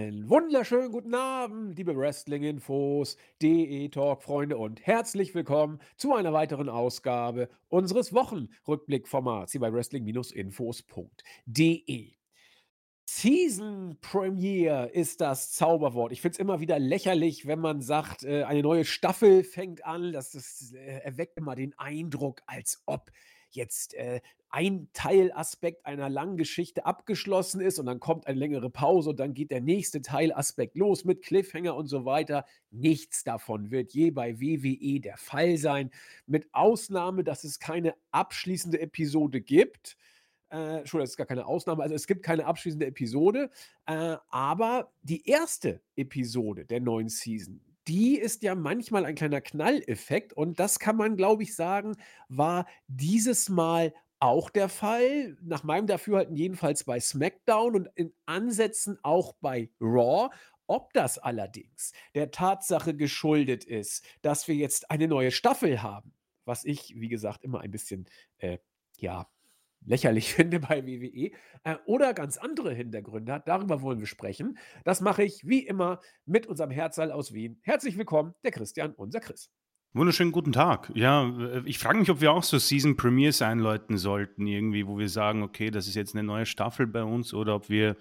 Einen wunderschönen guten Abend, liebe Wrestling-Infos, DE-Talk-Freunde und herzlich willkommen zu einer weiteren Ausgabe unseres Wochenrückblick-Formats hier bei Wrestling-Infos.de. Season Premiere ist das Zauberwort. Ich finde es immer wieder lächerlich, wenn man sagt, äh, eine neue Staffel fängt an. Das, das äh, erweckt immer den Eindruck, als ob jetzt äh, ein Teilaspekt einer langen Geschichte abgeschlossen ist und dann kommt eine längere Pause und dann geht der nächste Teilaspekt los mit Cliffhanger und so weiter. Nichts davon wird je bei WWE der Fall sein, mit Ausnahme, dass es keine abschließende Episode gibt. Äh, Entschuldigung, das ist gar keine Ausnahme. Also es gibt keine abschließende Episode, äh, aber die erste Episode der neuen Season, die ist ja manchmal ein kleiner Knalleffekt und das kann man, glaube ich, sagen, war dieses Mal auch der Fall. Nach meinem Dafürhalten jedenfalls bei SmackDown und in Ansätzen auch bei Raw. Ob das allerdings der Tatsache geschuldet ist, dass wir jetzt eine neue Staffel haben, was ich, wie gesagt, immer ein bisschen, äh, ja, lächerlich finde bei WWE äh, oder ganz andere Hintergründe hat. Darüber wollen wir sprechen. Das mache ich wie immer mit unserem Herzall aus Wien. Herzlich willkommen, der Christian, unser Chris. Wunderschönen guten Tag. Ja, ich frage mich, ob wir auch so Season Premiers einläuten sollten, irgendwie, wo wir sagen, okay, das ist jetzt eine neue Staffel bei uns oder ob wir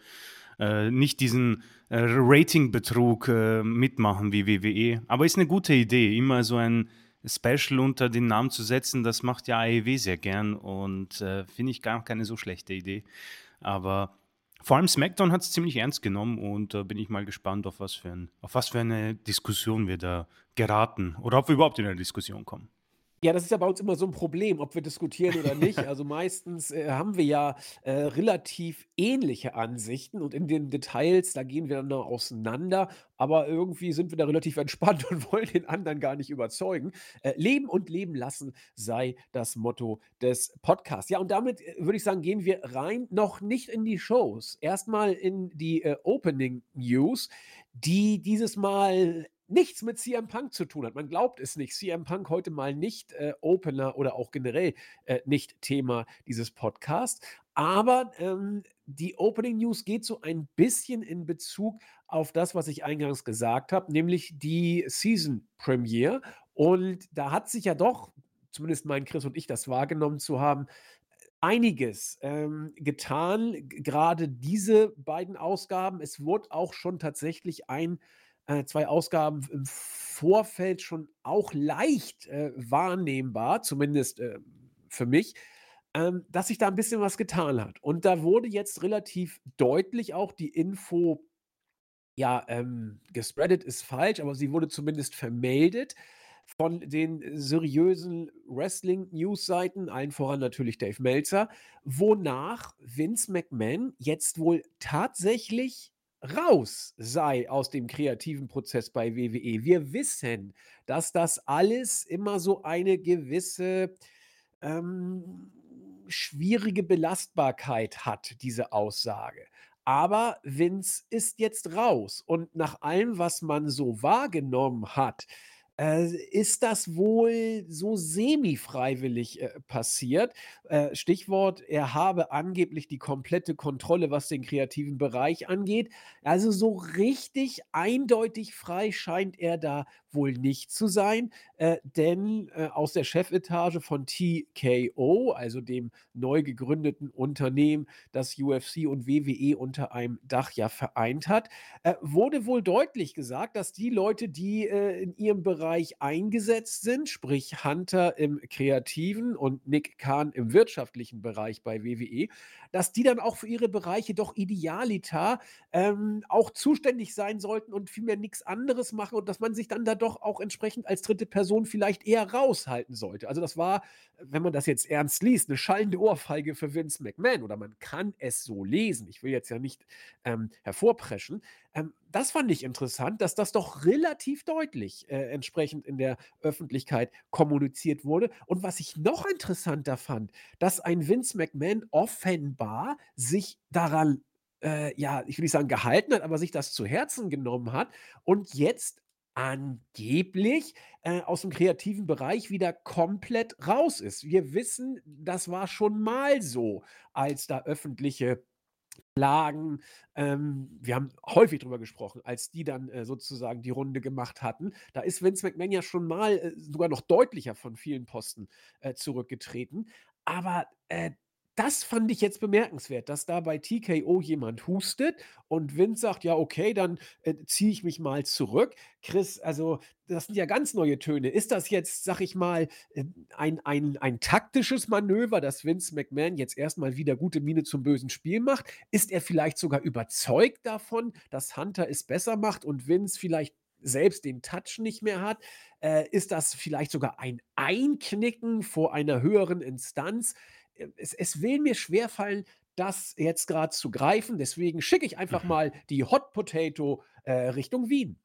äh, nicht diesen äh, Ratingbetrug äh, mitmachen wie WWE. Aber ist eine gute Idee, immer so ein Special unter den Namen zu setzen, das macht ja AEW sehr gern und äh, finde ich gar keine so schlechte Idee. Aber vor allem SmackDown hat es ziemlich ernst genommen und da äh, bin ich mal gespannt, auf was, für ein, auf was für eine Diskussion wir da geraten oder ob wir überhaupt in eine Diskussion kommen. Ja, das ist ja bei uns immer so ein Problem, ob wir diskutieren oder nicht. Also, meistens, äh, haben wir ja, äh, relativ ähnliche Ansichten und in den Details, da gehen wir dann noch auseinander, aber irgendwie sind wir da relativ entspannt und wollen den anderen gar nicht überzeugen. Äh, leben und leben lassen sei das Motto des Podcasts. Ja, und damit, äh, würde ich sagen, gehen wir rein, noch nicht in die Shows. Erstmal in die, äh, Opening News, die dieses Mal nichts mit CM Punk zu tun hat. Man glaubt es nicht. CM Punk heute mal nicht äh, Opener oder auch generell äh, nicht Thema dieses Podcasts. Aber ähm, die Opening News geht so ein bisschen in Bezug auf das, was ich eingangs gesagt habe, nämlich die Season Premiere. Und da hat sich ja doch, zumindest mein Chris und ich das wahrgenommen zu haben, einiges ähm, getan. Gerade diese beiden Ausgaben. Es wurde auch schon tatsächlich ein äh, 2 Ausgaben im Vorfeld schon auch leicht, äh, wahrnehmbar, zumindest, äh, für mich, ähm, dass sich da ein bisschen was getan hat. Und da wurde jetzt relativ deutlich auch die Info ja, ähm, gespreadet ist falsch, aber sie wurde zumindest vermeldet von den seriösen Wrestling-News-Seiten, allen voran natürlich Dave Meltzer, wonach Vince McMahon jetzt wohl tatsächlich raus sei aus dem kreativen Prozess bei WWE. Wir wissen, dass das alles immer so eine gewisse ähm, schwierige Belastbarkeit hat, diese Aussage. Aber Vince ist jetzt raus und nach allem, was man so wahrgenommen hat, ist das wohl so semi-freiwillig, äh, passiert. Äh, Stichwort, er habe angeblich die komplette Kontrolle, was den kreativen Bereich angeht. Also, so richtig eindeutig frei scheint er da wohl nicht zu sein, äh, denn, äh, aus der Chefetage von TKO, also dem neu gegründeten Unternehmen, das UFC und WWE unter einem Dach ja vereint hat, äh, wurde wohl deutlich gesagt, dass die Leute, die, äh, in ihrem Bereich eingesetzt sind, sprich Hunter im kreativen und Nick Khan im wirtschaftlichen Bereich bei WWE, dass die dann auch für ihre Bereiche doch idealiter, ähm, auch zuständig sein sollten und vielmehr nichts anderes machen und dass man sich dann da doch auch entsprechend als dritte Person vielleicht eher raushalten sollte. Also das war, wenn man das jetzt ernst liest, eine schallende Ohrfeige für Vince McMahon oder man kann es so lesen. Ich will jetzt ja nicht ähm, hervorpreschen. Ähm, das fand ich interessant, dass das doch relativ deutlich äh, entsprechend in der Öffentlichkeit kommuniziert wurde. Und was ich noch interessanter fand, dass ein Vince McMahon offenbar sich daran äh, ja, ich will nicht sagen gehalten hat, aber sich das zu Herzen genommen hat und jetzt angeblich äh, aus dem kreativen Bereich wieder komplett raus ist. Wir wissen, das war schon mal so, als da öffentliche Klagen. Ähm, wir haben häufig drüber gesprochen, als die dann, äh, sozusagen die Runde gemacht hatten. Da ist Vince McMahon ja schon mal, äh, sogar noch deutlicher von vielen Posten, äh, zurückgetreten. Aber, äh, das fand ich jetzt bemerkenswert, dass da bei TKO jemand hustet und Vince sagt: „Ja, okay, dann, äh, ziehe ich mich mal zurück.“ Chris, also, das sind ja ganz neue Töne. Ist das jetzt, sage ich mal, ähm, ein ein ein taktisches Manöver, dass Vince McMahon jetzt erst mal wieder gute Miene zum bösen Spiel macht? Ist er vielleicht sogar überzeugt davon, dass Hunter es besser macht und Vince vielleicht selbst den Touch nicht mehr hat? Äh, ist das vielleicht sogar ein Einknicken vor einer höheren Instanz? Es es will mir schwerfallen, das jetzt grad zu greifen. Deswegen schicke ich einfach Mhm. mal die Hot Potato, äh, Richtung Wien.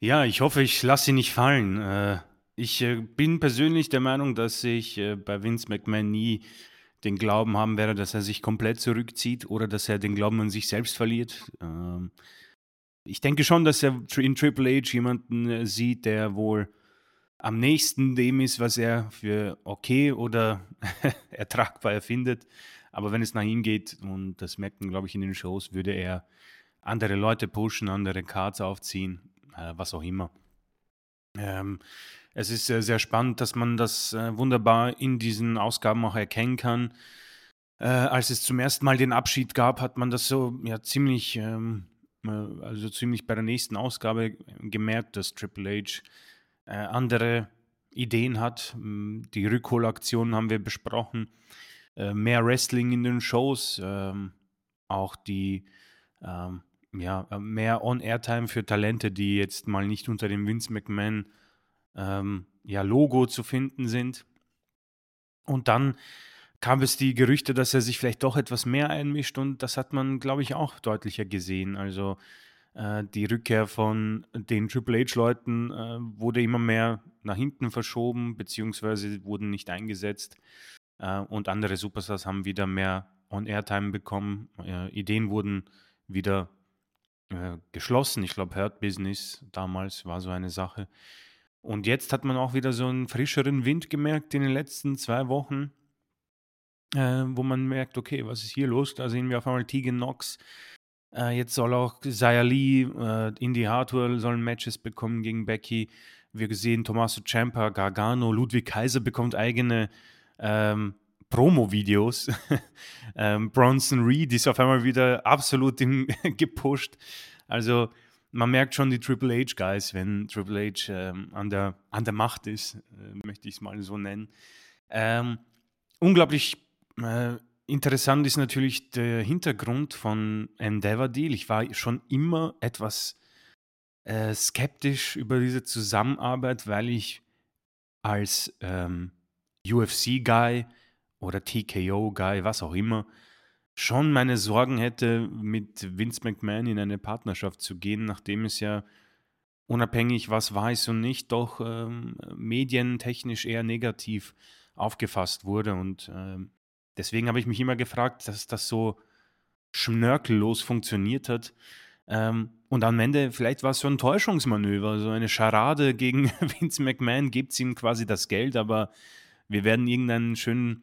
Ja, ich hoffe, ich lasse sie nicht fallen. Äh, ich, äh, bin persönlich der Meinung, dass ich, äh, bei Vince McMahon nie den Glauben haben werde, dass er sich komplett zurückzieht oder dass er den Glauben an sich selbst verliert. Ähm, ich denke schon, dass er in Triple H jemanden, äh, sieht, der wohl am nächsten dem ist, was er für okay oder ertragbar erfindet. Aber wenn es nach ihm geht, und das merkt man, glaube ich, in den Shows, würde er andere Leute pushen, andere Cards aufziehen, äh, was auch immer. Ähm, es ist sehr, sehr spannend, dass man das äh, wunderbar in diesen Ausgaben auch erkennen kann. Äh, als es zum ersten Mal den Abschied gab, hat man das so ja ziemlich, ähm, äh, also ziemlich bei der nächsten Ausgabe gemerkt, dass Triple H äh, andere Ideen hat. Die Rückholaktionen haben wir besprochen. Äh, mehr Wrestling in den Shows, ähm, auch die ähm, ja, mehr On-Air-Time für Talente, die jetzt mal nicht unter dem Vince McMahon ähm, ja, Logo zu finden sind. Und dann kam es die Gerüchte, dass er sich vielleicht doch etwas mehr einmischt und das hat man, glaube ich, auch deutlicher gesehen. Also die Rückkehr von den Triple H-Leuten äh, wurde immer mehr nach hinten verschoben, beziehungsweise wurden nicht eingesetzt. Äh, und andere Superstars haben wieder mehr On-Air-Time bekommen. Äh, Ideen wurden wieder äh, geschlossen. Ich glaube, Hurt Business damals war so eine Sache. Und jetzt hat man auch wieder so einen frischeren Wind gemerkt in den letzten zwei Wochen, äh, wo man merkt, okay, was ist hier los? Da sehen wir auf einmal Tegan Knox. Äh, jetzt soll auch Xia Lee, äh, Indy Hartwell sollen Matches bekommen gegen Becky. Wir sehen Tommaso Ciampa, Gargano, Ludwig Kaiser bekommt eigene ähm, Promo-Videos. ähm, Bronson Reed ist auf einmal wieder absolut gepusht. Also man merkt schon die Triple H-Guys, wenn Triple H ähm, an, der, an der Macht ist, äh, möchte ich es mal so nennen. Ähm, unglaublich äh, interessant ist natürlich der Hintergrund von Endeavor Deal. Ich war schon immer etwas äh, skeptisch über diese Zusammenarbeit, weil ich als ähm, UFC-Guy oder TKO-Guy, was auch immer, schon meine Sorgen hätte, mit Vince McMahon in eine Partnerschaft zu gehen, nachdem es ja unabhängig, was weiß und nicht, doch ähm, medientechnisch eher negativ aufgefasst wurde. Und ähm, deswegen habe ich mich immer gefragt, dass das so schnörkellos funktioniert hat. Ähm, und am Ende, vielleicht war es so ein Täuschungsmanöver, so eine Scharade gegen Vince McMahon, gibt es ihm quasi das Geld, aber wir werden irgendeinen schönen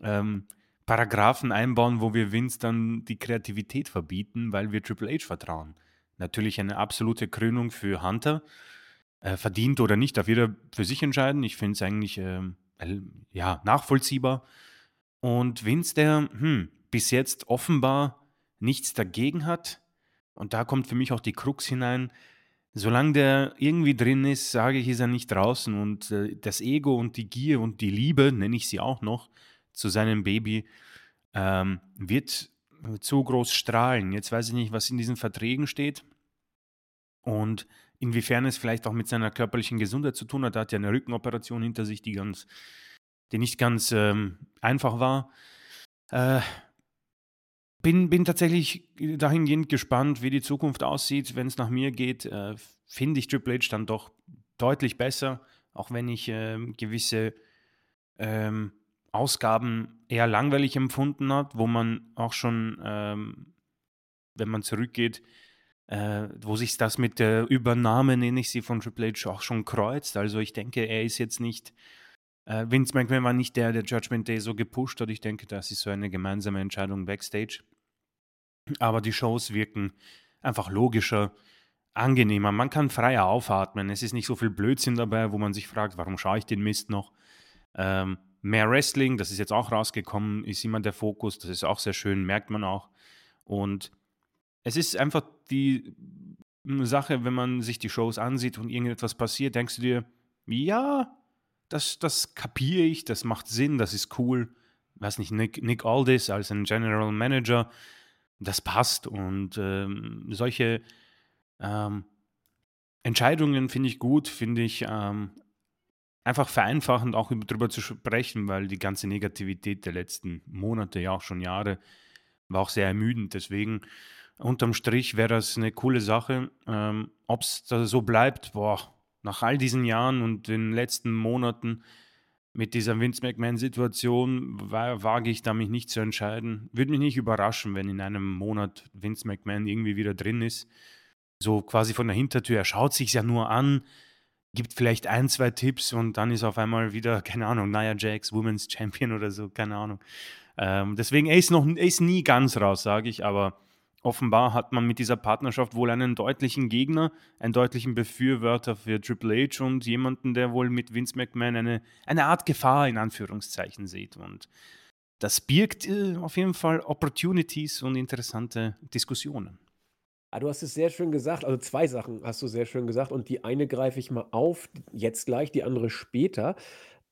ähm, Paragraphen einbauen, wo wir Vince dann die Kreativität verbieten, weil wir Triple H vertrauen. Natürlich eine absolute Krönung für Hunter. Äh, verdient oder nicht, darf jeder für sich entscheiden. Ich finde es eigentlich äh, ja, nachvollziehbar. Und Vince, der hm, bis jetzt offenbar nichts dagegen hat, und da kommt für mich auch die Krux hinein, solange der irgendwie drin ist, sage ich, ist er nicht draußen. Und äh, das Ego und die Gier und die Liebe, nenne ich sie auch noch, zu seinem Baby, ähm, wird zu groß strahlen. Jetzt weiß ich nicht, was in diesen Verträgen steht und inwiefern es vielleicht auch mit seiner körperlichen Gesundheit zu tun hat. Er hat ja eine Rückenoperation hinter sich, die, ganz, die nicht ganz ähm, einfach war. Äh, bin, bin tatsächlich dahingehend gespannt, wie die Zukunft aussieht. Wenn es nach mir geht, äh, finde ich Triple H dann doch deutlich besser, auch wenn ich ähm, gewisse ähm, Ausgaben eher langweilig empfunden habe, wo man auch schon, ähm, wenn man zurückgeht, äh, wo sich das mit der Übernahme, nenne ich sie, von Triple H auch schon kreuzt. Also ich denke, er ist jetzt nicht, äh, Vince McMahon war nicht der, der Judgment Day so gepusht hat. Ich denke, das ist so eine gemeinsame Entscheidung backstage. aber die Shows wirken einfach logischer, angenehmer. Man kann freier aufatmen. Es ist nicht so viel Blödsinn dabei, wo man sich fragt: „Warum schaue ich den Mist noch?“ Ähm, mehr Wrestling, das ist jetzt auch rausgekommen, ist immer der Fokus. Das ist auch sehr schön, merkt man auch. Und es ist einfach die hm, Sache, wenn man sich die Shows ansieht und irgendetwas passiert, denkst du dir: „Ja, das das kapiere ich, das macht Sinn, das ist cool.“ Weiß nicht, Nick Nick Aldis als ein General Manager, das passt und, ähm, solche, ähm, Entscheidungen finde ich gut, finde ich, ähm, einfach vereinfachend auch über drüber zu sprechen, weil die ganze Negativität der letzten Monate, ja auch schon Jahre, war auch sehr ermüdend. Deswegen unterm Strich wäre das eine coole Sache. Ähm, Ob es so bleibt, boah, nach all diesen Jahren und den letzten Monaten mit dieser Vince McMahon-Situation wage ich da mich nicht zu entscheiden. Würde mich nicht überraschen, wenn in einem Monat Vince McMahon irgendwie wieder drin ist. So quasi von der Hintertür. Er schaut sich ja nur an, gibt vielleicht ein, zwei Tipps und dann ist auf einmal wieder, keine Ahnung, Nia Jax, Women's Champion oder so, keine Ahnung. Ähm, deswegen, er ist noch er ist nie ganz raus, sage ich, aber offenbar hat man mit dieser Partnerschaft wohl einen deutlichen Gegner, einen deutlichen Befürworter für Triple H und jemanden, der wohl mit Vince McMahon eine, eine Art Gefahr in Anführungszeichen sieht. Und das birgt äh, auf jeden Fall Opportunities und interessante Diskussionen. Ah, du hast es sehr schön gesagt. Also zwei Sachen hast du sehr schön gesagt und die eine greife ich mal auf, jetzt gleich, die andere später.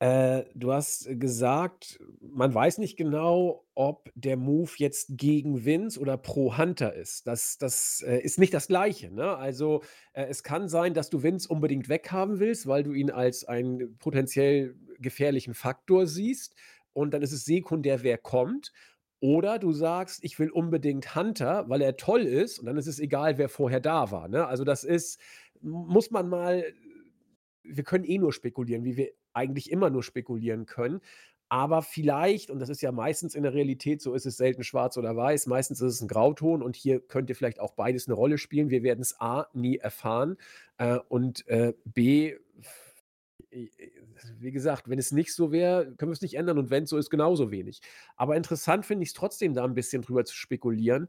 Äh, du hast gesagt, man weiß nicht genau, ob der Move jetzt gegen Vince oder pro Hunter ist. Das das, äh, ist nicht das Gleiche, ne? Also, äh, es kann sein, dass du Vince unbedingt weghaben willst, weil du ihn als einen potenziell gefährlichen Faktor siehst und dann ist es sekundär, wer kommt. Oder du sagst: „Ich will unbedingt Hunter, weil er toll ist“ und dann ist es egal, wer vorher da war, ne? Also, das ist muss man mal wir können eh nur spekulieren, wie wir eigentlich immer nur spekulieren können. Aber vielleicht, und das ist ja meistens in der Realität so, ist es selten schwarz oder weiß, meistens ist es ein Grauton und hier könnte vielleicht auch beides eine Rolle spielen. Wir werden es A nie erfahren äh, und äh, B, wie gesagt, wenn es nicht so wäre, können wir es nicht ändern und wenn es so ist, genauso wenig. Aber interessant finde ich es trotzdem, da ein bisschen drüber zu spekulieren,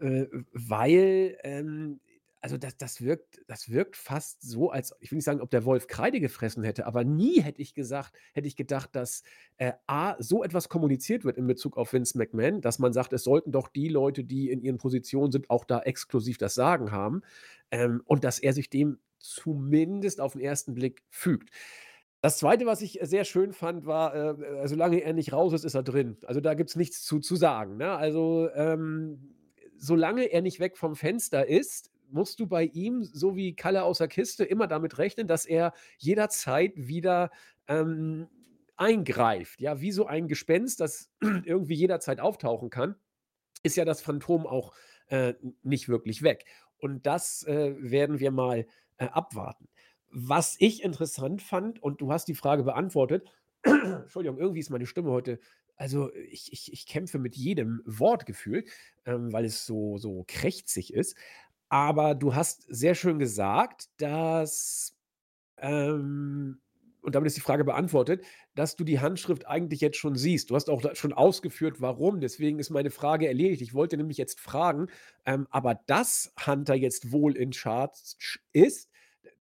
äh, weil ähm, also das das wirkt das wirkt fast so, als ich will nicht sagen, ob der Wolf Kreide gefressen hätte, aber nie hätte ich gesagt hätte ich gedacht, dass, äh, A, so etwas kommuniziert wird in Bezug auf Vince McMahon, dass man sagt, es sollten doch die Leute, die in ihren Positionen sind, auch da exklusiv das Sagen haben, ähm, und dass er sich dem zumindest auf den ersten Blick fügt. Das Zweite, was ich sehr schön fand, war, äh, äh, solange er nicht raus ist, ist er drin. Also, da gibt's nichts zu zu sagen, ne? Also, ähm, solange er nicht weg vom Fenster ist, musst du bei ihm, so wie Kalle aus der Kiste, immer damit rechnen, dass er jederzeit wieder, ähm, eingreift. Ja, wie so ein Gespenst, das irgendwie jederzeit auftauchen kann, ist ja das Phantom auch, äh, nicht wirklich weg. Und das, äh, werden wir mal, äh, abwarten. Was ich interessant fand und du hast die Frage beantwortet Entschuldigung, irgendwie ist meine Stimme heute also, ich ich ich kämpfe mit jedem Wort gefühlt, ähm, weil es so so krächzig ist. Aber du hast sehr schön gesagt, dass, ähm und damit ist die Frage beantwortet, dass du die Handschrift eigentlich jetzt schon siehst. Du hast auch schon ausgeführt, warum. Deswegen ist meine Frage erledigt. Ich wollte nämlich jetzt fragen, ähm, aber dass Hunter jetzt wohl in Charts ist,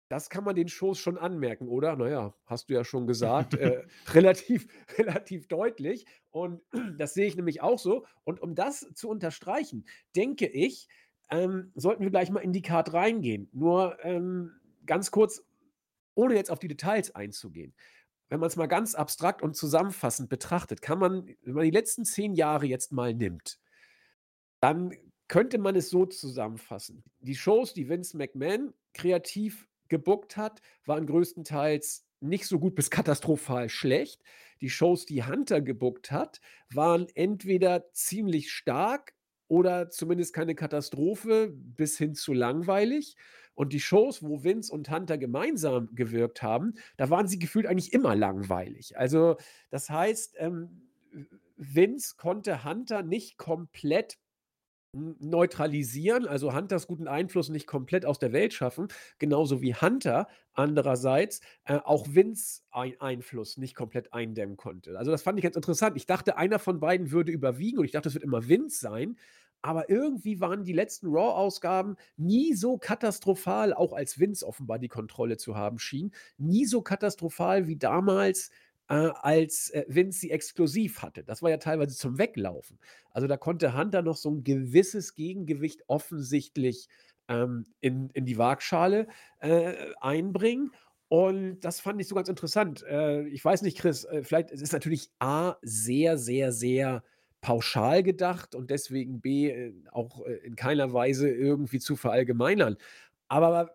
das kann man den Shows schon anmerken, oder? Na ja, hast du ja schon gesagt, äh, relativ relativ deutlich und das sehe ich nämlich auch so. Und um das zu unterstreichen, denke ich, ähm, sollten wir gleich mal in die Card reingehen. Nur, ähm, ganz kurz, ohne jetzt auf die Details einzugehen. Wenn man es mal ganz abstrakt und zusammenfassend betrachtet, kann man, wenn man die letzten 10 Jahre jetzt mal nimmt, dann könnte man es so zusammenfassen. Die Shows, die Vince McMahon kreativ gebuckt hat, waren größtenteils nicht so gut bis katastrophal schlecht. Die Shows, die Hunter gebuckt hat, waren entweder ziemlich stark oder zumindest keine Katastrophe bis hin zu langweilig. Und die Shows, wo Vince und Hunter gemeinsam gewirkt haben, da waren sie gefühlt eigentlich immer langweilig. Also, das heißt, ähm, Vince konnte Hunter nicht komplett neutralisieren, also Hunters guten Einfluss nicht komplett aus der Welt schaffen, genauso wie Hunter andererseits äh, auch Vince ein Einfluss nicht komplett eindämmen konnte. Also, das fand ich ganz interessant. Ich dachte, einer von beiden würde überwiegen und ich dachte, es wird immer Vince sein, aber irgendwie waren die letzten Raw-Ausgaben nie so katastrophal, auch als Vince offenbar die Kontrolle zu haben schien, nie so katastrophal wie damals, äh, als, äh, Vince sie exklusiv hatte. Das war ja teilweise zum Weglaufen. Also, da konnte Hunter noch so ein gewisses Gegengewicht offensichtlich, ähm, in in die Waagschale, äh, einbringen. Und das fand ich so ganz interessant. Äh, ich weiß nicht, Chris, äh, vielleicht es ist natürlich A, sehr, sehr, sehr pauschal gedacht und deswegen B, äh, auch, äh, in keiner Weise irgendwie zu verallgemeinern. Aber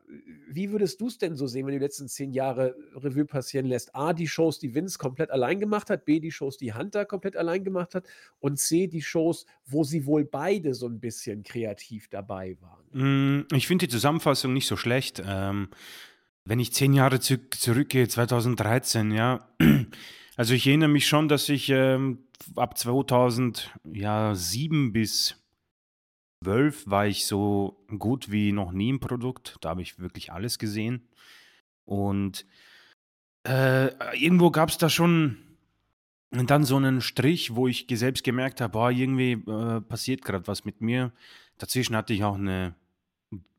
wie würdest du es denn so sehen, wenn du die letzten 10 Jahre Revue passieren lässt? A, die Shows, die Vince komplett allein gemacht hat, B, die Shows, die Hunter komplett allein gemacht hat und C, die Shows, wo sie wohl beide so ein bisschen kreativ dabei waren? Hm, ich finde die Zusammenfassung nicht so schlecht. Ähm, wenn ich 10 Jahre zu zurückgehe, 2013, ja. Also, ich erinnere mich schon, dass ich, ähm, ab 2007 bis 12 war ich so gut wie noch nie im Produkt. Da habe ich wirklich alles gesehen. Und äh, irgendwo gab es da schon dann so einen Strich, wo ich selbst gemerkt habe, boah, irgendwie äh, passiert gerade was mit mir. Dazwischen hatte ich auch eine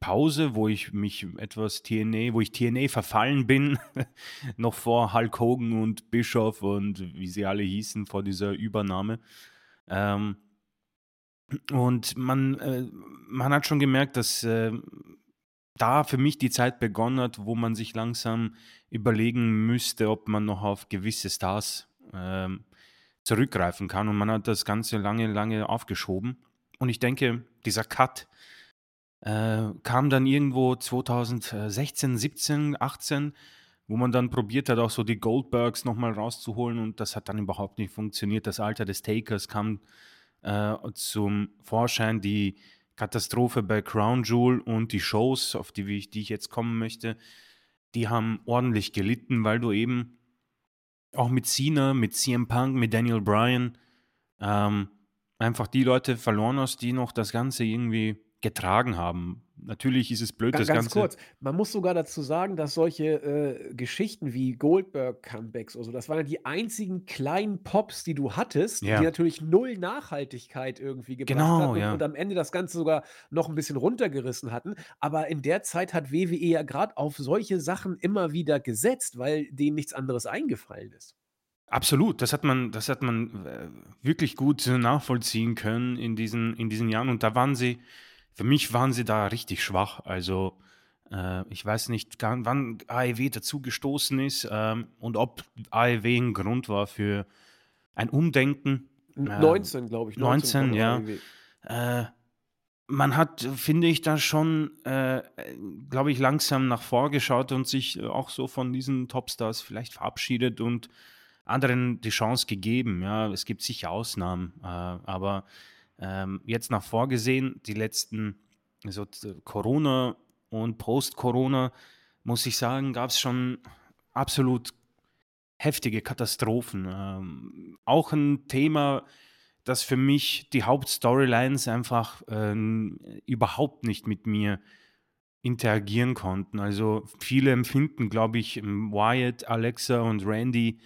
Pause, wo ich mich etwas TNA, wo ich TNA verfallen bin, noch vor Hulk Hogan und Bischof und wie sie alle hießen vor dieser Übernahme. Ähm, und man, äh, man hat schon gemerkt, dass äh, da für mich die Zeit begonnen hat, wo man sich langsam überlegen müsste, ob man noch auf gewisse Stars äh, zurückgreifen kann. Und man hat das Ganze lange, lange aufgeschoben. Und ich denke, dieser Cut äh, kam dann irgendwo 2016, 17, 18, wo man dann probiert hat, auch so die Goldbergs nochmal rauszuholen. Und das hat dann überhaupt nicht funktioniert. Das Alter des Takers kam äh, zum Vorschein die Katastrophe bei Crown Jewel und die Shows, auf die, ich, die ich jetzt kommen möchte, die haben ordentlich gelitten, weil du eben auch mit Cena, mit CM Punk, mit Daniel Bryan ähm, einfach die Leute verloren hast, die noch das Ganze irgendwie getragen haben. Natürlich ist es blöd, Ga das ganz Ganze. kurz, man muss sogar dazu sagen, dass solche, äh, Geschichten wie Goldberg-Comebacks oder so, das waren ja die einzigen kleinen Pops, die du hattest, die Ja, natürlich null Nachhaltigkeit irgendwie gebracht genau, hatten und und ja. am Ende das Ganze sogar noch ein bisschen runtergerissen hatten. Aber in der Zeit hat WWE ja gerade auf solche Sachen immer wieder gesetzt, weil denen nichts anderes eingefallen ist. Absolut, das hat man, das hat man äh, wirklich gut nachvollziehen können in diesen, in diesen Jahren. Und da waren sie, für mich waren sie da richtig schwach. Also äh, ich weiß nicht, wann AEW dazugestoßen ist ähm, und ob AEW ein Grund war für ein Umdenken. N Ähm, 19, glaube ich, 19 19, kam ja. AEW. Äh, man hat, finde ich, da schon, äh, glaube ich, langsam nach vorgeschaut und sich auch so von diesen Topstars vielleicht verabschiedet und anderen die Chance gegeben. Ja, es gibt sicher Ausnahmen, äh, aber ähm, jetzt nach vorgesehen, die letzten, so Corona und Post-Corona, muss ich sagen, gab es schon absolut heftige Katastrophen. Ähm, auch ein Thema, das für mich die Hauptstorylines einfach ähm, überhaupt nicht mit mir interagieren konnten. Also viele empfinden, glaube ich, Wyatt, Alexa und Randy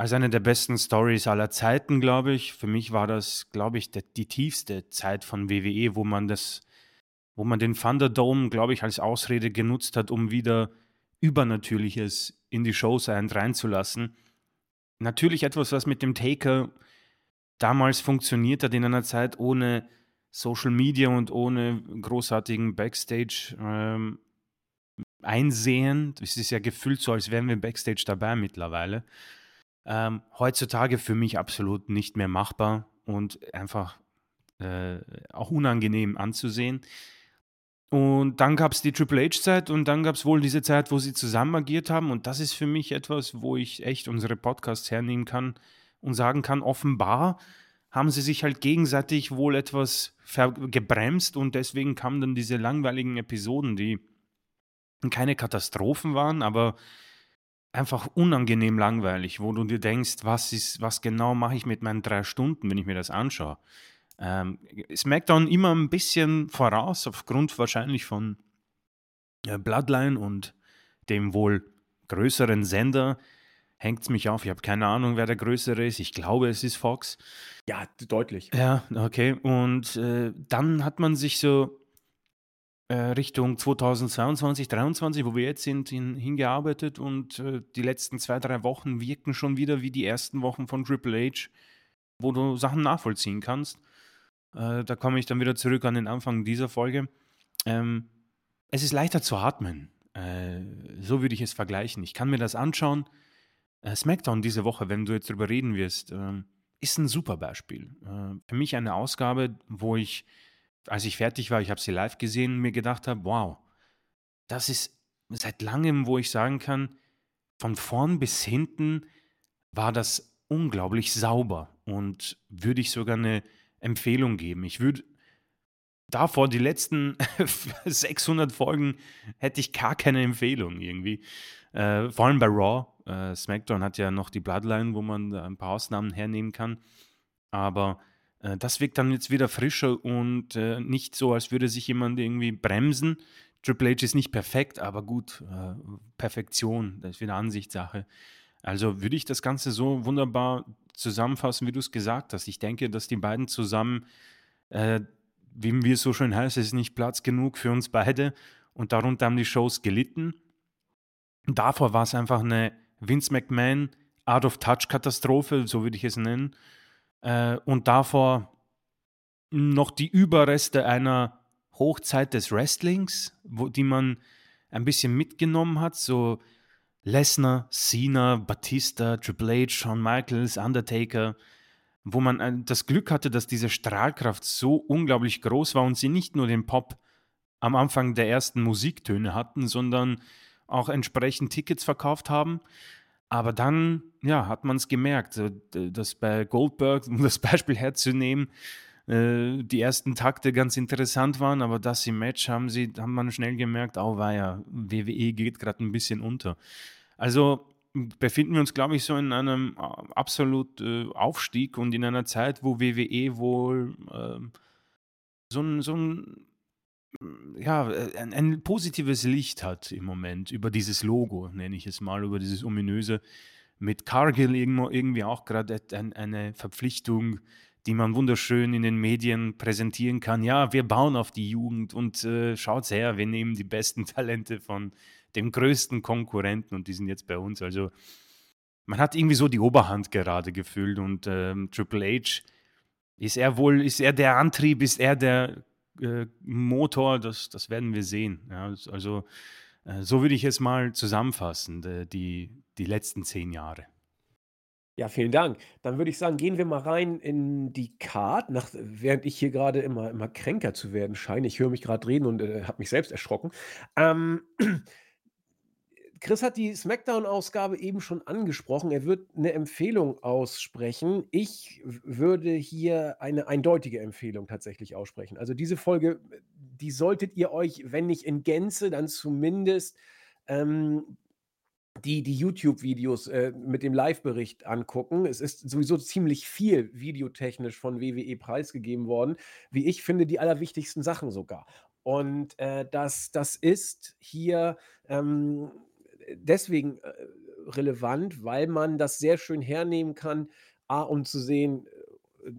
als eine der besten Stories aller Zeiten, glaube ich. Für mich war das, glaube ich, der, die tiefste Zeit von WWE, wo man das, wo man den Thunderdome, glaube ich, als Ausrede genutzt hat, um wieder Übernatürliches in die Shows ein- reinzulassen. Natürlich etwas, was mit dem Taker damals funktioniert hat in einer Zeit ohne Social Media und ohne großartigen Backstage ähm, einsehen. Es ist ja gefühlt so, als wären wir Backstage dabei mittlerweile. Ähm, heutzutage für mich absolut nicht mehr machbar und einfach äh, auch unangenehm anzusehen. Und dann gab es die Triple H-Zeit und dann gab es wohl diese Zeit, wo sie zusammen agiert haben. Und das ist für mich etwas, wo ich echt unsere Podcasts hernehmen kann und sagen kann, offenbar haben sie sich halt gegenseitig wohl etwas gebremst und deswegen kamen dann diese langweiligen Episoden, die keine Katastrophen waren, aber einfach unangenehm langweilig, wo du dir denkst, was ist, was genau mache ich mit meinen drei Stunden, wenn ich mir das anschaue. Ähm, SmackDown immer ein bisschen voraus, aufgrund wahrscheinlich von äh, Bloodline und dem wohl größeren Sender. hängt es mich auf. Ich habe keine Ahnung, wer der Größere ist. Ich glaube, es ist Fox. Ja, deutlich. Ja, okay. Und äh, dann hat man sich so Richtung 2022, 2023, wo wir jetzt sind, hin, hingearbeitet und äh, die letzten zwei, drei Wochen wirken schon wieder wie die ersten Wochen von Triple H, wo du Sachen nachvollziehen kannst. Äh, da komme ich dann wieder zurück an den Anfang dieser Folge. Ähm, es ist leichter zu atmen. Äh, so würde ich es vergleichen. Ich kann mir das anschauen. Äh, SmackDown diese Woche, wenn du jetzt darüber reden wirst, ähm, ist ein super Beispiel. Äh, für mich eine Ausgabe, wo ich, als ich fertig war, ich habe sie live gesehen, mir gedacht habe, wow, das ist seit langem, wo ich sagen kann, von vorn bis hinten war das unglaublich sauber und würde ich sogar eine Empfehlung geben. Ich würde davor, die letzten 600 Folgen, hätte ich gar keine Empfehlung irgendwie. Äh, vor allem bei Raw. Äh, SmackDown hat ja noch die Bloodline, wo man ein paar Ausnahmen hernehmen kann. Aber äh, das wirkt dann jetzt wieder frischer und äh, nicht so, als würde sich jemand irgendwie bremsen. Triple H ist nicht perfekt, aber gut, äh, Perfektion, das ist wieder Ansichtssache. Also würde ich das Ganze so wunderbar zusammenfassen, wie du es gesagt hast. Ich denke, dass die beiden zusammen, äh, wie es so schön heißt, es ist nicht Platz genug für uns beide und darunter haben die Shows gelitten. Davor war es einfach eine Vince McMahon Out-of-Touch-Katastrophe, so würde ich es nennen. Äh, und davor noch die Überreste einer Hochzeit des Wrestlings, wo, die man ein bisschen mitgenommen hat, so Lesnar, Cena, Batista, Triple H, Shawn Michaels, Undertaker, wo man das Glück hatte, dass diese Strahlkraft so unglaublich groß war und sie nicht nur den Pop am Anfang der ersten Musiktöne hatten, sondern auch entsprechend Tickets verkauft haben. Aber dann, ja, hat man es gemerkt, dass bei Goldberg, um das Beispiel herzunehmen, äh, die ersten Takte ganz interessant waren, aber das im Match haben sie, haben man schnell gemerkt, oh ja, WWE geht gerade ein bisschen unter. Also befinden wir uns, glaube ich, so in einem äh, absolut äh, Aufstieg und in einer Zeit, wo WWE wohl äh, so ein, so ein ja, äh, ein, ein, positives Licht hat im Moment über dieses Logo, nenne ich es mal, über dieses ominöse. Mit Cargill irgendwie auch gerade eine Verpflichtung, die man wunderschön in den Medien präsentieren kann. Ja, wir bauen auf die Jugend und äh, schaut her, wir nehmen die besten Talente von dem größten Konkurrenten und die sind jetzt bei uns. Also man hat irgendwie so die Oberhand gerade gefühlt und ähm, Triple H ist er wohl, ist er der Antrieb, ist er der äh, Motor, das, das werden wir sehen. Ja, also äh, so würde ich es mal zusammenfassen, de, die, die letzten zehn Jahre. Ja, vielen Dank. Dann würde ich sagen, gehen wir mal rein in die Card, nach, während ich hier gerade immer, immer kränker zu werden scheine. Ich höre mich gerade reden und äh, habe mich selbst erschrocken. Ähm, Chris hat die Smackdown-Ausgabe eben schon angesprochen. Er wird eine Empfehlung aussprechen. Ich würde hier eine eindeutige Empfehlung tatsächlich aussprechen. Also diese Folge, die solltet ihr euch, wenn nicht in Gänze, dann zumindest ähm, die, die YouTube-Videos äh, mit dem Live-Bericht angucken. Es ist sowieso ziemlich viel videotechnisch von WWE preisgegeben worden. Wie ich finde, die allerwichtigsten Sachen sogar. Und äh, das, das ist hier ähm, deswegen äh, relevant, weil man das sehr schön hernehmen kann, A, um zu sehen, äh,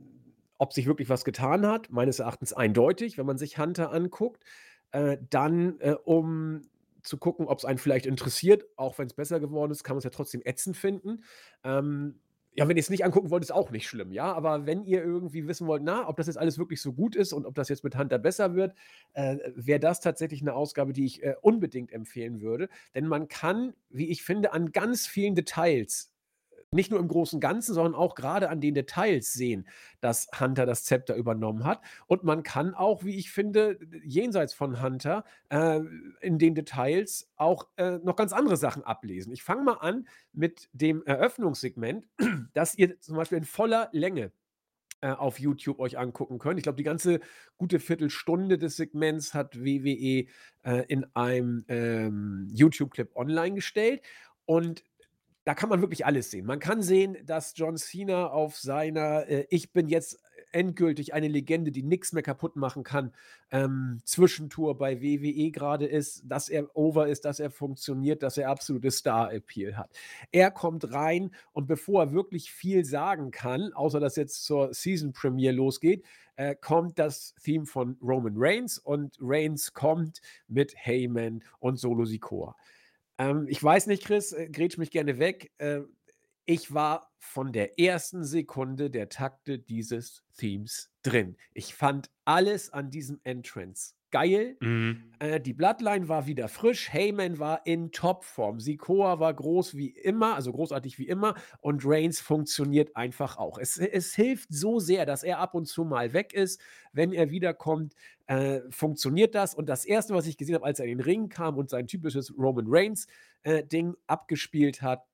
ob sich wirklich was getan hat, meines Erachtens eindeutig, wenn man sich Hunter anguckt. Äh, dann, äh, um zu gucken, ob es einen vielleicht interessiert, auch wenn es besser geworden ist, kann man es ja trotzdem ätzend finden. Ähm, ja, wenn ihr es nicht angucken wollt, ist auch nicht schlimm, ja. Aber wenn ihr irgendwie wissen wollt, na, ob das jetzt alles wirklich so gut ist und ob das jetzt mit Hunter besser wird, äh, wäre das tatsächlich eine Ausgabe, die ich äh, unbedingt empfehlen würde. Denn man kann, wie ich finde, an ganz vielen Details nicht nur im großen Ganzen, sondern auch gerade an den Details sehen, dass Hunter das Zepter übernommen hat. Und man kann auch, wie ich finde, jenseits von Hunter äh, in den Details auch äh, noch ganz andere Sachen ablesen. Ich fange mal an mit dem Eröffnungssegment, das ihr zum Beispiel in voller Länge äh, auf YouTube euch angucken könnt. Ich glaube, die ganze gute Viertelstunde des Segments hat WWE äh, in einem ähm, YouTube-Clip online gestellt. Und da kann man wirklich alles sehen. Man kann sehen, dass John Cena auf seiner äh, Ich bin jetzt endgültig eine Legende, die nichts mehr kaputt machen kann, ähm, Zwischentour bei WWE gerade ist, dass er over ist, dass er funktioniert, dass er absolute Star-Appeal hat. Er kommt rein und bevor er wirklich viel sagen kann, außer dass jetzt zur Season Premiere losgeht, äh, kommt das Theme von Roman Reigns und Reigns kommt mit Heyman und Solo Sikoa. Ähm, ich weiß nicht, Chris, äh, grätsch mich gerne weg. Äh, ich war von der ersten Sekunde der Takte dieses Themes drin. Ich fand alles an diesem Entrance geil. Mhm. Äh, die Bloodline war wieder frisch. Heyman war in Topform. Sikoa war groß wie immer, also großartig wie immer. Und Reigns funktioniert einfach auch. Es, es hilft so sehr, dass er ab und zu mal weg ist. Wenn er wiederkommt, äh, funktioniert das. Und das Erste, was ich gesehen habe, als er in den Ring kam und sein typisches Roman Reigns-Ding äh, abgespielt hat,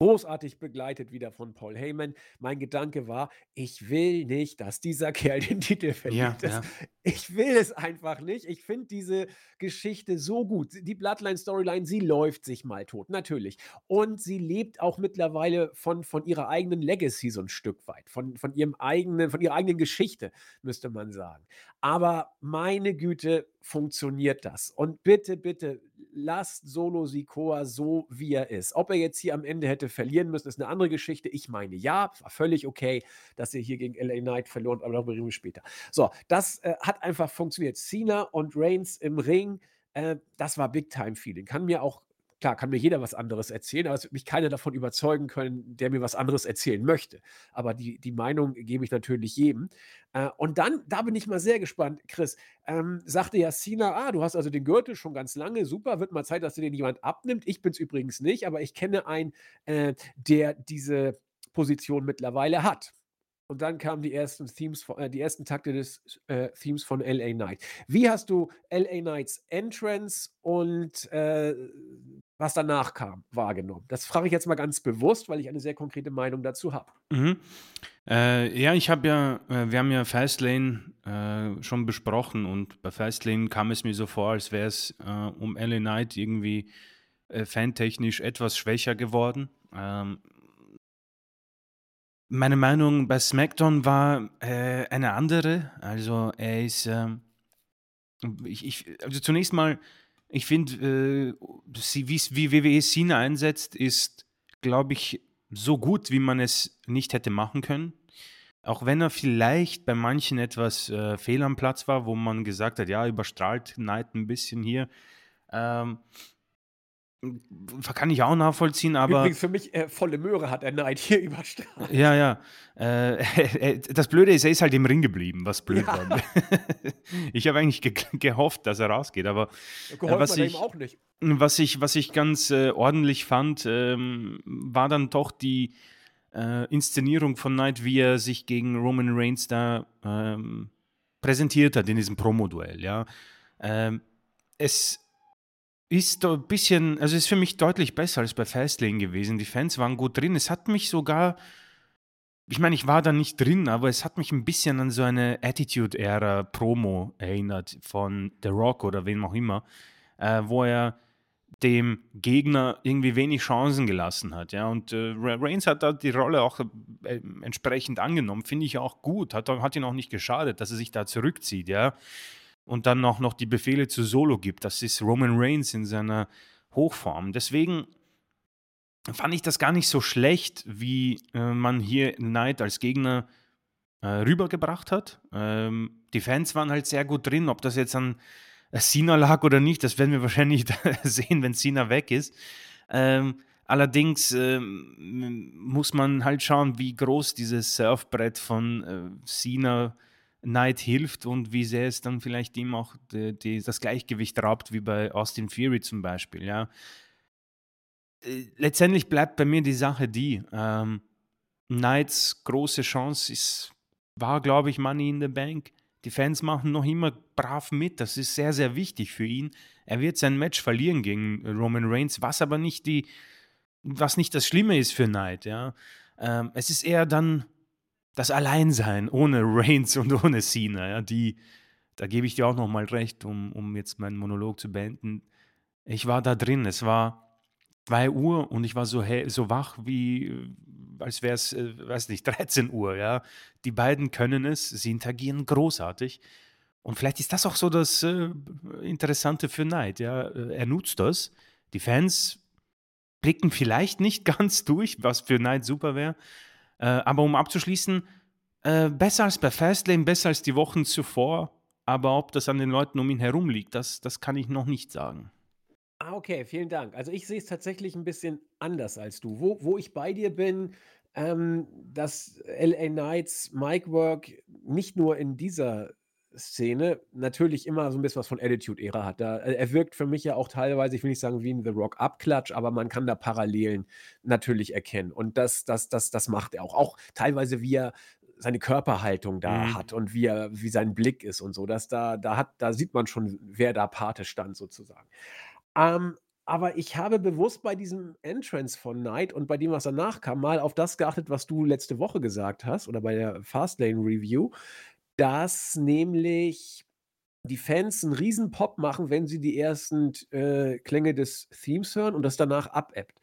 großartig begleitet wieder von Paul Heyman. Mein Gedanke war, ich will nicht, dass dieser Kerl den Titel verliert. Ja, ja. Ich will es einfach nicht. Ich finde diese Geschichte so gut. Die Bloodline-Storyline, sie läuft sich mal tot, natürlich. Und sie lebt auch mittlerweile von, von ihrer eigenen Legacy so ein Stück weit, von, von ihrem eigenen, von ihrer eigenen Geschichte, müsste man sagen. Aber meine Güte, funktioniert das. Und bitte, bitte, lasst Solo Sikoa so, wie er ist. Ob er jetzt hier am Ende hätte verlieren müssen, ist eine andere Geschichte. Ich meine, ja, war völlig okay, dass er hier gegen LA Knight verloren, aber darüber reden wir später. So, das äh, hat einfach funktioniert. Cena und Reigns im Ring, äh, das war Big-Time-Feeling. Kann mir auch Klar, kann mir jeder was anderes erzählen, aber es wird mich keiner davon überzeugen können, der mir was anderes erzählen möchte. Aber die, die Meinung gebe ich natürlich jedem. Äh, und dann, da bin ich mal sehr gespannt, Chris, ähm, sagte ja Sina, ah, du hast also den Gürtel schon ganz lange, super, wird mal Zeit, dass dir den jemand abnimmt. Ich bin es übrigens nicht, aber ich kenne einen, äh, der diese Position mittlerweile hat. Und dann kamen die ersten Themes, äh, die ersten Takte des äh, Themes von LA Knight. Wie hast du LA Knights Entrance und äh, was danach kam, wahrgenommen? Das frage ich jetzt mal ganz bewusst, weil ich eine sehr konkrete Meinung dazu habe. Mhm. Äh, ja, ich habe ja, äh, wir haben ja Fastlane äh, schon besprochen und bei Fastlane kam es mir so vor, als wäre es äh, um LA Knight irgendwie äh, fantechnisch etwas schwächer geworden. Ähm, meine Meinung bei SmackDown war äh, eine andere. Also er ist, ähm, ich, ich, also zunächst mal, ich finde, äh, wie, WWE Cena einsetzt, ist, glaube ich, so gut, wie man es nicht hätte machen können. Auch wenn er vielleicht bei manchen etwas äh, fehl am Platz war, wo man gesagt hat, ja, überstrahlt Knight ein bisschen hier. Ähm, kann ich auch nachvollziehen, aber. Übrigens für mich äh, volle Möhre hat er Neid hier überstrahlt. Ja, ja. Äh, das Blöde ist, er ist halt im Ring geblieben, was blöd ja. war. ich habe eigentlich ge gehofft, dass er rausgeht, aber äh, was, ich, auch nicht. was ich was ich ganz äh, ordentlich fand, ähm, war dann doch die äh, Inszenierung von Knight, wie er sich gegen Roman Reigns da ähm, präsentiert hat in diesem Promo-Duell. Ja, ähm, es ist ein bisschen, also ist für mich deutlich besser als bei Fastlane gewesen. Die Fans waren gut drin. Es hat mich sogar, ich meine, ich war da nicht drin, aber es hat mich ein bisschen an so eine Attitude-Ära-Promo erinnert von The Rock oder wem auch immer, äh, wo er dem Gegner irgendwie wenig Chancen gelassen hat. Ja? Und äh, Reigns hat da die Rolle auch äh, entsprechend angenommen, finde ich auch gut, hat, hat ihn auch nicht geschadet, dass er sich da zurückzieht. Ja? Und dann auch noch die Befehle zu Solo gibt. Das ist Roman Reigns in seiner Hochform. Deswegen fand ich das gar nicht so schlecht, wie äh, man hier Knight als Gegner äh, rübergebracht hat. Ähm, die Fans waren halt sehr gut drin, ob das jetzt an Cena lag oder nicht, das werden wir wahrscheinlich sehen, wenn Cena weg ist. Ähm, allerdings ähm, muss man halt schauen, wie groß dieses Surfbrett von äh, Cena ist Knight hilft und wie sehr es dann vielleicht ihm auch die, die, das Gleichgewicht raubt, wie bei Austin Fury zum Beispiel. Ja. Äh, letztendlich bleibt bei mir die Sache die, ähm, Knights große Chance ist, war, glaube ich, Money in the Bank. Die Fans machen noch immer brav mit. Das ist sehr, sehr wichtig für ihn. Er wird sein Match verlieren gegen Roman Reigns, was aber nicht die, was nicht das Schlimme ist für Knight. Ja. Ähm, es ist eher dann das Alleinsein ohne Reigns und ohne Cena, ja, die, da gebe ich dir auch nochmal recht, um, um jetzt meinen Monolog zu beenden. Ich war da drin, es war 2 Uhr und ich war so, so wach wie, als wäre es, äh, weiß nicht, 13 Uhr, ja. Die beiden können es, sie interagieren großartig. Und vielleicht ist das auch so das äh, Interessante für Knight, ja. Äh, er nutzt das. Die Fans blicken vielleicht nicht ganz durch, was für Knight super wäre. Äh, aber um abzuschließen, äh, besser als bei Fastlane, besser als die Wochen zuvor. Aber ob das an den Leuten um ihn herum liegt, das, das kann ich noch nicht sagen. Ah, okay, vielen Dank. Also ich sehe es tatsächlich ein bisschen anders als du. Wo, wo ich bei dir bin, ähm, dass LA Knights Mic Work nicht nur in dieser Szene natürlich immer so ein bisschen was von Attitude-Ära hat. Da, äh, er wirkt für mich ja auch teilweise, ich will nicht sagen wie in The Rock Abklatsch, aber man kann da Parallelen natürlich erkennen. Und das, das, das, das macht er auch. Auch teilweise, wie er seine Körperhaltung da Mhm. hat und wie er, wie sein Blick ist und so. Dass da, da hat, da sieht man schon, wer da Pate stand, sozusagen. Ähm, aber ich habe bewusst bei diesem Entrance von Knight und bei dem, was danach kam, mal auf das geachtet, was du letzte Woche gesagt hast oder bei der Fastlane Review, dass nämlich die Fans 'n Riesen-Pop machen, wenn sie die ersten äh, Klänge des Themes hören und das danach abebbt.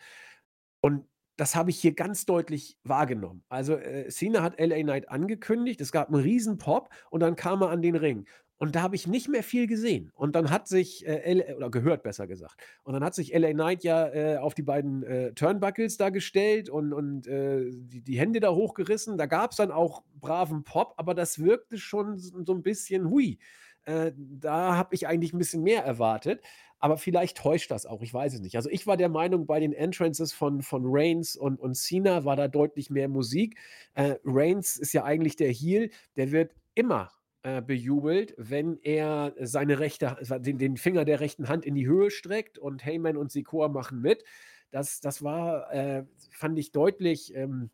Und das habe ich hier ganz deutlich wahrgenommen. Also, äh, Cena hat LA Knight angekündigt, es gab 'n Riesen-Pop und dann kam er an den Ring. Und da habe ich nicht mehr viel gesehen. Und dann hat sich, äh, L oder gehört, besser gesagt. Und dann hat sich LA Knight ja, äh, auf die beiden, äh, Turnbuckles da gestellt und und, äh, die die Hände da hochgerissen. Da gab's dann auch braven Pop, aber das wirkte schon so 'n bisschen, hui, äh, da habe ich eigentlich 'n bisschen mehr erwartet, aber vielleicht täuscht das auch, ich weiß es nicht. Also, ich war der Meinung, bei den Entrances von von Reigns und und Cena war da deutlich mehr Musik. Äh, Reigns ist ja eigentlich der Heel, der wird immer, äh, bejubelt, wenn er seine rechte den den Finger der rechten Hand in die Höhe streckt und Heyman und Sikoa machen mit. Das das war, äh, fand ich deutlich, ähm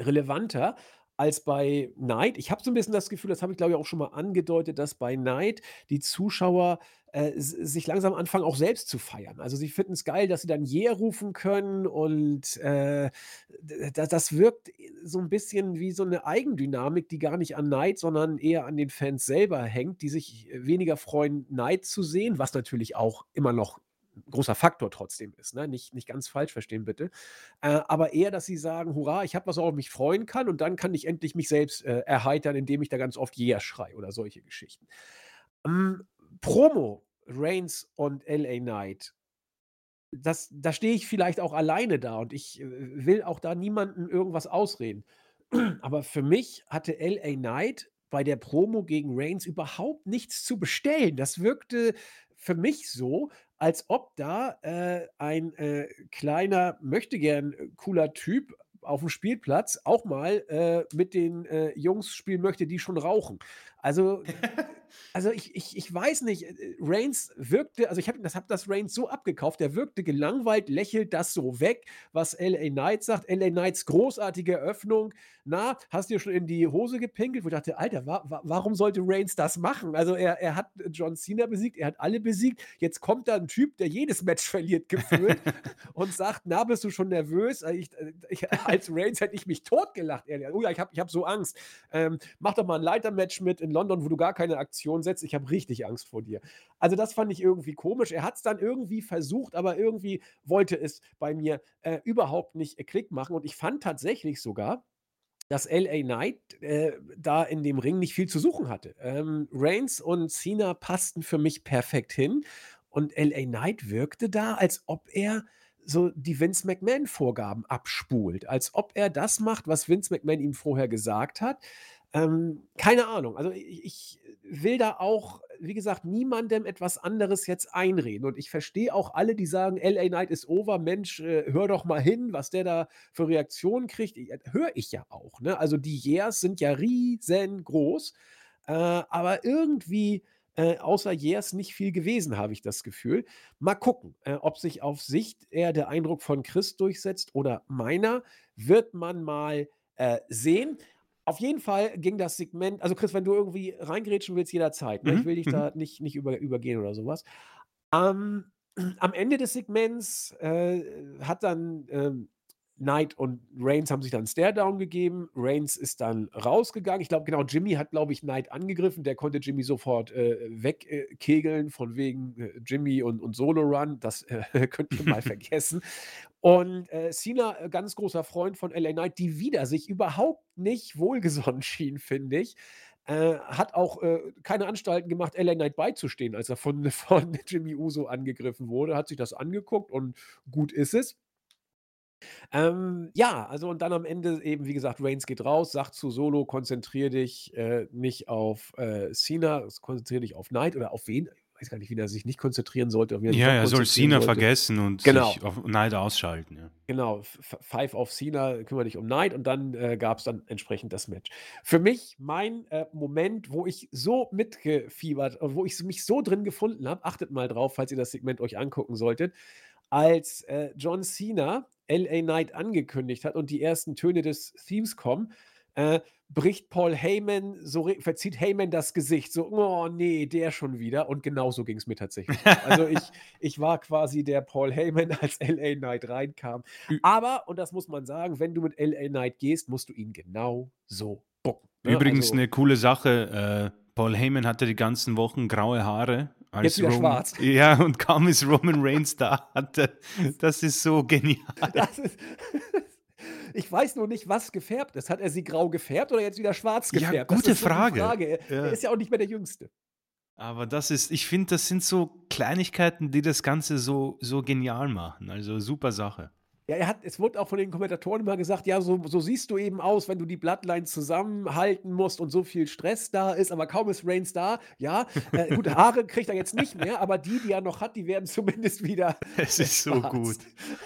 Relevanter als bei Knight. Ich habe so 'n bisschen das Gefühl, das habe ich, glaube ich, auch schon mal angedeutet, dass bei Knight die Zuschauer, äh, sich langsam anfangen, auch selbst zu feiern. Also, sie finden's geil, dass sie dann „Yeah“ rufen können und, äh, das wirkt so 'n bisschen wie so 'ne Eigendynamik, die gar nicht an Knight, sondern eher an den Fans selber hängt, die sich weniger freuen, Knight zu sehen, was natürlich auch immer noch großer Faktor trotzdem ist, ne? Nicht nicht ganz falsch verstehen bitte. Äh, aber eher, dass sie sagen: „Hurra, ich habe was, worauf ich mich freuen kann und dann kann ich endlich mich selbst, äh, erheitern, indem ich da ganz oft „Yeah“ schreie“ oder solche Geschichten. Hm, Promo, Reigns und LA Knight, das da stehe ich vielleicht auch alleine da und ich, äh, will auch da niemandem irgendwas ausreden. Aber für mich hatte LA Knight bei der Promo gegen Reigns überhaupt nichts zu bestellen. Das wirkte für mich so, als ob da, äh, ein, äh, kleiner Möchtegern äh, cooler Typ aufm Spielplatz auch mal, äh, mit den, äh, Jungs spielen möchte, die schon rauchen. Also also, ich ich ich weiß nicht, äh, Reigns wirkte also, ich habe das habe das Reigns so abgekauft, der wirkte gelangweilt, lächelt das so weg, was LA Knight sagt. LA Knights großartige Eröffnung: „Na, hast dir schon in die Hose gepinkelt?“ Wo ich dachte: „Alter, wa wa warum sollte Reigns das machen?“ Also, er er hat John Cena besiegt, er hat alle besiegt. Jetzt kommt da 'n Typ, der jedes Match verliert gefühlt und sagt: „Na, bist du schon nervös?“ Äh, ich äh, ich als Reigns hätte ich mich totgelacht, ehrlich. „Oh ja, ich habe ich habe so Angst. Ähm, mach doch mal 'n Leitermatch mit in London, wo du gar keine Aktion setzt. Ich habe richtig Angst vor dir.“ Also, das fand ich irgendwie komisch. Er hat's dann irgendwie versucht, aber irgendwie wollte es bei mir, äh, überhaupt nicht, äh, Klick machen und ich fand tatsächlich sogar, dass LA Knight, äh, da in dem Ring nicht viel zu suchen hatte. Ähm, Reigns und Cena passten für mich perfekt hin und LA Knight wirkte da, als ob er so die Vince McMahon-Vorgaben abspult, als ob er das macht, was Vince McMahon ihm vorher gesagt hat. Ähm, keine Ahnung. Also, i ich will da auch, wie gesagt, niemandem etwas anderes jetzt einreden und ich verstehe auch alle, die sagen: „LA Knight ist over. Mensch, äh, hör doch mal hin, was der da für Reaktionen kriegt.“ I äh, höre ich ja auch, ne? Also, die Yeahs sind ja riesengroß, äh, aber irgendwie, äh, außer Yeahs nicht viel gewesen, habe ich das Gefühl. Mal gucken, äh, ob sich auf Sicht eher der Eindruck von Chris durchsetzt oder meiner, wird man mal, äh, sehen. Auf jeden Fall ging das Segment also, Chris, wenn du irgendwie reingrätschen willst, jederzeit, ne? Ich Mhm, will dich mhm. da nicht nicht über übergehen oder so was. Ähm, am Ende des Segments, äh, hat dann, ähm Knight und Reigns haben sich dann 'n Staredown gegeben. Reigns ist dann rausgegangen. Ich glaube, genau, Jimmy hat, glaube ich, Knight angegriffen. Der konnte Jimmy sofort, äh, weg äh, von wegen, äh, Jimmy und und Solo Run. Das, äh, könnt ihr mal vergessen. Und, äh, Cena, äh, ganz großer Freund von LA Knight, die wieder sich überhaupt nicht wohlgesonnen schien, finde ich. Äh, hat auch, äh, keine Anstalten gemacht, LA Knight beizustehen, als er von von Jimmy Uso angegriffen wurde. Hat sich das angeguckt und gut ist es. Ähm, ja, also und dann am Ende eben, wie gesagt, Reigns geht raus, sagt zu Solo: „Konzentrier dich, äh, nicht auf, äh, Cena, konzentriere dich auf Knight“ oder auf wen? Ich weiß gar nicht, wen er sich nicht konzentrieren sollte, wen er Ja, er soll Cena sollte. vergessen und Genau. sich auf Knight ausschalten, ja. Genau, Five auf Cena, kümmere dich um Knight und dann, äh, gab's dann entsprechend das Match. Für mich mein, äh, Moment, wo ich so mitgefiebert wo ich mich so drin gefunden habe, achtet mal drauf, falls ihr das Segment euch angucken solltet, als, äh, John Cena LA Knight angekündigt hat und die ersten Töne des Themes kommen, äh, bricht Paul Heyman so verzieht Heyman das Gesicht, so: „Oh ne, der schon wieder.“ Und genauso ging's mir tatsächlich. Also, ich ich war quasi der Paul Heyman, als LA Knight reinkam. Aber, und das muss man sagen, wenn du mit LA Knight gehst, musst du ihn genau so booken, ne? Übrigens Also 'ne coole Sache, äh, Paul Heyman hatte die ganzen Wochen graue Haare, Jetzt wieder Roman schwarz. ja, und kaum ist Roman Reigns da, hat er das ist so genial. Ist ich weiß nur nicht, was gefärbt ist. Hat er sie grau gefärbt oder jetzt wieder schwarz Ja, gefärbt? Das gute Frage. Frage. Er er Ja. ist ja auch nicht mehr der Jüngste. Aber das ist ich finde, das sind so Kleinigkeiten, die das Ganze so so genial machen. Also, super Sache. Ja, er hat es wurde auch von den Kommentatoren immer gesagt: „Ja, so so siehst du eben aus, wenn du die Bloodline zusammenhalten musst und so viel Stress da ist.“ Aber kaum ist Reigns da, ja, äh, gut, Haare kriegt er jetzt nicht mehr, aber die, die er noch hat, die werden zumindest wieder, Es ist so gut.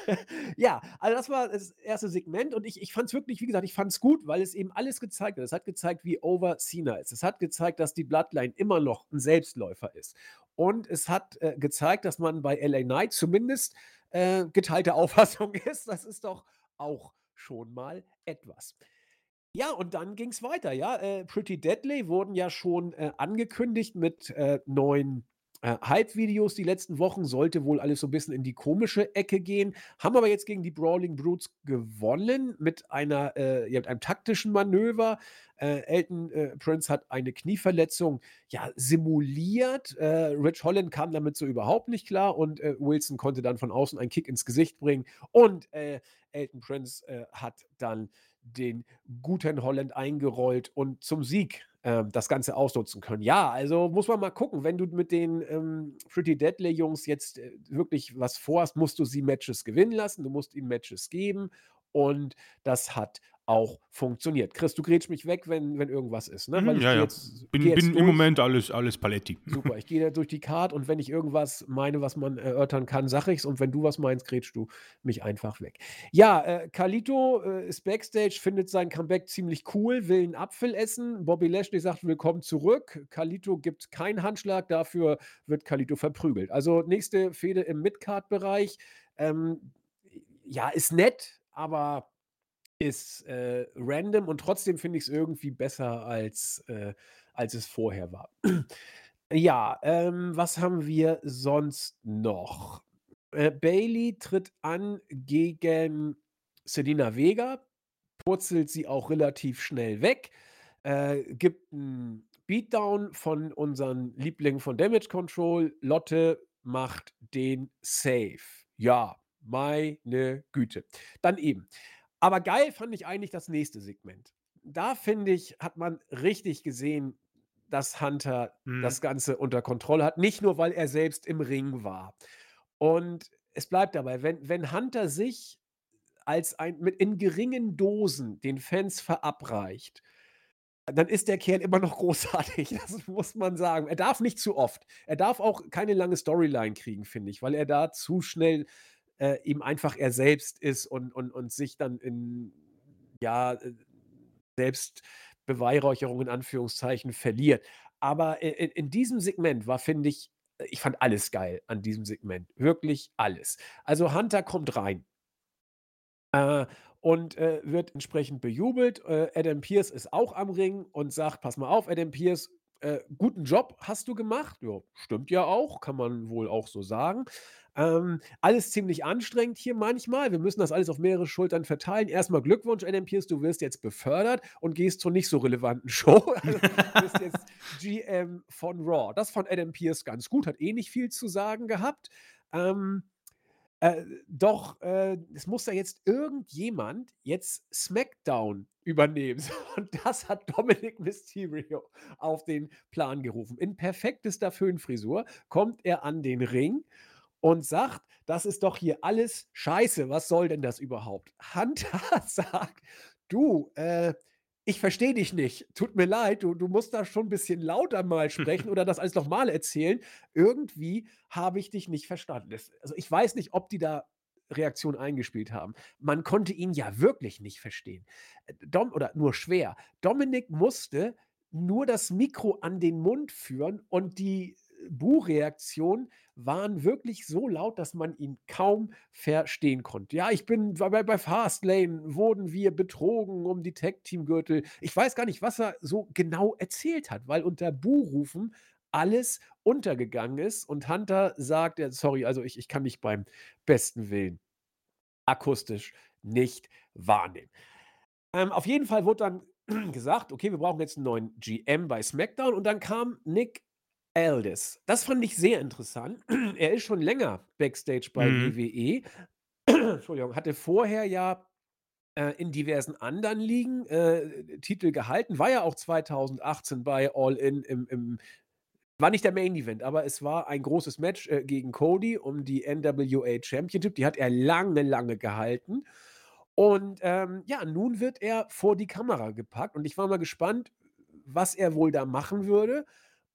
Ja, also das war das erste Segment und ich ich fand's wirklich wie gesagt, ich fand's gut, weil es eben alles gezeigt hat. Es hat gezeigt, wie over Cena ist. Es hat gezeigt, dass die Bloodline immer noch 'n Selbstläufer ist. Und es hat, äh, gezeigt, dass man bei LA Knight zumindest, äh, geteilter Auffassung ist. Das ist doch auch schon mal etwas. Ja, und dann ging's weiter, ja. Äh, Pretty Deadly wurden ja schon, äh, angekündigt mit, äh, neuen, äh, Hype-Videos die letzten Wochen. Sollte wohl alles so 'n bisschen in die komische Ecke gehen, haben aber jetzt gegen die Brawling Brutes gewonnen mit einer äh, mit einem taktischen Manöver. Äh, Elton, äh, Prince hat eine Knieverletzung, ja, simuliert. Äh, Ridge Holland kam damit so überhaupt nicht klar und, äh, Wilson konnte dann von außen einen Kick ins Gesicht bringen und, äh, Elton Prince, hat dann den guten Holland eingerollt und zum Sieg, ähm, das Ganze ausnutzen können. Ja, also muss man mal gucken, wenn du mit den, ähm, Pretty Deadly Jungs jetzt, äh, wirklich was vorhast, musst du sie Matches gewinnen lassen. Du musst ihnen Matches geben und das hat auch funktioniert. Chris, du grätschst mich weg, wenn wenn irgendwas ist, ne? Weil Mhm, ich ja, ja. jetzt Bin bin im. Moment alles alles paletti. Super, ich gehe durch die Card und wenn ich irgendwas meine, was man erörtern kann, sage ich's und wenn du was meinst, grätschst du mich einfach weg. Ja, äh, Carlito, äh, ist Backstage, findet sein Comeback ziemlich cool, will 'n Apfel essen. Bobby Lashley sagt: „Willkommen zurück.“ Carlito gibt keinen Handschlag, dafür wird Carlito verprügelt. Also, nächste Fehde im Mid-Card-Bereich. Ähm, ja, ist nett, aber ist, äh, random und trotzdem finde ich's irgendwie besser als, äh als es vorher war. Ja, ähm, was haben wir sonst noch? Äh, Bayley tritt an gegen Zelina Vega, purzelt sie auch relativ schnell weg, äh, gibt 'n Beatdown von unseren Lieblingen von Damage Control. Lotte macht den Save. Ja, meine Güte. Dann eben. Aber geil fand ich eigentlich das nächste Segment. Da finde ich, hat man richtig gesehen, dass Hunter Mhm. das Ganze unter Kontrolle hat, nicht nur, weil er selbst im Ring war. Und es bleibt dabei, wenn wenn Hunter sich als ein mit in geringen Dosen den Fans verabreicht, dann ist der Kerl immer noch großartig. Das muss man sagen. Er darf nicht zu oft. Er darf auch keine lange Storyline kriegen, finde ich, weil er da zu schnell, äh, eben einfach er selbst ist und und und sich dann in, ja, äh, Selbstbeweihräucherung in Anführungszeichen verliert. Aber in in diesem Segment war, finde ich ich fand alles geil an diesem Segment, wirklich alles. Also, Hunter kommt rein äh, und, äh, wird entsprechend bejubelt. Äh, Adam Pearce ist auch am Ring und sagt: „Pass mal auf, Adam Pearce, äh, guten Job hast du gemacht. Ja, stimmt ja auch, kann man wohl auch so sagen. Ähm, alles ziemlich anstrengend hier manchmal. Wir müssen das alles auf mehrere Schultern verteilen. Erstmal Glückwunsch, Adam Pierce, du wirst jetzt befördert und gehst zur nicht so relevanten Show. Also, du bist jetzt GM von Raw. Das fand Adam Pierce ganz gut, hat eh nicht viel zu sagen gehabt. Ähm, äh, doch, äh, es muss da jetzt irgendjemand jetzt SmackDown übernehmen. Und das hat Dominic Mysterio auf den Plan gerufen. In perfektester Föhnfrisur kommt er an den Ring und sagt, das ist doch hier alles scheiße. Was soll denn das überhaupt? Hunter sagt, du, äh, ich verstehe dich nicht. Tut mir leid, du, du musst da schon ein bisschen lauter mal sprechen oder das alles nochmal erzählen. Irgendwie habe ich dich nicht verstanden. Das, also ich weiß nicht, ob die da Reaktion eingespielt haben. Man konnte ihn ja wirklich nicht verstehen. Äh, Dom, oder nur schwer. Dominik musste nur das Mikro an den Mund führen und die Buhreaktionen waren wirklich so laut, dass man ihn kaum verstehen konnte. Ja, ich bin bei, bei Fastlane, wurden wir betrogen um die Tag-Team-Gürtel. Ich weiß gar nicht, was er so genau erzählt hat, weil unter Buhrufen alles untergegangen ist und Hunter sagt, sorry, also ich, ich kann mich beim besten Willen akustisch nicht wahrnehmen. Ähm, auf jeden Fall wurde dann gesagt, okay, wir brauchen jetzt einen neuen GM bei SmackDown und dann kam Nick Aldis. Das fand ich sehr interessant. Er ist schon länger Backstage bei Mhm. WWE. Entschuldigung, hatte vorher ja äh, in diversen anderen Ligen äh, Titel gehalten, war ja auch 2018 bei All In im, im war nicht der Main Event, aber es war ein großes Match äh, gegen Cody um die NWA Championship. Die hat er lange, lange gehalten. Und ähm, ja, nun wird er vor die Kamera gepackt und ich war mal gespannt, was er wohl da machen würde.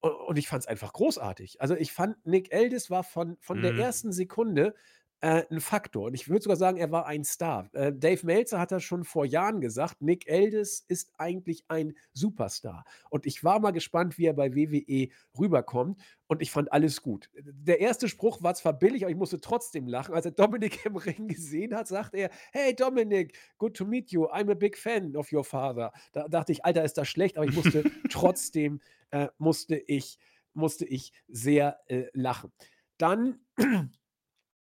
Und ich fand es einfach großartig. Also, ich fand, Nick Aldis war von von der Mhm. ersten Sekunde, äh, 'n Faktor und ich würde sogar sagen, er war ein Star. Äh, Dave Meltzer hat das schon vor Jahren gesagt: „Nick Aldis ist eigentlich ein Superstar.“ Und ich war mal gespannt, wie er bei WWE rüberkommt und ich fand alles gut. Der erste Spruch war zwar billig, aber ich musste trotzdem lachen. Als er Dominik im Ring gesehen hat, sagt er: „Hey Dominic, good to meet you. I'm a big fan of your father.“ Da dachte ich: „Alter, ist das schlecht“, aber ich musste trotzdem äh, musste ich musste ich sehr, äh, lachen. Dann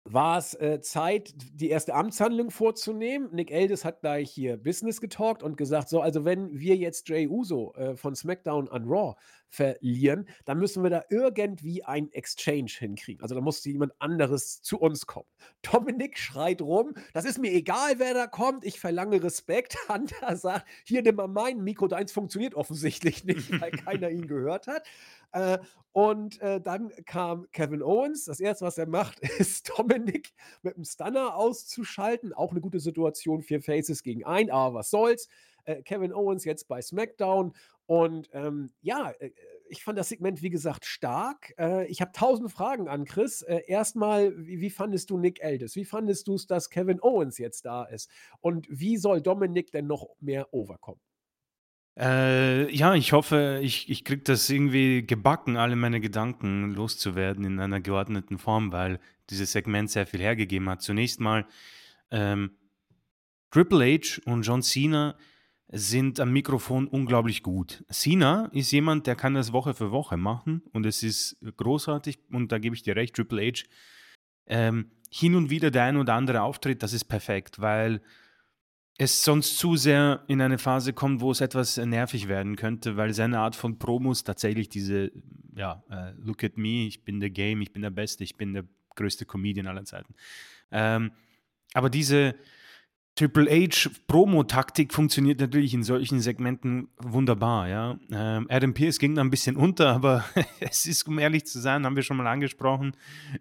war es äh, Zeit, die erste Amtshandlung vorzunehmen. Nick Aldis hat gleich hier Business getalkt und gesagt: „So, also wenn wir jetzt Jey Uso, äh, von SmackDown an Raw verlieren, dann müssen wir da irgendwie ein Exchange hinkriegen. Also, da muss jemand anderes zu uns kommen.“ Dominik schreit rum: „Das ist mir egal, wer da kommt, ich verlange Respekt.“ Hunter sagt: „Hier, nimm mal mein Mikro, deins funktioniert offensichtlich nicht, weil keiner ihn gehört hat.“ Äh, und, äh, dann kam Kevin Owens. Das Erste, was er macht, ist Dominik mit 'm Stunner auszuschalten. Auch 'ne gute Situation, 4 Faces gegen einen, aber was soll's. Äh, Kevin Owens jetzt bei SmackDown und, ähm, ja, äh, ich fand das Segment, wie gesagt, stark. Äh, ich habe tausend Fragen an Chris. Äh, erst mal, wie wie fandest du Nick Aldis? Wie fandest du's, dass Kevin Owens jetzt da ist? Und wie soll Dominik denn noch mehr overkommen? Äh, ja, ich hoffe, ich ich kriege das irgendwie gebacken, alle meine Gedanken loszuwerden in einer geordneten Form, weil dieses Segment sehr viel hergegeben hat. Zunächst mal, ähm, Triple H und John Cena sind am Mikrofon unglaublich gut. Cena ist jemand, der kann das Woche für Woche machen und es ist großartig und da gebe ich dir recht, Triple H. Ähm, hin und wieder der ein oder andere Auftritt, das ist perfekt, weil es sonst zu sehr in eine Phase kommt, wo es etwas nervig werden könnte, weil seine Art von Promos tatsächlich diese, ja, äh, look at me, ich bin der Game, ich bin der Beste, ich bin der größte Comedian aller Zeiten. Ähm, aber diese Triple H Promo-Taktik funktioniert natürlich in solchen Segmenten wunderbar, ja. Ähm, Adam Pearce ging da ein bisschen unter, aber es ist, um ehrlich zu sein, haben wir schon mal angesprochen,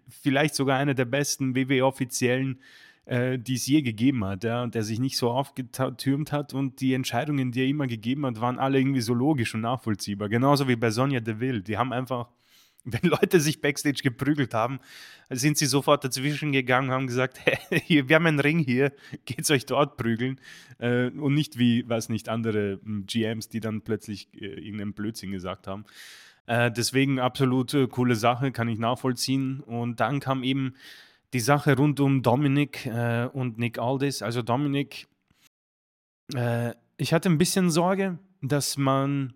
vielleicht sogar einer der besten WWE-Offiziellen äh, die es je gegeben hat, ja, der sich nicht so aufgetürmt hat und die Entscheidungen, die er immer gegeben hat, waren alle irgendwie so logisch und nachvollziehbar. Genauso wie bei Sonja Deville. Die haben einfach, wenn Leute sich Backstage geprügelt haben, sind sie sofort dazwischen gegangen und haben gesagt, hey, wir haben einen Ring hier, geht's euch dort prügeln. Äh, und nicht wie, weiß nicht, andere hm, GMs, die dann plötzlich äh, irgendeinen Blödsinn gesagt haben. Äh, deswegen absolut coole Sache, kann ich nachvollziehen. Und dann kam eben die Sache rund um Dominik und Nick Aldis. Also Dominik, ich hatte ein bisschen Sorge, dass man,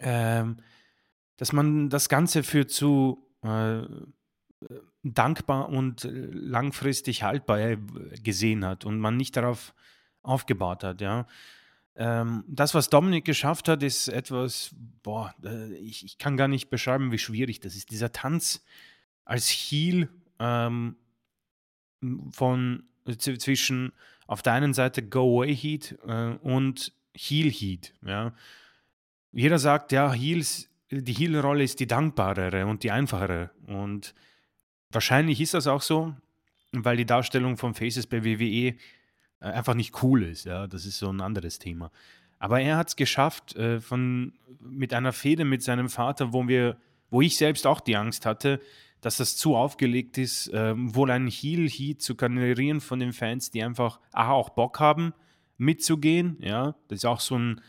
ähm, dass man das Ganze für zu äh, dankbar und langfristig haltbar äh, gesehen hat und man nicht darauf aufgebaut hat, ja. Ähm, das, was Dominik geschafft hat, ist etwas, boah, ich, ich, kann gar nicht beschreiben, wie schwierig das ist. Dieser Tanz als Heel ähm, von zwischen auf der einen Seite Go Away Heat äh, und Heel Heat. Ja. Jeder sagt, ja, Heels, die Heel-Rolle ist die dankbarere und die einfachere. Und wahrscheinlich ist das auch so, weil die Darstellung von Faces bei WWE äh, einfach nicht cool ist. Ja, das ist so ein anderes Thema. Aber er hat es geschafft, äh, von, mit einer Fehde mit seinem Vater, wo wir, wo ich selbst auch die Angst hatte, dass das zu aufgelegt ist, ähm, wohl einen Heel-Heat zu generieren von den Fans, die einfach aha, auch Bock haben, mitzugehen. Ja, das ist auch so ein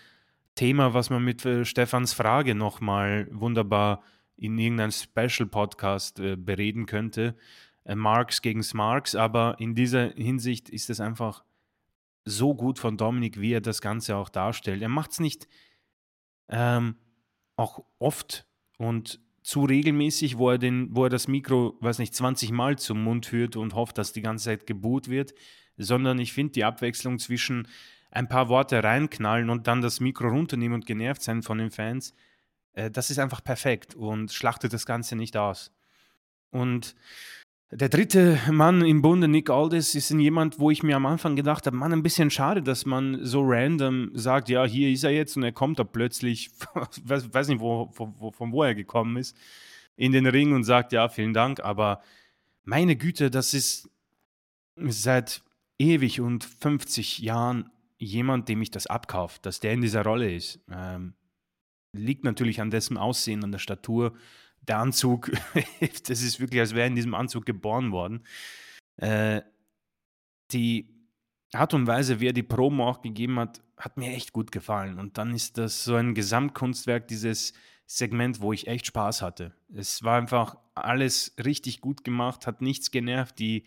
Thema, was man mit äh, Stefans Frage nochmal wunderbar in irgendeinem Special-Podcast äh, bereden könnte. Äh, Marx gegen Smarks, aber in dieser Hinsicht ist es einfach so gut von Dominik, wie er das Ganze auch darstellt. Er macht es nicht ähm, auch oft und zu regelmäßig, wo er, den, wo er das Mikro, weiß nicht, 20 Mal zum Mund führt und hofft, dass die ganze Zeit geboot wird, sondern ich finde die Abwechslung zwischen ein paar Worte reinknallen und dann das Mikro runternehmen und genervt sein von den Fans, äh, das ist einfach perfekt und schlachtet das Ganze nicht aus. Und der dritte Mann im Bunde, Nick Aldis, ist jemand, wo ich mir am Anfang gedacht habe, Mann, ein bisschen schade, dass man so random sagt, ja, hier ist er jetzt und er kommt da plötzlich, weiß, weiß nicht, wo, wo, von wo er gekommen ist, in den Ring und sagt, ja, vielen Dank, aber meine Güte, das ist seit ewig und 50 Jahren jemand, dem ich das abkauft, dass der in dieser Rolle ist. Ähm, liegt natürlich an dessen Aussehen, an der Statur, der Anzug, das ist wirklich, als wäre in diesem Anzug geboren worden. Äh, die Art und Weise, wie er die Promo auch gegeben hat, hat mir echt gut gefallen. Und dann ist das so ein Gesamtkunstwerk, dieses Segment, wo ich echt Spaß hatte. Es war einfach alles richtig gut gemacht, hat nichts genervt. Die,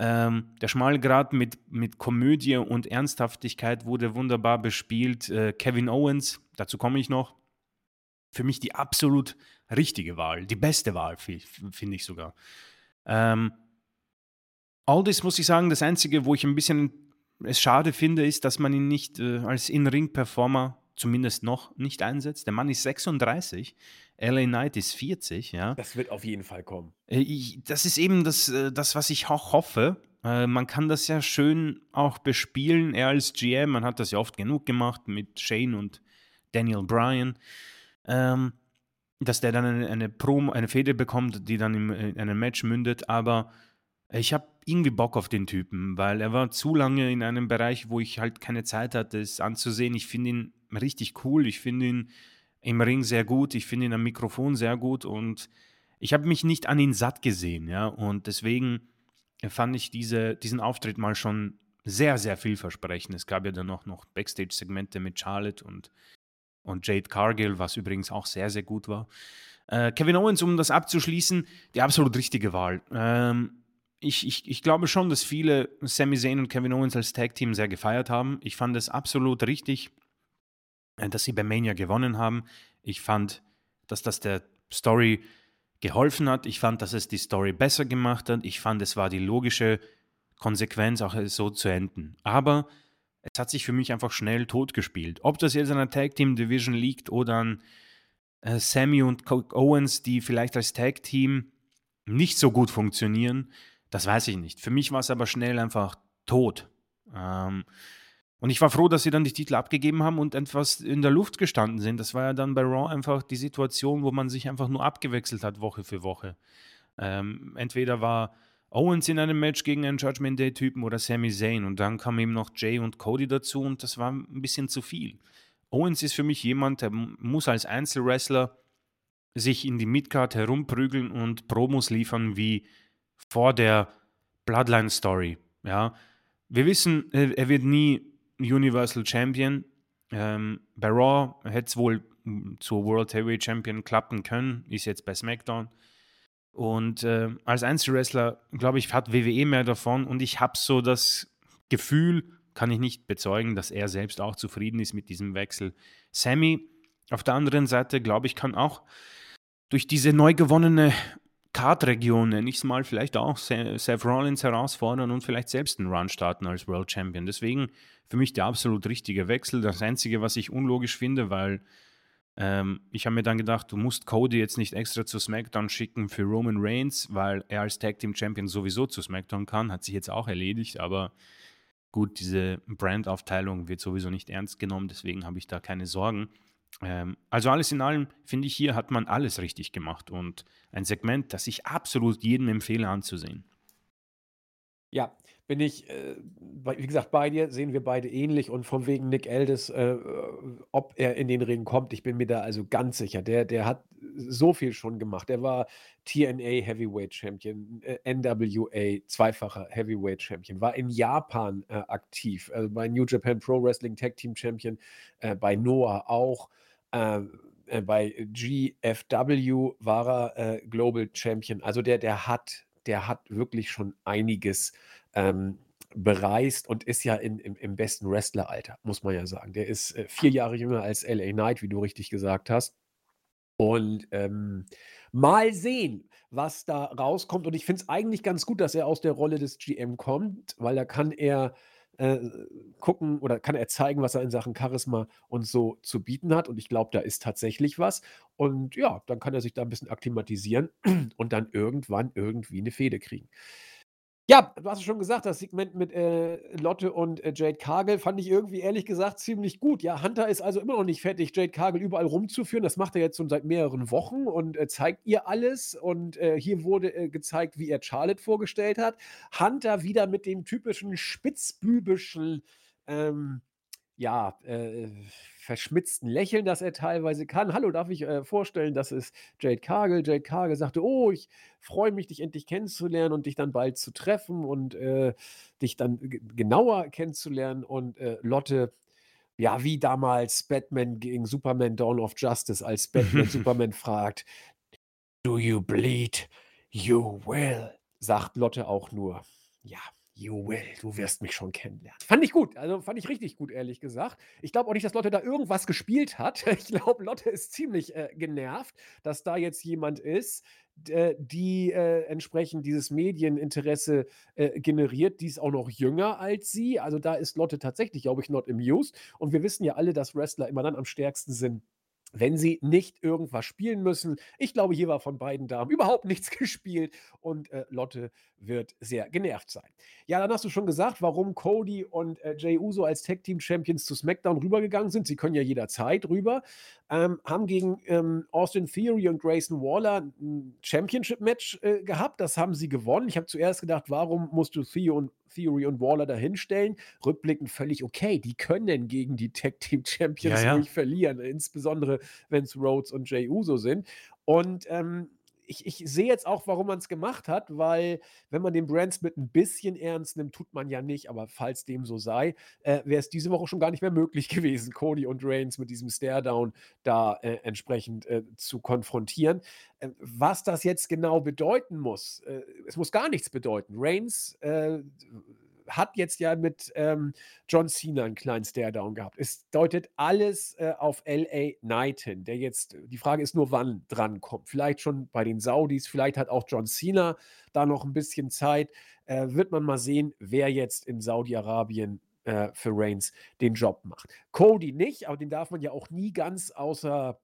ähm, der Schmalgrad mit, mit Komödie und Ernsthaftigkeit wurde wunderbar bespielt. Äh, Kevin Owens, dazu komme ich noch, für mich die absolut richtige Wahl, die beste Wahl, finde ich sogar. Ähm, Aldis muss ich sagen, das Einzige, wo ich ein bisschen es schade finde, ist, dass man ihn nicht äh, als In-Ring-Performer zumindest noch nicht einsetzt. Der Mann ist 36, LA Knight ist 40, ja. Das wird auf jeden Fall kommen. Äh, ich, das ist eben das, äh, das, was ich auch hoffe. Äh, man kann das ja schön auch bespielen. Er als GM, man hat das ja oft genug gemacht mit Shane und Daniel Bryan. Ähm, dass der dann eine, eine Promo, eine Fehde bekommt, die dann in einem Match mündet, aber ich habe irgendwie Bock auf den Typen, weil er war zu lange in einem Bereich, wo ich halt keine Zeit hatte, es anzusehen. Ich finde ihn richtig cool, ich finde ihn im Ring sehr gut, ich finde ihn am Mikrofon sehr gut und ich habe mich nicht an ihn satt gesehen, ja, und deswegen fand ich diese, diesen Auftritt mal schon sehr, sehr vielversprechend. Es gab ja dann auch noch Backstage-Segmente mit Charlotte und und Jade Cargill, was übrigens auch sehr, sehr gut war. Äh, Kevin Owens, um das abzuschließen, die absolut richtige Wahl. Ähm, ich, ich, ich glaube schon, dass viele Sami Zayn und Kevin Owens als Tag-Team sehr gefeiert haben. Ich fand es absolut richtig, dass sie bei Mania gewonnen haben. Ich fand, dass das der Story geholfen hat. Ich fand, dass es die Story besser gemacht hat. Ich fand, es war die logische Konsequenz, auch so zu enden. Aber es hat sich für mich einfach schnell totgespielt. Ob das jetzt an der Tag Team Division liegt oder an äh, Sammy und Coke Owens, die vielleicht als Tag Team nicht so gut funktionieren, das weiß ich nicht. Für mich war es aber schnell einfach tot. Ähm, und ich war froh, dass sie dann die Titel abgegeben haben und etwas in der Luft gestanden sind. Das war ja dann bei Raw einfach die Situation, wo man sich einfach nur abgewechselt hat, Woche für Woche. Ähm, entweder war Owens in einem Match gegen einen Judgment Day-Typen oder Sami Zayn. Und dann kam eben noch Jay und Cody dazu und das war ein bisschen zu viel. Owens ist für mich jemand, der muss als Einzelwrestler sich in die Midcard herumprügeln und Promos liefern wie vor der Bloodline Story. Ja, wir wissen, er wird nie Universal Champion. Ähm, bei Raw hätte es wohl zur World Heavyweight Champion klappen können, ist jetzt bei SmackDown. Und äh, als Einzelwrestler, glaube ich, hat WWE mehr davon und ich habe so das Gefühl, kann ich nicht bezeugen, dass er selbst auch zufrieden ist mit diesem Wechsel. Sammy Auf der anderen Seite, glaube ich, kann auch durch diese neu gewonnene Card-Region, nenne ich es mal, vielleicht auch Seth Rollins herausfordern und vielleicht selbst einen Run starten als World Champion. Deswegen für mich der absolut richtige Wechsel. Das Einzige, was ich unlogisch finde, weil ähm, ich habe mir dann gedacht, du musst Cody jetzt nicht extra zu SmackDown schicken für Roman Reigns, weil er als Tag Team Champion sowieso zu SmackDown kann. Hat sich jetzt auch erledigt, aber gut, diese Brandaufteilung wird sowieso nicht ernst genommen, deswegen habe ich da keine Sorgen. Ähm, also alles in allem finde ich, hier hat man alles richtig gemacht und ein Segment, das ich absolut jedem empfehle anzusehen. Ja, bin ich, äh, wie gesagt, bei dir sehen wir beide ähnlich und von wegen Nick Aldis, äh, ob er in den Ring kommt, ich bin mir da also ganz sicher. Der, der hat so viel schon gemacht. Der war TNA Heavyweight Champion, äh, NWA zweifacher Heavyweight Champion, war in Japan äh, aktiv, also bei New Japan Pro Wrestling Tag Team Champion, äh, bei Noah auch. Äh, äh, bei GFW war er äh, Global Champion. Also der, der hat, der hat wirklich schon einiges ähm, bereist und ist ja in, im, im besten Wrestleralter, muss man ja sagen. Der ist äh, vier Jahre jünger als LA Knight, wie du richtig gesagt hast. Und ähm, mal sehen, was da rauskommt. Und ich finde es eigentlich ganz gut, dass er aus der Rolle des GM kommt, weil da kann er äh, gucken oder kann er zeigen, was er in Sachen Charisma und so zu bieten hat. Und ich glaube, da ist tatsächlich was. Und ja, dann kann er sich da ein bisschen akklimatisieren und dann irgendwann irgendwie eine Fehde kriegen. Ja, du hast es schon gesagt, das Segment mit, äh, Lotte und, äh, Jade Cargill fand ich irgendwie ehrlich gesagt ziemlich gut. Ja, Hunter ist also immer noch nicht fertig, Jade Cargill überall rumzuführen. Das macht er jetzt schon seit mehreren Wochen und, äh, zeigt ihr alles. Und, äh, hier wurde, äh, gezeigt, wie er Charlotte vorgestellt hat. Hunter wieder mit dem typischen spitzbübischen, ähm, ja, äh, verschmitzten Lächeln, das er teilweise kann. Hallo, darf ich äh, vorstellen, das ist Jade Cargill. Jade Cargill sagte, oh, ich freue mich, dich endlich kennenzulernen und dich dann bald zu treffen und äh, dich dann genauer kennenzulernen. Und äh, Lotte, ja, wie damals Batman gegen Superman Dawn of Justice, als Batman Superman fragt, Do you bleed? You will, sagt Lotte auch nur. Ja, You will, du wirst mich schon kennenlernen. Fand ich gut, also fand ich richtig gut, ehrlich gesagt. Ich glaube auch nicht, dass Lotte da irgendwas gespielt hat. Ich glaube, Lotte ist ziemlich äh, genervt, dass da jetzt jemand ist, äh, die äh, entsprechend dieses Medieninteresse äh, generiert. Die ist auch noch jünger als sie. Also da ist Lotte tatsächlich, glaube ich, not amused. Und wir wissen ja alle, dass Wrestler immer dann am stärksten sind, wenn sie nicht irgendwas spielen müssen. Ich glaube, hier war von beiden Damen überhaupt nichts gespielt und äh, Lotte wird sehr genervt sein. Ja, dann hast du schon gesagt, warum Cody und äh, Jay Uso als Tag Team Champions zu SmackDown rübergegangen sind. Sie können ja jederzeit rüber. Ähm, haben gegen ähm, Austin Theory und Grayson Waller ein Championship-Match äh, gehabt. Das haben sie gewonnen. Ich habe zuerst gedacht, warum musst du Theo und, Theory und Waller dahinstellen? Rückblickend völlig okay. Die können gegen die Tag Team Champions ja, ja. ruhig verlieren, insbesondere wenn es Rhodes und Jay Uso sind. Und ähm, ich, ich sehe jetzt auch, warum man es gemacht hat, weil wenn man den Brand Split ein bisschen ernst nimmt, tut man ja nicht, aber falls dem so sei, äh, wäre es diese Woche schon gar nicht mehr möglich gewesen, Cody und Reigns mit diesem Stare-Down da äh, entsprechend äh, zu konfrontieren. Äh, was das jetzt genau bedeuten muss, äh, es muss gar nichts bedeuten. Reigns äh, hat jetzt ja mit ähm, John Cena einen kleinen Stare-Down gehabt. Es deutet alles äh, auf LA Knight hin, der jetzt, die Frage ist nur, wann dran kommt. Vielleicht schon bei den Saudis, vielleicht hat auch John Cena da noch ein bisschen Zeit. Äh, wird man mal sehen, wer jetzt in Saudi-Arabien äh, für Reigns den Job macht. Cody nicht, aber den darf man ja auch nie ganz außer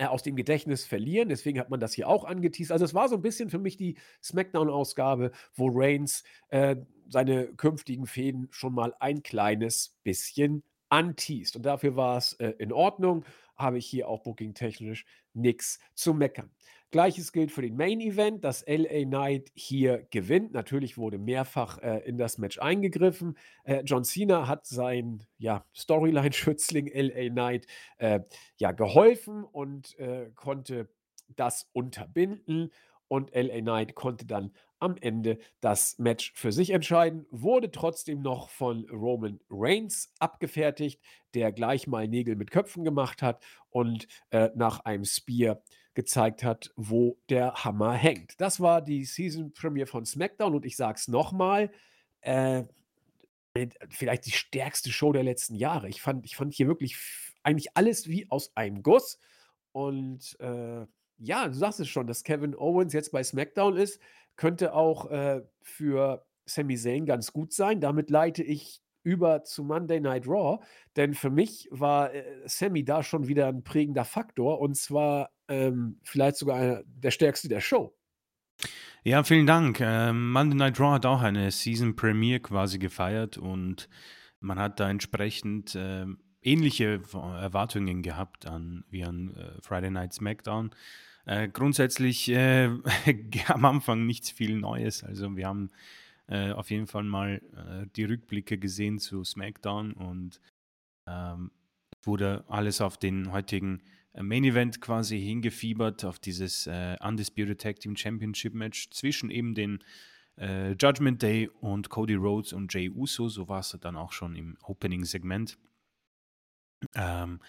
äh, aus dem Gedächtnis verlieren. Deswegen hat man das hier auch angeteased. Also es war so ein bisschen für mich die SmackDown-Ausgabe, wo Reigns äh, seine künftigen Fäden schon mal ein kleines bisschen anteast. Und dafür war es äh, in Ordnung. Habe ich hier auch booking-technisch nichts zu meckern. Gleiches gilt für den Main Event, dass LA Knight hier gewinnt. Natürlich wurde mehrfach äh, in das Match eingegriffen. Äh, John Cena hat sein ja, Storyline-Schützling LA Knight äh, ja, geholfen und äh, konnte das unterbinden. Und LA Knight konnte dann am Ende das Match für sich entscheiden, wurde trotzdem noch von Roman Reigns abgefertigt, der gleich mal Nägel mit Köpfen gemacht hat und äh, nach einem Spear gezeigt hat, wo der Hammer hängt. Das war die Season Premiere von SmackDown und ich sage es nochmal, äh, vielleicht die stärkste Show der letzten Jahre. Ich fand ich fand hier wirklich eigentlich alles wie aus einem Guss und, äh, ja, du sagst es schon, dass Kevin Owens jetzt bei SmackDown ist, könnte auch, äh, für Sami Zayn ganz gut sein. Damit leite ich über zu Monday Night Raw, denn für mich war, äh, Sami da schon wieder 'n prägender Faktor und zwar, ähm, vielleicht sogar einer der stärkste der Show. Ja, vielen Dank. Ähm, Monday Night Raw hat auch eine Season Premiere quasi gefeiert und man hat da entsprechend, ähm, ähnliche Erwartungen gehabt an wie an, äh, Friday Night SmackDown. Äh, grundsätzlich, äh, am Anfang nichts viel Neues. Also, wir haben, äh, auf jeden Fall mal, äh, die Rückblicke gesehen zu SmackDown und, ähm, wurde alles auf den heutigen äh, Main Event quasi hingefiebert, auf dieses, äh, Undisputed Tag Team Championship Match zwischen eben den, Judgment Day und Cody Rhodes und Jey Uso. So war es dann auch schon im Opening-Segment. Ähm,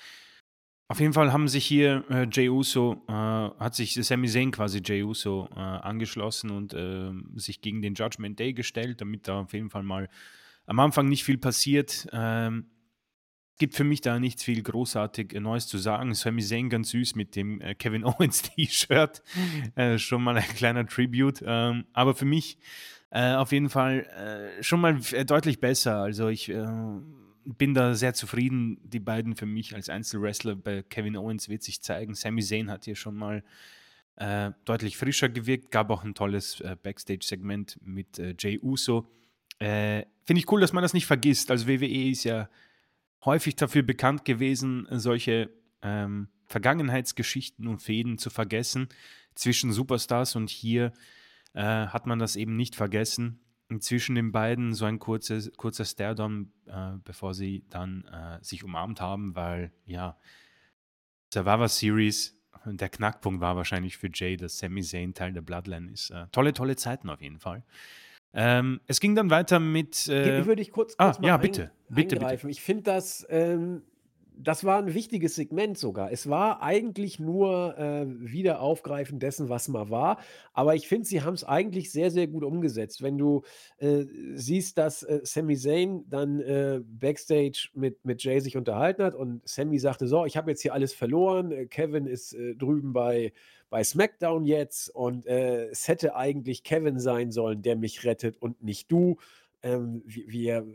auf jeden Fall haben sich hier äh, Jey Uso, äh, hat sich Sami Zayn quasi Jey Uso äh, angeschlossen und äh, sich gegen den Judgment Day gestellt, damit da auf jeden Fall mal am Anfang nicht viel passiert. Ähm, gibt für mich da nichts viel großartig äh, Neues zu sagen. Sami Zayn ganz süß mit dem äh, Kevin Owens T-Shirt. Äh, schon mal ein kleiner Tribute. Ähm, aber für mich auf jeden Fall schon mal deutlich besser. Also ich bin da sehr zufrieden. Die beiden für mich als Einzelwrestler bei Kevin Owens wird sich zeigen. Sami Zayn hat hier schon mal deutlich frischer gewirkt. Gab auch ein tolles Backstage-Segment mit Jay Uso. Finde ich cool, dass man das nicht vergisst. Also WWE ist ja häufig dafür bekannt gewesen, solche ähm, Vergangenheitsgeschichten und Fäden zu vergessen zwischen Superstars und hier äh, hat man das eben nicht vergessen. Zwischen den beiden so ein kurzes, kurzer Stare-Down, äh, bevor sie dann äh, sich umarmt haben, weil ja, Survivor Series, der Knackpunkt war wahrscheinlich für Jay, dass Sami Zayn Teil der Bloodline ist. Äh, tolle, tolle Zeiten auf jeden Fall. Ähm, es ging dann weiter mit. Äh, würde ich kurz, kurz ah, ja, bitte, bitte. Bitte. Ich finde das, ähm, das war ein wichtiges Segment sogar. Es war eigentlich nur äh, Wiederaufgreifen dessen, was mal war. Aber ich finde, sie haben es eigentlich sehr, sehr gut umgesetzt. Wenn du äh, siehst, dass äh, Sami Zayn dann äh, backstage mit, mit Jay sich unterhalten hat und Sami sagte: So, ich habe jetzt hier alles verloren. Äh, Kevin ist äh, drüben bei bei SmackDown jetzt und äh, es hätte eigentlich Kevin sein sollen, der mich rettet und nicht du. Ähm, wir,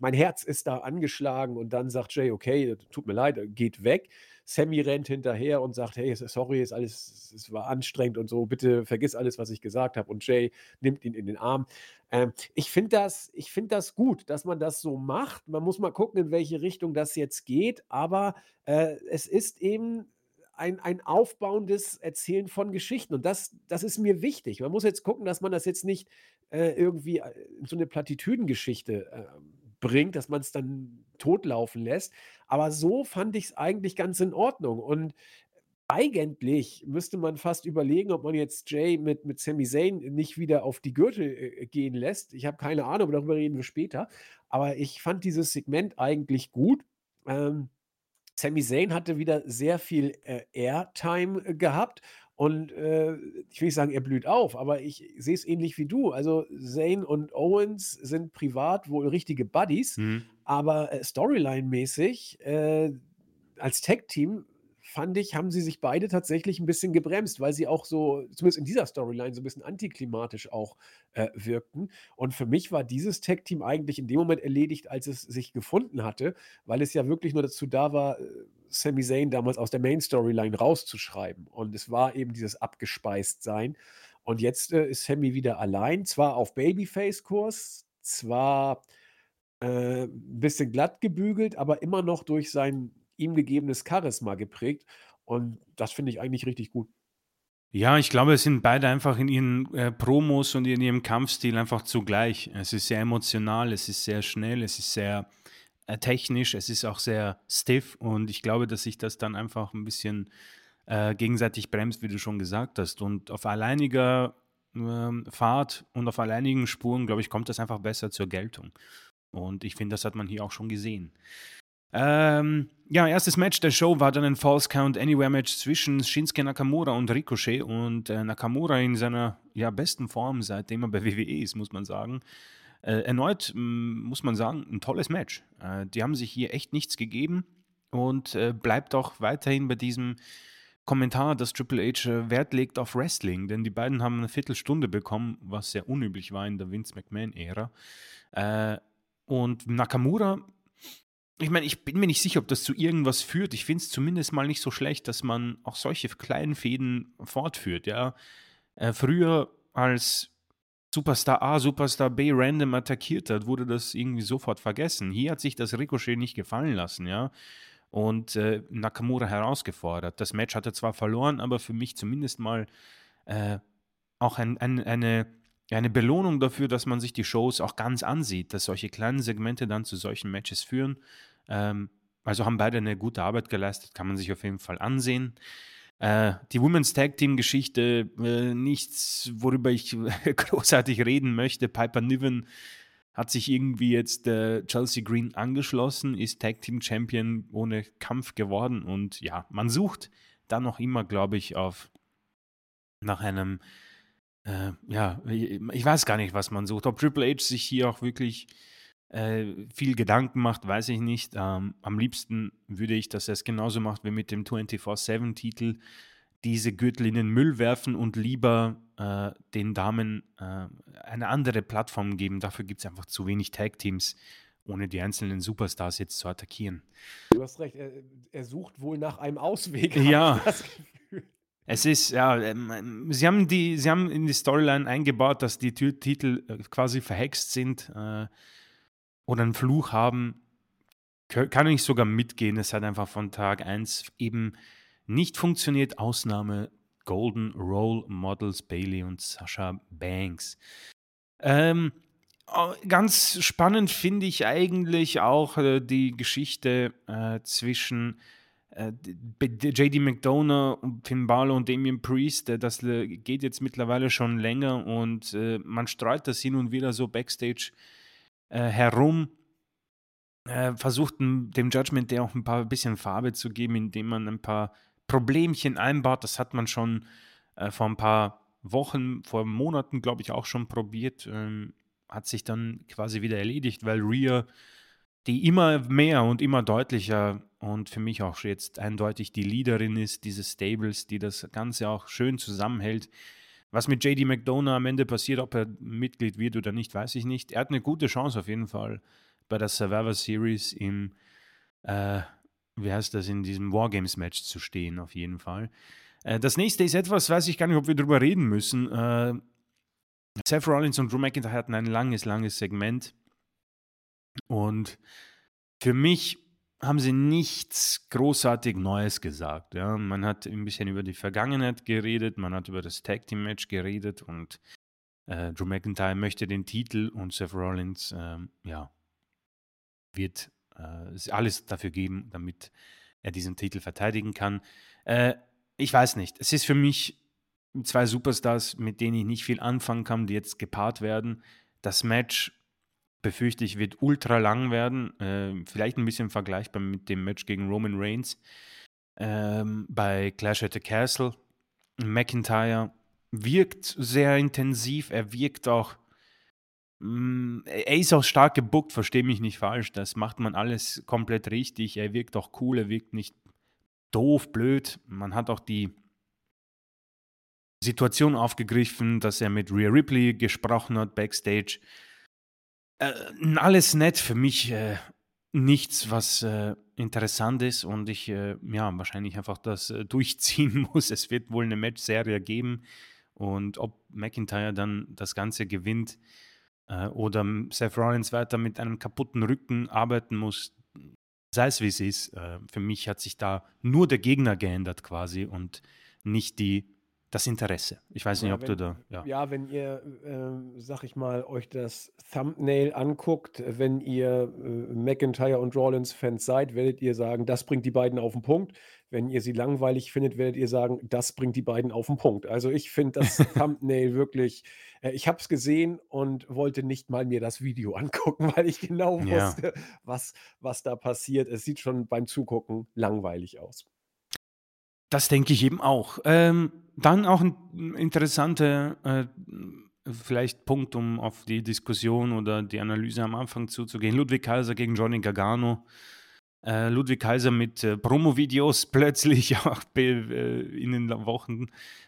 mein Herz ist da angeschlagen und dann sagt Jay, okay, tut mir leid, geht weg. Sammy rennt hinterher und sagt, hey, sorry, ist alles, es war anstrengend und so, bitte vergiss alles, was ich gesagt habe. Und Jay nimmt ihn in den Arm. Ähm, ich finde das, find das gut, dass man das so macht. Man muss mal gucken, in welche Richtung das jetzt geht, aber äh, es ist eben ein, ein aufbauendes Erzählen von Geschichten. Und das, das ist mir wichtig. Man muss jetzt gucken, dass man das jetzt nicht äh, irgendwie äh, in so eine Plattitüdengeschichte äh, bringt, dass man es dann totlaufen lässt. Aber so fand ich es eigentlich ganz in Ordnung. Und eigentlich müsste man fast überlegen, ob man jetzt Jay mit, mit Sami Zayn nicht wieder auf die Gürtel äh, gehen lässt. Ich habe keine Ahnung, darüber reden wir später. Aber ich fand dieses Segment eigentlich gut. Ähm, Sami Zayn hatte wieder sehr viel, äh, Airtime äh, gehabt und, äh, ich will nicht sagen, er blüht auf, aber ich sehe es ähnlich wie du. Also, Zayn und Owens sind privat wohl richtige Buddies, Mhm. aber, äh, storyline-mäßig, äh, als Tag-Team fand ich, haben sie sich beide tatsächlich ein bisschen gebremst, weil sie auch so, zumindest in dieser Storyline, so ein bisschen antiklimatisch auch äh, wirkten. Und für mich war dieses Tag-Team eigentlich in dem Moment erledigt, als es sich gefunden hatte, weil es ja wirklich nur dazu da war, äh, Sami Zayn damals aus der Main-Storyline rauszuschreiben. Und es war eben dieses Abgespeist-Sein. Und jetzt äh, ist Sammy wieder allein, zwar auf Babyface-Kurs, zwar äh, ein bisschen glatt gebügelt, aber immer noch durch sein ihm gegebenes Charisma geprägt. Und das finde ich eigentlich richtig gut. Ja, ich glaube, es sind beide einfach in ihren äh, Promos und in ihrem Kampfstil einfach zugleich. Es ist sehr emotional, es ist sehr schnell, es ist sehr technisch, es ist auch sehr stiff und ich glaube, dass sich das dann einfach ein bisschen äh, gegenseitig bremst, wie du schon gesagt hast. Und auf alleiniger ähm, Fahrt und auf alleinigen Spuren, glaube ich, kommt das einfach besser zur Geltung. Und ich finde, das hat man hier auch schon gesehen. Ähm, ja, erstes Match der Show war dann ein False Count Anywhere Match zwischen Shinsuke Nakamura und Ricochet und äh, Nakamura in seiner ja, besten Form, seitdem er bei WWE ist, muss man sagen. Äh, erneut muss man sagen, ein tolles Match. Äh, die haben sich hier echt nichts gegeben und äh, bleibt auch weiterhin bei diesem Kommentar, dass Triple H äh, Wert legt auf Wrestling, denn die beiden haben eine Viertelstunde bekommen, was sehr unüblich war in der Vince McMahon-Ära. Äh, und Nakamura, ich meine, ich bin mir nicht sicher, ob das zu irgendwas führt. Ich finde es zumindest mal nicht so schlecht, dass man auch solche kleinen Fäden fortführt. Ja, äh, früher als Superstar A, Superstar B random attackiert hat, wurde das irgendwie sofort vergessen. Hier hat sich das Ricochet nicht gefallen lassen, ja. Und äh, Nakamura herausgefordert. Das Match hat er zwar verloren, aber für mich zumindest mal äh, auch ein, ein, eine, eine Belohnung dafür, dass man sich die Shows auch ganz ansieht, dass solche kleinen Segmente dann zu solchen Matches führen. Ähm, also haben beide eine gute Arbeit geleistet, kann man sich auf jeden Fall ansehen. Äh, die Women's Tag Team Geschichte, äh, nichts, worüber ich großartig reden möchte. Piper Niven hat sich irgendwie jetzt äh, Chelsea Green angeschlossen, ist Tag Team Champion ohne Kampf geworden und ja, man sucht dann noch immer, glaube ich, auf nach einem, äh, ja, ich weiß gar nicht, was man sucht. Ob Triple H sich hier auch wirklich äh, viel Gedanken macht, weiß ich nicht. Ähm, am liebsten würde ich, dass er es genauso macht wie mit dem 24-7-Titel, diese Gürtel in den Müll werfen und lieber äh, den Damen äh, eine andere Plattform geben. Dafür gibt es einfach zu wenig Tag-Teams, ohne die einzelnen Superstars jetzt zu attackieren. Du hast recht, er, er sucht wohl nach einem Ausweg. Ja. Es ist, ja, ähm, sie haben die, sie haben in die Storyline eingebaut, dass die Titel äh, quasi verhext sind. Äh, oder einen Fluch haben, kann ich sogar mitgehen. Es hat einfach von Tag 1 eben nicht funktioniert. Ausnahme Golden Role Models Bailey und Sasha Banks. Ähm, ganz spannend finde ich eigentlich auch äh, die Geschichte äh, zwischen äh, JD McDonough, Finn Balor und Damian Priest. Äh, das äh, geht jetzt mittlerweile schon länger und äh, man streut das hin und wieder so backstage äh, herum, äh, versucht dem Judgment Day auch ein paar bisschen Farbe zu geben, indem man ein paar Problemchen einbaut. Das hat man schon äh, vor ein paar Wochen, vor Monaten, glaube ich, auch schon probiert. Ähm, hat sich dann quasi wieder erledigt, weil Rhea, die immer mehr und immer deutlicher und für mich auch jetzt eindeutig die Leaderin ist, dieses Stables, die das Ganze auch schön zusammenhält, was mit JD McDonough am Ende passiert, ob er Mitglied wird oder nicht, weiß ich nicht. Er hat eine gute Chance auf jeden Fall bei der Survivor Series im, äh, wie heißt das, in diesem Wargames-Match zu stehen, auf jeden Fall. Äh, das nächste ist etwas, weiß ich gar nicht, ob wir darüber reden müssen. Äh, Seth Rollins und Drew McIntyre hatten ein langes, langes Segment. Und für mich haben sie nichts großartig Neues gesagt. Ja. Man hat ein bisschen über die Vergangenheit geredet, man hat über das Tag Team Match geredet und äh, Drew McIntyre möchte den Titel und Seth Rollins äh, ja, wird äh, alles dafür geben, damit er diesen Titel verteidigen kann. Äh, ich weiß nicht. Es ist für mich zwei Superstars, mit denen ich nicht viel anfangen kann, die jetzt gepaart werden. Das Match befürchte ich, wird ultra lang werden. Äh, vielleicht ein bisschen vergleichbar mit dem Match gegen Roman Reigns ähm, bei Clash at the Castle. McIntyre wirkt sehr intensiv. Er wirkt auch. Mh, mm, er ist auch stark gebuckt, verstehe mich nicht falsch. Das macht man alles komplett richtig. Er wirkt auch cool, er wirkt nicht doof, blöd. Man hat auch die Situation aufgegriffen, dass er mit Rhea Ripley gesprochen hat backstage äh, alles nett, für mich äh, nichts, was äh, interessant ist und ich äh, ja wahrscheinlich einfach das äh, durchziehen muss. Es wird wohl eine Match-Serie geben und ob McIntyre dann das Ganze gewinnt äh, oder Seth Rollins weiter mit einem kaputten Rücken arbeiten muss, sei es wie es ist. für mich hat sich da nur der Gegner geändert quasi und nicht die das Interesse. Ich weiß nicht, Ja, ob wenn, du da, ja. ja, wenn ihr, äh, sag ich mal, euch das Thumbnail anguckt, wenn ihr äh, McIntyre und Rollins-Fans seid, werdet ihr sagen, das bringt die beiden auf den Punkt. Wenn ihr sie langweilig findet, werdet ihr sagen, das bringt die beiden auf den Punkt. Also ich finde das Thumbnail wirklich, äh, ich habe es gesehen und wollte nicht mal mir das Video angucken, weil ich genau Ja. wusste, was, was da passiert. Es sieht schon beim Zugucken langweilig aus. Das denke ich eben auch. Ähm, dann auch ein interessanter äh, vielleicht Punkt, um auf die Diskussion oder die Analyse am Anfang zuzugehen. Ludwig Kaiser gegen Johnny Gargano. Äh, Ludwig Kaiser mit äh, Promo-Videos plötzlich auch äh, in den Wochen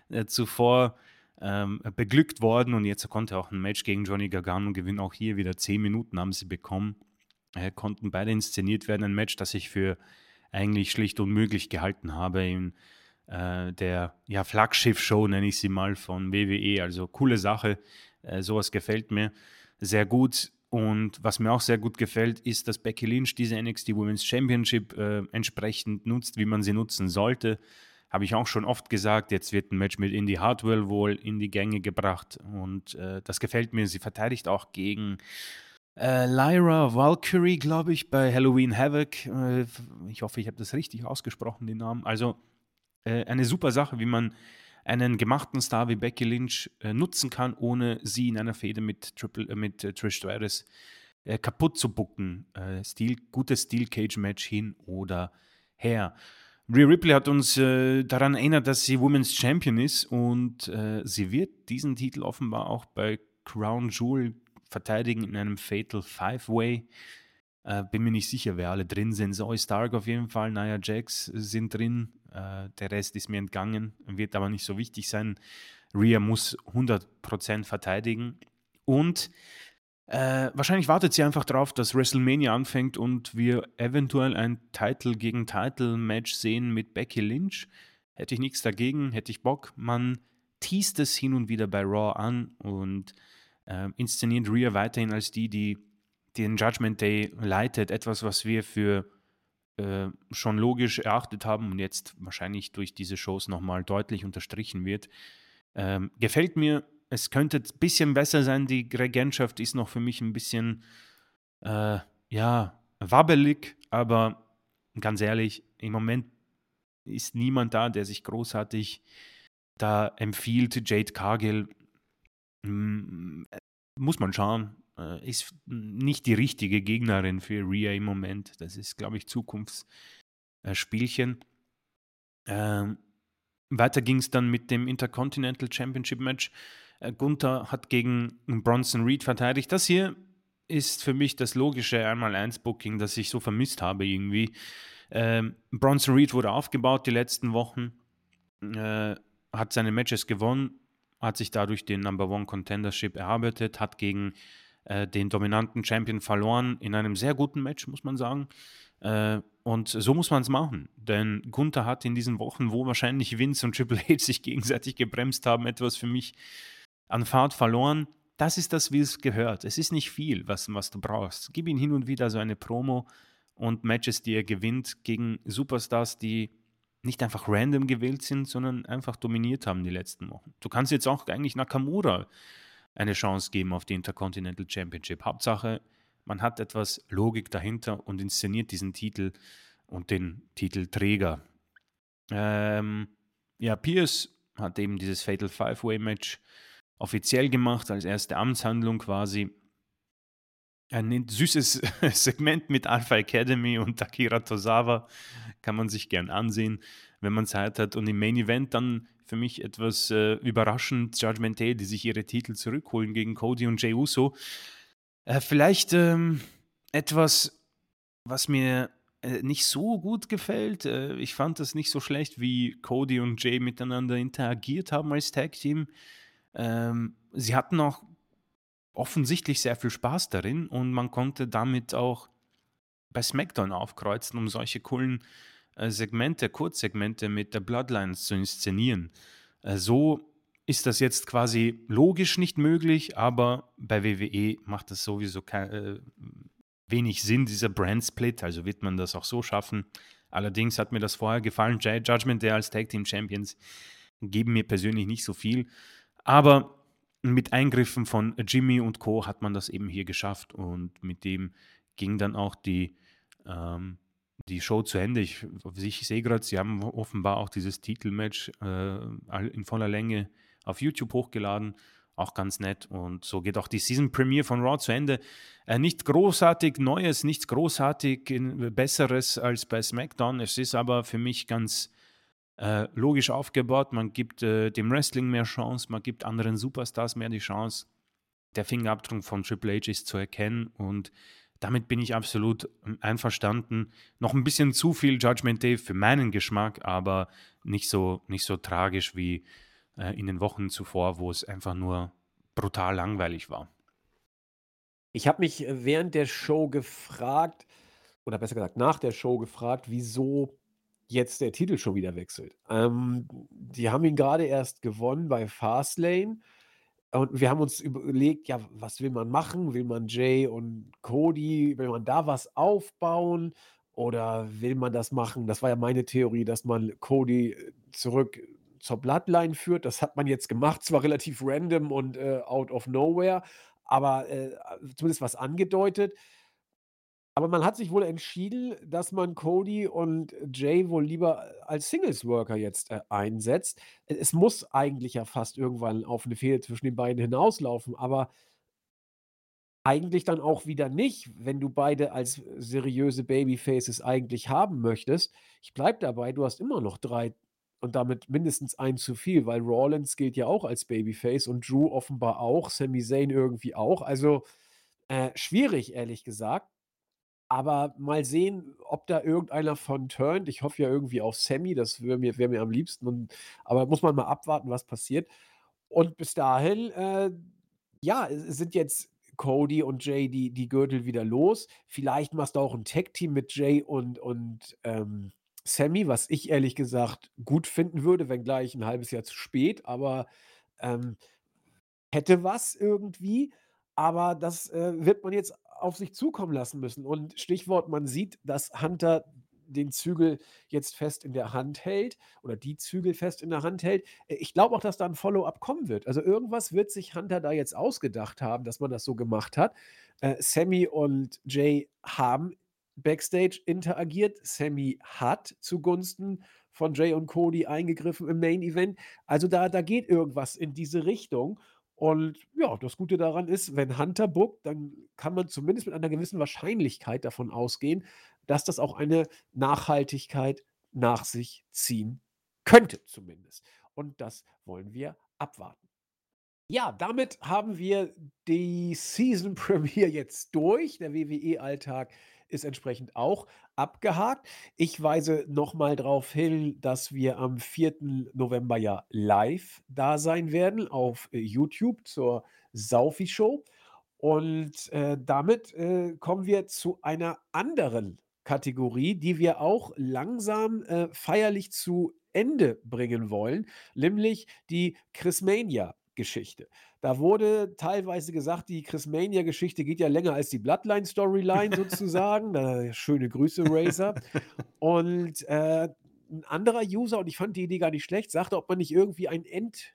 äh, zuvor ähm, beglückt worden und jetzt konnte er auch ein Match gegen Johnny Gargano gewinnen. Auch hier wieder zehn Minuten haben sie bekommen. Äh, konnten beide inszeniert werden. Ein Match, das ich für eigentlich schlicht unmöglich gehalten habe in äh, der ja, Flaggschiff-Show, nenne ich sie mal, von WWE. Also coole Sache. Äh, sowas gefällt mir sehr gut. Und was mir auch sehr gut gefällt, ist, dass Becky Lynch diese NXT Women's Championship äh, entsprechend nutzt, wie man sie nutzen sollte. Habe ich auch schon oft gesagt. Jetzt wird ein Match mit Indy Hartwell wohl in die Gänge gebracht. Und äh, das gefällt mir. Sie verteidigt auch gegen äh, Lyra Valkyrie, glaube ich, bei Halloween Havoc. Äh, ich hoffe, ich habe das richtig ausgesprochen, den Namen. Also äh, eine super Sache, wie man einen gemachten Star wie Becky Lynch äh, nutzen kann, ohne sie in einer Fehde mit, Triple, äh, mit äh, Trish Stratus äh, kaputt zu bucken. Äh, Steel, gutes Steel Cage Match hin oder her. Rhea Ripley hat uns äh, daran erinnert, dass sie Women's Champion ist und sie wird diesen Titel offenbar auch bei Crown Jewel verteidigen in einem Fatal Five-Way. Äh, bin mir nicht sicher, wer alle drin sind. Zoe Stark auf jeden Fall, Nia Jax sind drin. Äh, der Rest ist mir entgangen, wird aber nicht so wichtig sein. Rhea muss 100% verteidigen. Und äh, wahrscheinlich wartet sie einfach darauf, dass WrestleMania anfängt und wir eventuell ein Title gegen Title Match sehen mit Becky Lynch. Hätte ich nichts dagegen, hätte ich Bock. Man teast es hin und wieder bei Raw an und äh, inszeniert Rhea weiterhin als die, die den Judgment Day leitet. Etwas, was wir für äh, schon logisch erachtet haben und jetzt wahrscheinlich durch diese Shows nochmal deutlich unterstrichen wird. Ähm, gefällt mir. Es könnte ein bisschen besser sein. Die Regentschaft ist noch für mich ein bisschen, äh, ja, wabbelig, aber ganz ehrlich, im Moment ist niemand da, der sich großartig da empfiehlt. Jade Cargill muss man schauen. Äh, ist nicht die richtige Gegnerin für Rhea im Moment. Das ist, glaube ich, Zukunftsspielchen. Ähm, weiter ging es dann mit dem Intercontinental Championship Match. Äh, Gunther hat gegen Bronson Reed verteidigt. Das hier ist für mich das logische Einmal-Eins-Booking, das ich so vermisst habe irgendwie. Ähm, Bronson Reed wurde aufgebaut die letzten Wochen, äh, hat seine Matches gewonnen, hat sich dadurch den Number One Contendership erarbeitet, hat gegen äh, den dominanten Champion verloren in einem sehr guten Match, muss man sagen. Äh, und so muss man es machen. Denn Gunther hat in diesen Wochen, wo wahrscheinlich Vince und Triple H sich gegenseitig gebremst haben, etwas für mich an Fahrt verloren. Das ist das, wie es gehört. Es ist nicht viel, was, was du brauchst. Gib ihm hin und wieder so eine Promo und Matches, die er gewinnt gegen Superstars, die nicht einfach random gewählt sind, sondern einfach dominiert haben die letzten Wochen. Du kannst jetzt auch eigentlich Nakamura eine Chance geben auf die Intercontinental Championship. Hauptsache, man hat etwas Logik dahinter und inszeniert diesen Titel und den Titelträger. Ähm, ja, Pierce hat eben dieses Fatal Five-Way-Match offiziell gemacht, als erste Amtshandlung quasi. Ein süßes Segment mit Alpha Academy und Akira Tozawa kann man sich gern ansehen, wenn man Zeit hat. Und im Main Event dann für mich etwas äh, überraschend Judgment Day, die sich ihre Titel zurückholen gegen Cody und Jey Uso. Äh, vielleicht ähm, etwas, was mir äh, nicht so gut gefällt. Äh, ich fand das nicht so schlecht, wie Cody und Jay miteinander interagiert haben als Tag Team. Ähm, sie hatten auch offensichtlich sehr viel Spaß darin und man konnte damit auch bei SmackDown aufkreuzen, um solche coolen äh, Segmente, Kurzsegmente mit der Bloodlines zu inszenieren. Äh, so ist das jetzt quasi logisch nicht möglich, aber bei WWE macht das sowieso kein, äh, wenig Sinn, dieser Brand-Split, also wird man das auch so schaffen. Allerdings hat mir das vorher gefallen. Judgment Day als Tag Team Champions geben mir persönlich nicht so viel. Aber mit Eingriffen von Jimmy und Co. hat man das eben hier geschafft und mit dem ging dann auch die ähm, die Show zu Ende. Ich, ich sehe gerade, sie haben offenbar auch dieses Titelmatch äh, in voller Länge auf YouTube hochgeladen. Auch ganz nett. Und so geht auch die Season Premiere von Raw zu Ende. Äh, nicht großartig Neues, nichts großartig Besseres als bei SmackDown. Es ist aber für mich ganz äh, logisch aufgebaut. Man gibt äh, dem Wrestling mehr Chance, man gibt anderen Superstars mehr die Chance. Der Fingerabdruck von Triple H ist zu erkennen und damit bin ich absolut ähm, einverstanden. Noch ein bisschen zu viel Judgment Day für meinen Geschmack, aber nicht so, nicht so tragisch wie äh, in den Wochen zuvor, wo es einfach nur brutal langweilig war. Ich habe mich äh, während der Show gefragt, oder besser gesagt nach der Show gefragt, wieso jetzt der Titel schon wieder wechselt. Ähm, die haben ihn gerade erst gewonnen bei Fastlane und wir haben uns überlegt, ja, was will man machen? Will man Jay und Cody will man da was aufbauen oder will man das machen? Das war ja meine Theorie, dass man Cody äh, zurück zur Bloodline führt. Das hat man jetzt gemacht, zwar relativ random und, äh, out of nowhere, aber, äh, zumindest was angedeutet. Aber man hat sich wohl entschieden, dass man Cody und Jay wohl lieber als Singles Worker jetzt, äh, einsetzt. E es muss eigentlich ja fast irgendwann auf eine Fehde zwischen den beiden hinauslaufen, aber eigentlich dann auch wieder nicht, wenn du beide als seriöse Babyfaces eigentlich haben möchtest. Ich bleibe dabei, du hast immer noch drei und damit mindestens ein zu viel, weil Rawlins gilt ja auch als Babyface und Drew offenbar auch, Sami Zayn irgendwie auch. Also, äh, schwierig, ehrlich gesagt. Aber mal sehen, ob da irgendeiner von turnt. Ich hoffe ja irgendwie auf Sammy, das wäre mir wäre mir am liebsten und aber muss man mal abwarten, was passiert. Und bis dahin, äh, ja, sind jetzt Cody und Jay die die Gürtel wieder los. Vielleicht machst du auch ein Tag-Team mit Jay und und, ähm, Sammy, was ich ehrlich gesagt gut finden würde, wenngleich ein halbes Jahr zu spät, aber, ähm, hätte was irgendwie. Aber das, äh, wird man jetzt auf sich zukommen lassen müssen. Und Stichwort, man sieht, dass Hunter den Zügel jetzt fest in der Hand hält oder die Zügel fest in der Hand hält. Äh, ich glaube auch, dass da ein Follow-up kommen wird. Also irgendwas wird sich Hunter da jetzt ausgedacht haben, dass man das so gemacht hat. Äh, Sammy und Jay haben backstage interagiert. Sammy hat zugunsten von Jay und Cody eingegriffen im Main Event. Also da, da geht irgendwas in diese Richtung. Und ja, das Gute daran ist, wenn Hunter bookt, dann kann man zumindest mit einer gewissen Wahrscheinlichkeit davon ausgehen, dass das auch eine Nachhaltigkeit nach sich ziehen könnte zumindest. Und das wollen wir abwarten. Ja, damit haben wir die Season Premiere jetzt durch. Der WWE-Alltag ist entsprechend auch abgehakt. Ich weise nochmal darauf hin, dass wir am 4. November ja live da sein werden auf äh, YouTube zur Saufi Show. Und äh, damit äh, kommen wir zu einer anderen Kategorie, die wir auch langsam äh, feierlich zu Ende bringen wollen, nämlich die Chrismania Geschichte. Da wurde teilweise gesagt, die Chris Mania-Geschichte geht ja länger als die Bloodline-Storyline sozusagen. Da, schöne Grüße, Razer. Und äh, ein anderer User, und ich fand die Idee gar nicht schlecht, sagte, ob man nicht irgendwie ein End,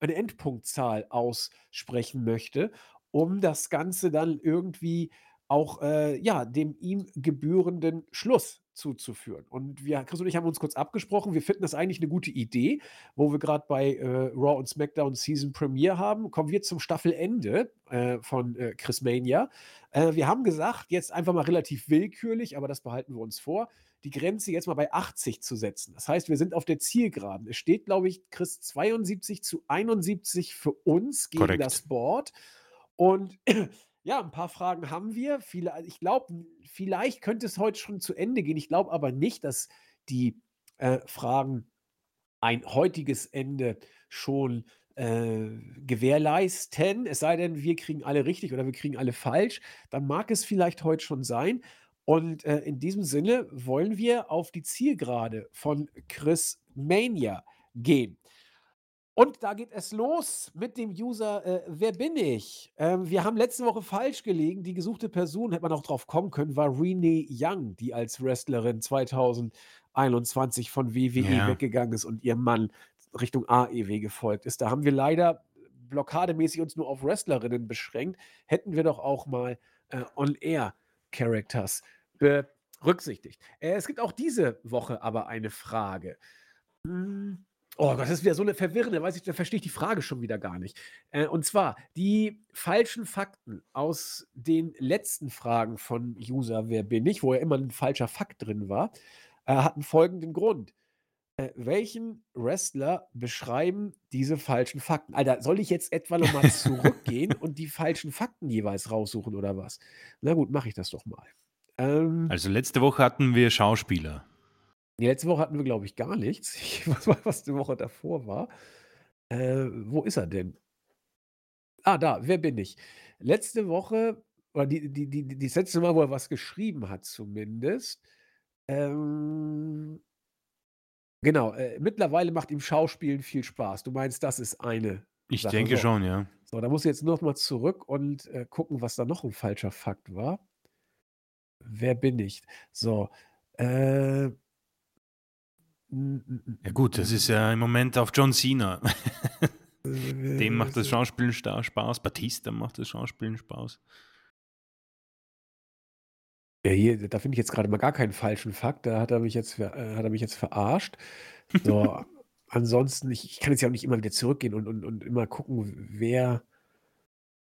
eine Endpunktzahl aussprechen möchte, um das Ganze dann irgendwie auch äh, ja, dem ihm gebührenden Schluss zuzuführen. Und wir, Chris und ich haben uns kurz abgesprochen. Wir finden das eigentlich eine gute Idee, wo wir gerade bei äh, Raw und SmackDown Season Premiere haben. Kommen wir zum Staffelende äh, von äh, Chris Mania. Äh, wir haben gesagt, jetzt einfach mal relativ willkürlich, aber das behalten wir uns vor, die Grenze jetzt mal bei 80 zu setzen. Das heißt, wir sind auf der Zielgeraden. Es steht, glaube ich, Chris 72 zu 71 für uns gegen Korrekt. das Board. Und Ja, ein paar Fragen haben wir. Viele ich glaube, vielleicht könnte es heute schon zu Ende gehen. Ich glaube aber nicht, dass die, äh, Fragen ein heutiges Ende schon, äh, gewährleisten. Es sei denn, wir kriegen alle richtig oder wir kriegen alle falsch. Dann mag es vielleicht heute schon sein. Und, äh, in diesem Sinne wollen wir auf die Zielgerade von Chris Mania gehen. Und da geht es los mit dem User, äh, wer bin ich? Ähm, wir haben letzte Woche falsch gelegen. Die gesuchte Person, hätte man auch drauf kommen können, war Renee Young, die als Wrestlerin 2021 von WWE Ja. weggegangen ist und ihrem Mann Richtung AEW gefolgt ist. Da haben wir leider blockademäßig uns nur auf Wrestlerinnen beschränkt. Hätten wir doch auch mal äh, On-Air-Characters berücksichtigt. Äh, es gibt auch diese Woche aber eine Frage. Hm. Oh Gott, das ist wieder so eine verwirrende, weiß ich, da verstehe ich die Frage schon wieder gar nicht. Äh, und zwar die falschen Fakten aus den letzten Fragen von User Wer bin ich, wo ja immer ein falscher Fakt drin war, äh, hatten folgenden Grund. Äh, welchen Wrestler beschreiben diese falschen Fakten? Alter, soll ich jetzt etwa noch mal zurückgehen und die falschen Fakten jeweils raussuchen oder was? Na gut, mache ich das doch mal. Ähm Also, letzte Woche hatten wir Schauspieler. Ne, letzte Woche hatten wir, glaube ich, gar nichts. Ich weiß mal, was die Woche davor war. Äh, wo ist er denn? Ah, da, wer bin ich? Letzte Woche oder die die die die das letzte Mal, wo er was geschrieben hat zumindest, ähm genau, äh, mittlerweile macht ihm Schauspielen viel Spaß. Du meinst, das ist eine Ich Sache. denke So. schon, ja. So, da muss ich jetzt noch mal zurück und, äh, gucken, was da noch 'n falscher Fakt war. Wer bin ich? So, äh Ja gut, das ist ja im Moment auf John Cena. Dem macht das Äh, Schauspielen Spaß. Batista macht das Schauspielen Spaß. Ja, hier, da finde ich jetzt grade mal gar keinen falschen Fakt. Da hat er mich jetzt äh, hat er mich jetzt verarscht. So, ansonsten, ich ich kann jetzt ja auch nicht immer wieder zurückgehen und und und immer gucken, wer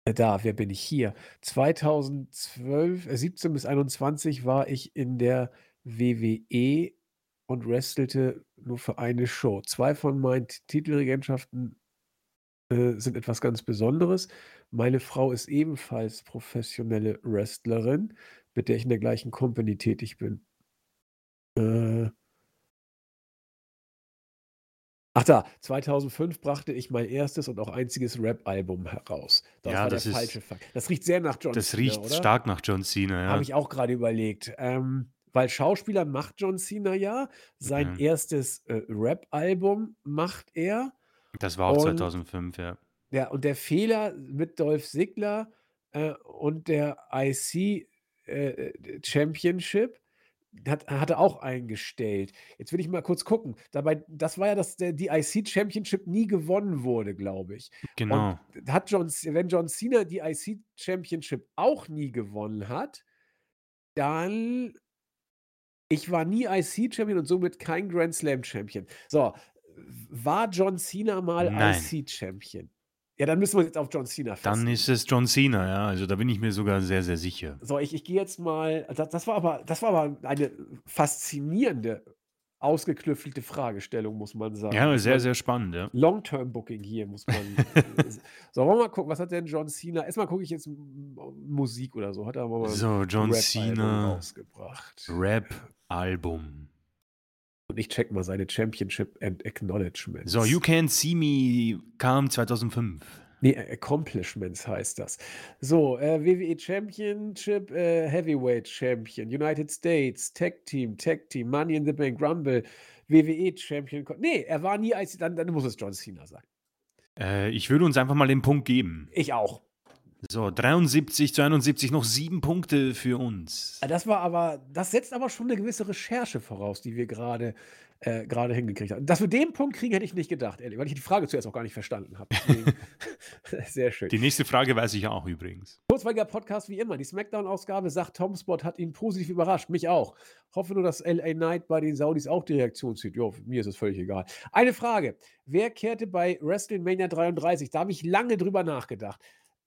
äh, da, wer bin ich? Hier. 2012 äh, 17 bis 21 war ich in der WWE und wrestelte nur für eine Show. 2 von meinen Titelregentschaften, äh, sind etwas ganz Besonderes. Meine Frau ist ebenfalls professionelle Wrestlerin, mit der ich in der gleichen Company tätig bin. Äh Ach da, 2005 brachte ich mein 1. und auch einziges Rap-Album heraus. Das Ja, war der das ist falsche Fakt. Das riecht sehr nach John das Cena, riecht oder? stark nach John Cena, Habe ja. ich auch grade überlegt. Ähm, weil Schauspieler macht John Cena ja. Sein Ja. 1. äh, Rap-Album macht er. Das war auch Und 2005, ja. ja, und der Fehler mit Dolph Ziggler, äh, und der IC, äh, äh, Championship hat hat er auch eingestellt. Jetzt will ich mal kurz gucken. Dabei das war ja, dass der die IC Championship nie gewonnen wurde, glaube ich. Und Genau. hat John wenn John Cena die IC Championship auch nie gewonnen hat, dann ich war nie IC Champion und somit kein Grand Slam Champion. So, war John Cena mal Nein. IC Champion? Ja, dann müssen wir's jetzt auf John Cena Dann festlegen. ist es John Cena, ja. Also, da bin ich mir sogar sehr, sehr sicher. So, ich ich gehe jetzt mal da das war aber das war aber eine faszinierende, ausgeklügelte Fragestellung, muss man sagen. Ja, sehr, meine, sehr spannend, ja. Long Term Booking hier muss man äh, so, wollen wir mal gucken, was hat denn John Cena erst mal gucke ich jetzt Musik oder so. Hat er mal 'n So, John Rap-Album Cena rausgebracht? Rap-Album. Und ich checke mal seine Championship and So, Acknowledgements. You Can't See Me kam 2005. Ne, A Accomplishments heißt das. So, äh, WWE Championship, äh, Heavyweight Champion, United States, Tag Team, Tag Team, Money in the Bank, Rumble, WWE Champion ko ne, er war nie IC dann dann muss es John Cena sein. Äh, ich würde uns einfach mal den Punkt geben. Ich auch. So, 73 zu 71, noch 7 Punkte für uns. Ah, das war aber das setzt aber schon 'ne gewisse Recherche voraus, die wir grade äh, grade hingekriegt haben. Dass wir den Punkt kriegen, hätte ich nicht gedacht, ehrlich, weil ich die Frage zuerst auch gar nicht verstanden habe. Sehr schön. Die nächste Frage weiß ich auch übrigens. Kurzweiliger Podcast wie immer. Die Smackdown-Ausgabe sagt, Tomspot hat ihn positiv überrascht, mich auch. Hoffe nur, dass LA Knight bei den Saudis auch die Reaktion zieht. Jo, mir ist es völlig egal. Eine Frage: Wer kehrte bei WrestleMania 33? Da habe ich lange drüber nachgedacht.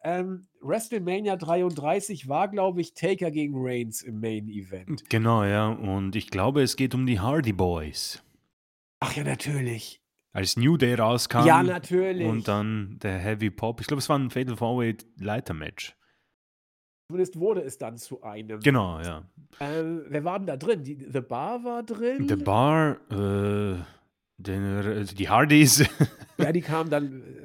Ähm, WrestleMania 33 war, glaube ich, Taker gegen Reigns im Main Event. Genau, ja. Und ich glaube, es geht um die Hardy Boys. Ach ja, natürlich. Als New Day rauskam Ja, natürlich. und dann der Heavy Pop. Ich glaube, es war 'n Fatal 4-Way Leitermatch. Zumindest wurde es dann zu einem. Genau, ja. Ähm, wer war denn da drin? Die The Bar war drin? The Bar, äh, den die Hardys. Ja, die kamen dann, äh,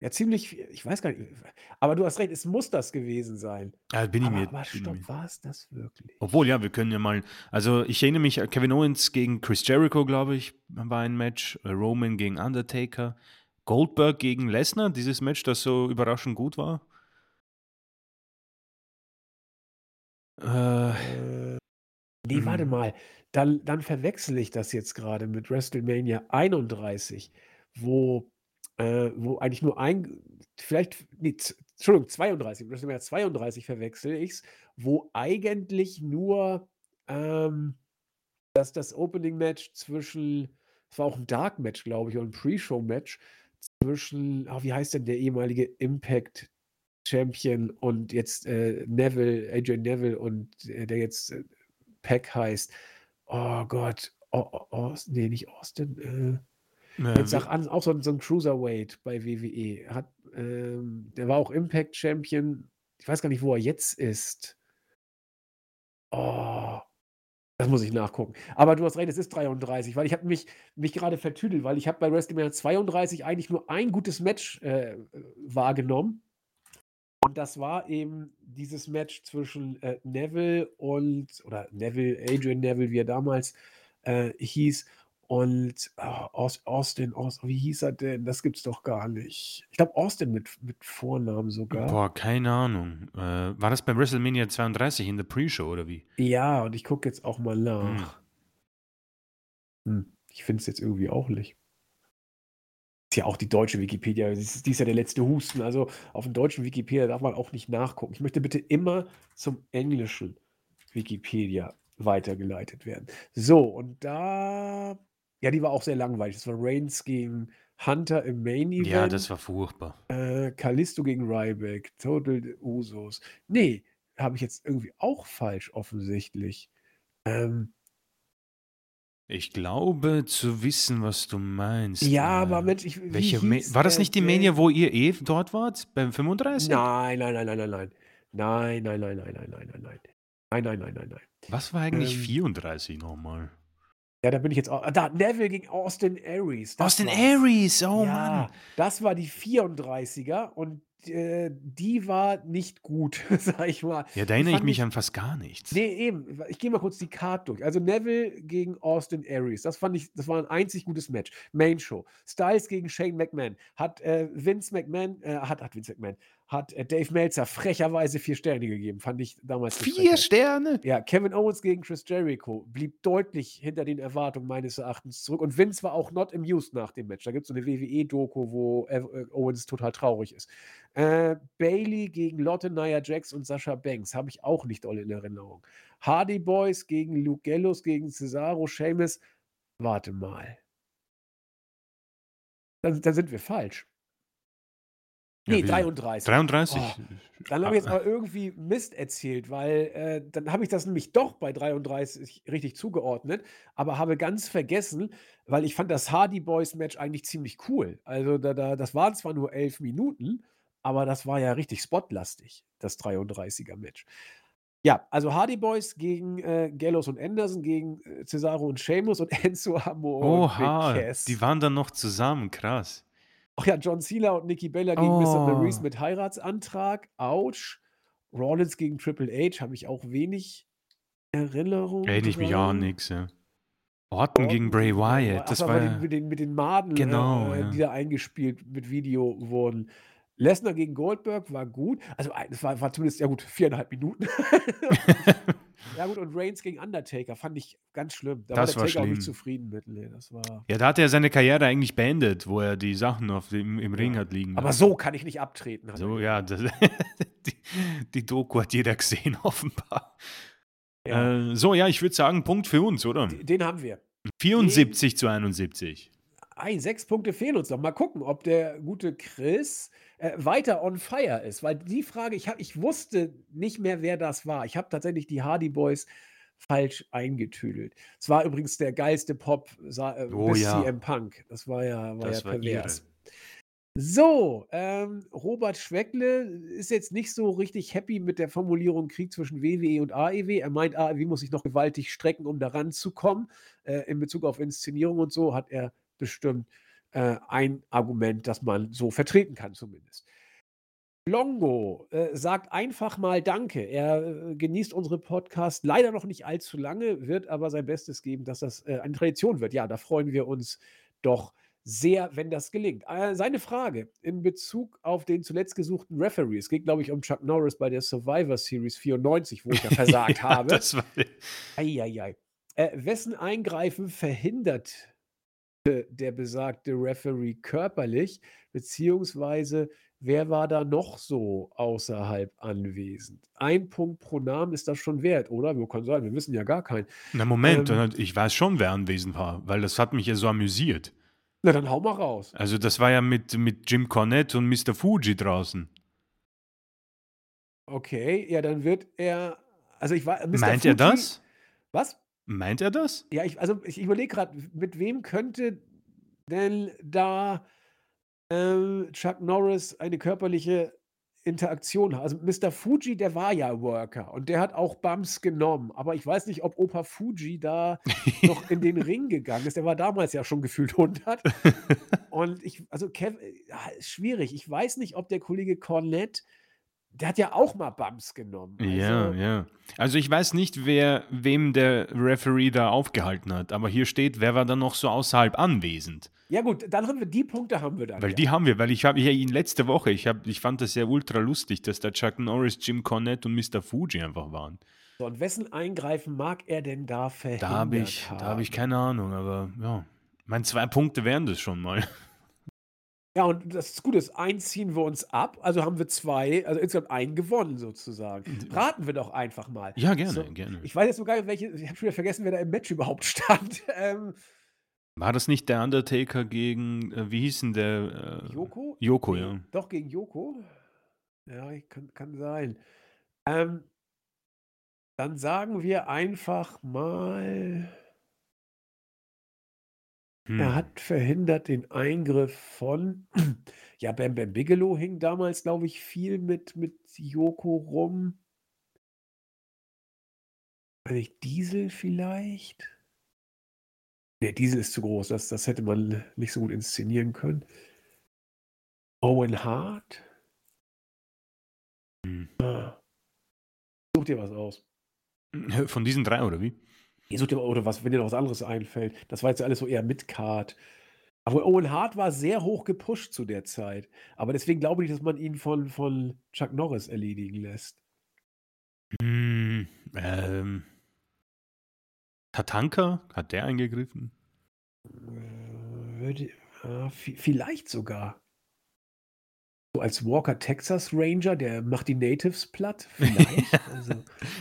ja ziemlich ich weiß gar nicht, aber du hast recht, es muss das gewesen sein. Ah, bin ich Aber mir aber stopp, mir war's das wirklich? Obwohl, ja, wir können ja mal also, ich erinnere mich, Kevin Owens gegen Chris Jericho, glaube ich, war ein Match, äh, Roman gegen Undertaker, Goldberg gegen Lesnar, dieses Match, das so überraschend gut war. Äh, Äh, ne, warte hm. mal, dann dann verwechsle ich das jetzt grade mit WrestleMania 31, wo äh, wo eigentlich nur ein vielleicht ne, Z Entschuldigung, 32, WrestleMania 32 verwechsle ich's, wo eigentlich nur, ähm, das das Opening-Match zwischen es war auch 'n Dark-Match, glaube ich, oder 'n Pre-Show-Match zwischen ah, wie heißt denn der ehemalige Impact Champion und jetzt, äh, Neville AJ Neville und, äh, der jetzt, äh, Pac heißt. Oh Gott. Oh, oh, Aus ne, nicht Austin, Äh, jetzt wi- an, auch so so 'n Cruiserweight bei WWE. Hat, ähm der war auch Impact Champion. Ich weiß gar nicht, wo er jetzt ist. Oh, das muss ich nachgucken. Aber du hast recht, es ist 33, weil ich habe mich mich grade vertüdelt, weil ich habe bei WrestleMania 32 eigentlich nur ein gutes Match, äh, wahrgenommen. Und das war eben dieses Match zwischen, äh, Neville und oder Neville Adrian Neville, wie er damals, äh, hieß und, ah, Aus Austin Aus wie hieß er denn? Das gibt's doch gar nicht. Ich glaube Austin mit mit Vornamen sogar. boah, keine Ahnung. Äh, war das bei WrestleMania 32 in der Pre-Show oder wie? Ja, und ich gucke jetzt auch mal Hm. nach. Hm, ich finde es jetzt irgendwie auch nicht. Ist ja auch die deutsche Wikipedia, die ist die ist ja der letzte Husten. Also, auf dem deutschen Wikipedia darf man auch nicht nachgucken. Ich möchte bitte immer zum englischen Wikipedia weitergeleitet werden. So, und da ja, die war auch sehr langweilig. Das war Reigns gegen Hunter im Main Event. Ja, das war furchtbar. Äh, Kalisto gegen Ryback, Total Usos. Ne, habe ich jetzt irgendwie auch falsch offensichtlich. Ähm Ich glaube zu wissen, was du meinst. Ja, aber Äh, Mensch, ich welche war das nicht die? Mania, wo ihr eh dort wart? Beim 35? Nein, nein, nein, nein, nein, nein. Nein, nein, nein, nein, nein, nein, nein, nein. Nein, nein, nein, nein, nein. Was war eigentlich Ähm 34 nochmal? Ja, da bin ich jetzt auch. Da, Neville gegen Austin Aries. Austin war's. Aries, oh ja, Mann. das war die 34er und äh, die war nicht gut, sag ich mal. Ja, da erinnere ich mich ich. an fast gar nichts. Nee, eben. Ich gehe mal kurz die Card durch. Also Neville gegen Austin Aries. Das fand ich, das war ein einzig gutes Match. Main Show. Styles gegen Shane McMahon. Hat äh, Vince McMahon, äh, hat, hat Vince McMahon, hat äh, Dave Meltzer frecherweise vier Sterne gegeben. Fand ich damals Vier. Sterne? Ja, Kevin Owens gegen Chris Jericho blieb deutlich hinter den Erwartungen meines Erachtens zurück. Und Vince war auch not amused nach dem Match. Da gibt es so eine WWE-Doku, wo äh, Owens total traurig ist. Äh, Bailey gegen Lotte, Nia Jax und Sascha Banks habe ich auch nicht doll in Erinnerung. Hardy Boys gegen Luke Gallows gegen Cesaro, Sheamus. Warte mal. Dann, dann sind wir falsch. Ja, Nee, wie? 33. 33? Oh, dann habe ich jetzt aber irgendwie Mist erzählt, weil äh, dann habe ich das nämlich doch bei 33 richtig zugeordnet, aber habe ganz vergessen, weil ich fand das Hardy Boys Match eigentlich ziemlich cool. Also da, da, das waren zwar nur elf Minuten, aber das war ja richtig spotlastig, das 33er Match. Ja, also Hardy Boys gegen äh, Gallows und Anderson, gegen äh, Cesaro und Sheamus und Enzo Amore und Big Oha, Cass. die waren dann noch zusammen, krass. Ach ja, John Cena und Nikki Bella gegen Mr. Oh. Maurice mit Heiratsantrag. Autsch. Rollins gegen Triple H habe ich auch wenig Erinnerung. Erinnere ich mich auch nix, ja. Orton gegen Bray gegen Bray Wyatt, das war mit, den, mit den Maden, Genau, äh, ja. die da eingespielt mit Video wurden. Lesnar gegen Goldberg war gut. Also, es war, war zumindest, ja gut, viereinhalb Minuten. ja, gut, und Reigns gegen Undertaker fand ich ganz schlimm. Da Das war war der Taker auch nicht zufrieden mit. Nee, das war. Ja, da hat er seine Karriere eigentlich beendet, wo er die Sachen auf dem, im Ring Ja. hat liegen Aber so kann ich nicht abtreten. So, ja, das, die, die Doku hat jeder gesehen, offenbar. Ja. Äh, so, ja, ich würde sagen, Punkt für uns, oder? D- Den haben wir. 74 zu 71. Ei, sechs Punkte fehlen uns noch. Mal gucken, ob der gute Chris äh, weiter on fire ist. Weil die Frage, ich, hab, ich wusste nicht mehr, wer das war. Ich habe tatsächlich die Hardy Boys falsch eingetüdelt. Es war übrigens der geilste Pop äh, Oh bis ja. CM Punk. Das war ja, war Das ja war pervers. irre. So, ähm, Robert Schweckle ist jetzt nicht so richtig happy mit der Formulierung Krieg zwischen WWE und AEW. Er meint, AEW muss sich noch gewaltig strecken, um da ranzukommen. Äh, in Bezug auf Inszenierung und so hat er bestimmt äh, ein Argument, das man so vertreten kann, zumindest. Longo äh, sagt einfach mal Danke. Er äh, genießt unsere Podcast leider noch nicht allzu lange, wird aber sein Bestes geben, dass das äh, eine Tradition wird. Ja, da freuen wir uns doch sehr, wenn das gelingt. Äh, seine Frage in Bezug auf den zuletzt gesuchten Referee. Es geht, glaube ich, um Chuck Norris bei der Survivor Series 94, wo ich ja versagt ja, habe. Das war, Eieiei. Äh, wessen Eingreifen verhinderte der besagte Referee körperlich, beziehungsweise wer war da noch so außerhalb anwesend? Ein Punkt pro Namen ist das schon wert, oder? Wo kann sein? Wir wissen ja gar keinen. na, Moment, Ähm, ich weiß schon, wer anwesend war, weil das hat mich ja so amüsiert. Na, dann hau mal raus. Also, das war ja mit, mit Jim Cornette und Mr. Fuji draußen. Okay, ja, dann wird er. Also ich war. Mr. Meint er Fuji- das? Was? Meint er das? Ja, ich also, ich überlege grad, mit wem könnte denn da, ähm, Chuck Norris eine körperliche Interaktion ha also, Mr. Fuji, der war ja Worker und der hat auch Bumps genommen, aber ich weiß nicht, ob Opa Fuji da noch in den Ring gegangen ist. Der war damals ja schon gefühlt 100 und ich also, Kev ja, ist schwierig. Ich weiß nicht, ob der Kollege Cornette der hat ja auch mal Bumps genommen. Ja, Also ja. Also, ich weiß nicht, wer wem der Referee da aufgehalten hat, aber hier steht, wer war dann noch so außerhalb anwesend? Ja gut, dann haben wir die Punkte haben wir dann Weil ja. die haben wir, weil ich habe ja ihn letzte Woche, ich habe ich fand das ja ultra lustig, dass da Chuck Norris, Jim Cornette und Mr. Fuji einfach waren. So, und wessen Eingreifen mag er denn da verhindert Da habe ich da habe ich keine Ahnung, aber ja. Meine, 2 Punkte wären das schon mal. Ja, und das Gute ist, einen ziehen wir uns ab, also haben wir 2 also insgesamt einen gewonnen sozusagen. Raten wir doch einfach mal. Ja, So, gerne, gerne. ich weiß jetzt nur gar nicht, welche ich habe schon wieder vergessen, wer da im Match überhaupt stand. Ähm War das nicht der Undertaker gegen, äh, wie hieß denn der? Äh, Joko? Joko, Ne, ja. doch gegen Joko? Ja, ich kann kann sein. Ähm dann sagen wir einfach mal er Hm. hat verhindert den Eingriff von ja, Bam Bam Bigelow hing damals, glaube ich, viel mit mit Joko rum. Weiß nicht, Diesel vielleicht? Ne, Diesel ist zu groß. Das das hätte man nicht so gut inszenieren können. Owen Hart? Hm. Ah. Such dir was aus. Von diesen 3 oder wie? Ne, such dir oder was wenn dir noch was anderes einfällt. Das war jetzt ja alles so eher Mid-Card. Aber Owen Hart war sehr hoch gepusht zu der Zeit. Aber deswegen glaube ich, dass man ihn von von Chuck Norris erledigen lässt. Hm, ähm Tatanka, hat der eingegriffen? Äh, würde ah, vi vielleicht sogar. So als Walker Texas Ranger, der macht die Natives platt, vielleicht. Also,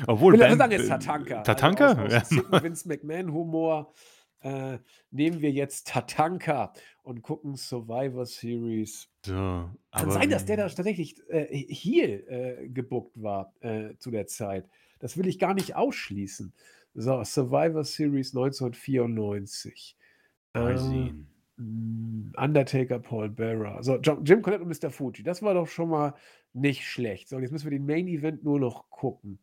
Obwohl, will also Bam sagen jetzt äh, Tatanka. Tatanka? Also aus Ja. aus sicken Vince McMahon Humor, äh, nehmen wir jetzt Tatanka und gucken Survivor Series. So, Kann sein, dass der da tatsächlich, äh, Heel, äh, gebookt war, äh, zu der Zeit. Das will ich gar nicht ausschließen. So, Survivor Series 1994. Mal Äh, sehen. Hm, Undertaker, Paul Bearer. So, Jim Cornette und Mr. Fuji. Das war doch schon mal nicht schlecht. So, jetzt müssen wir den Main Event nur noch gucken.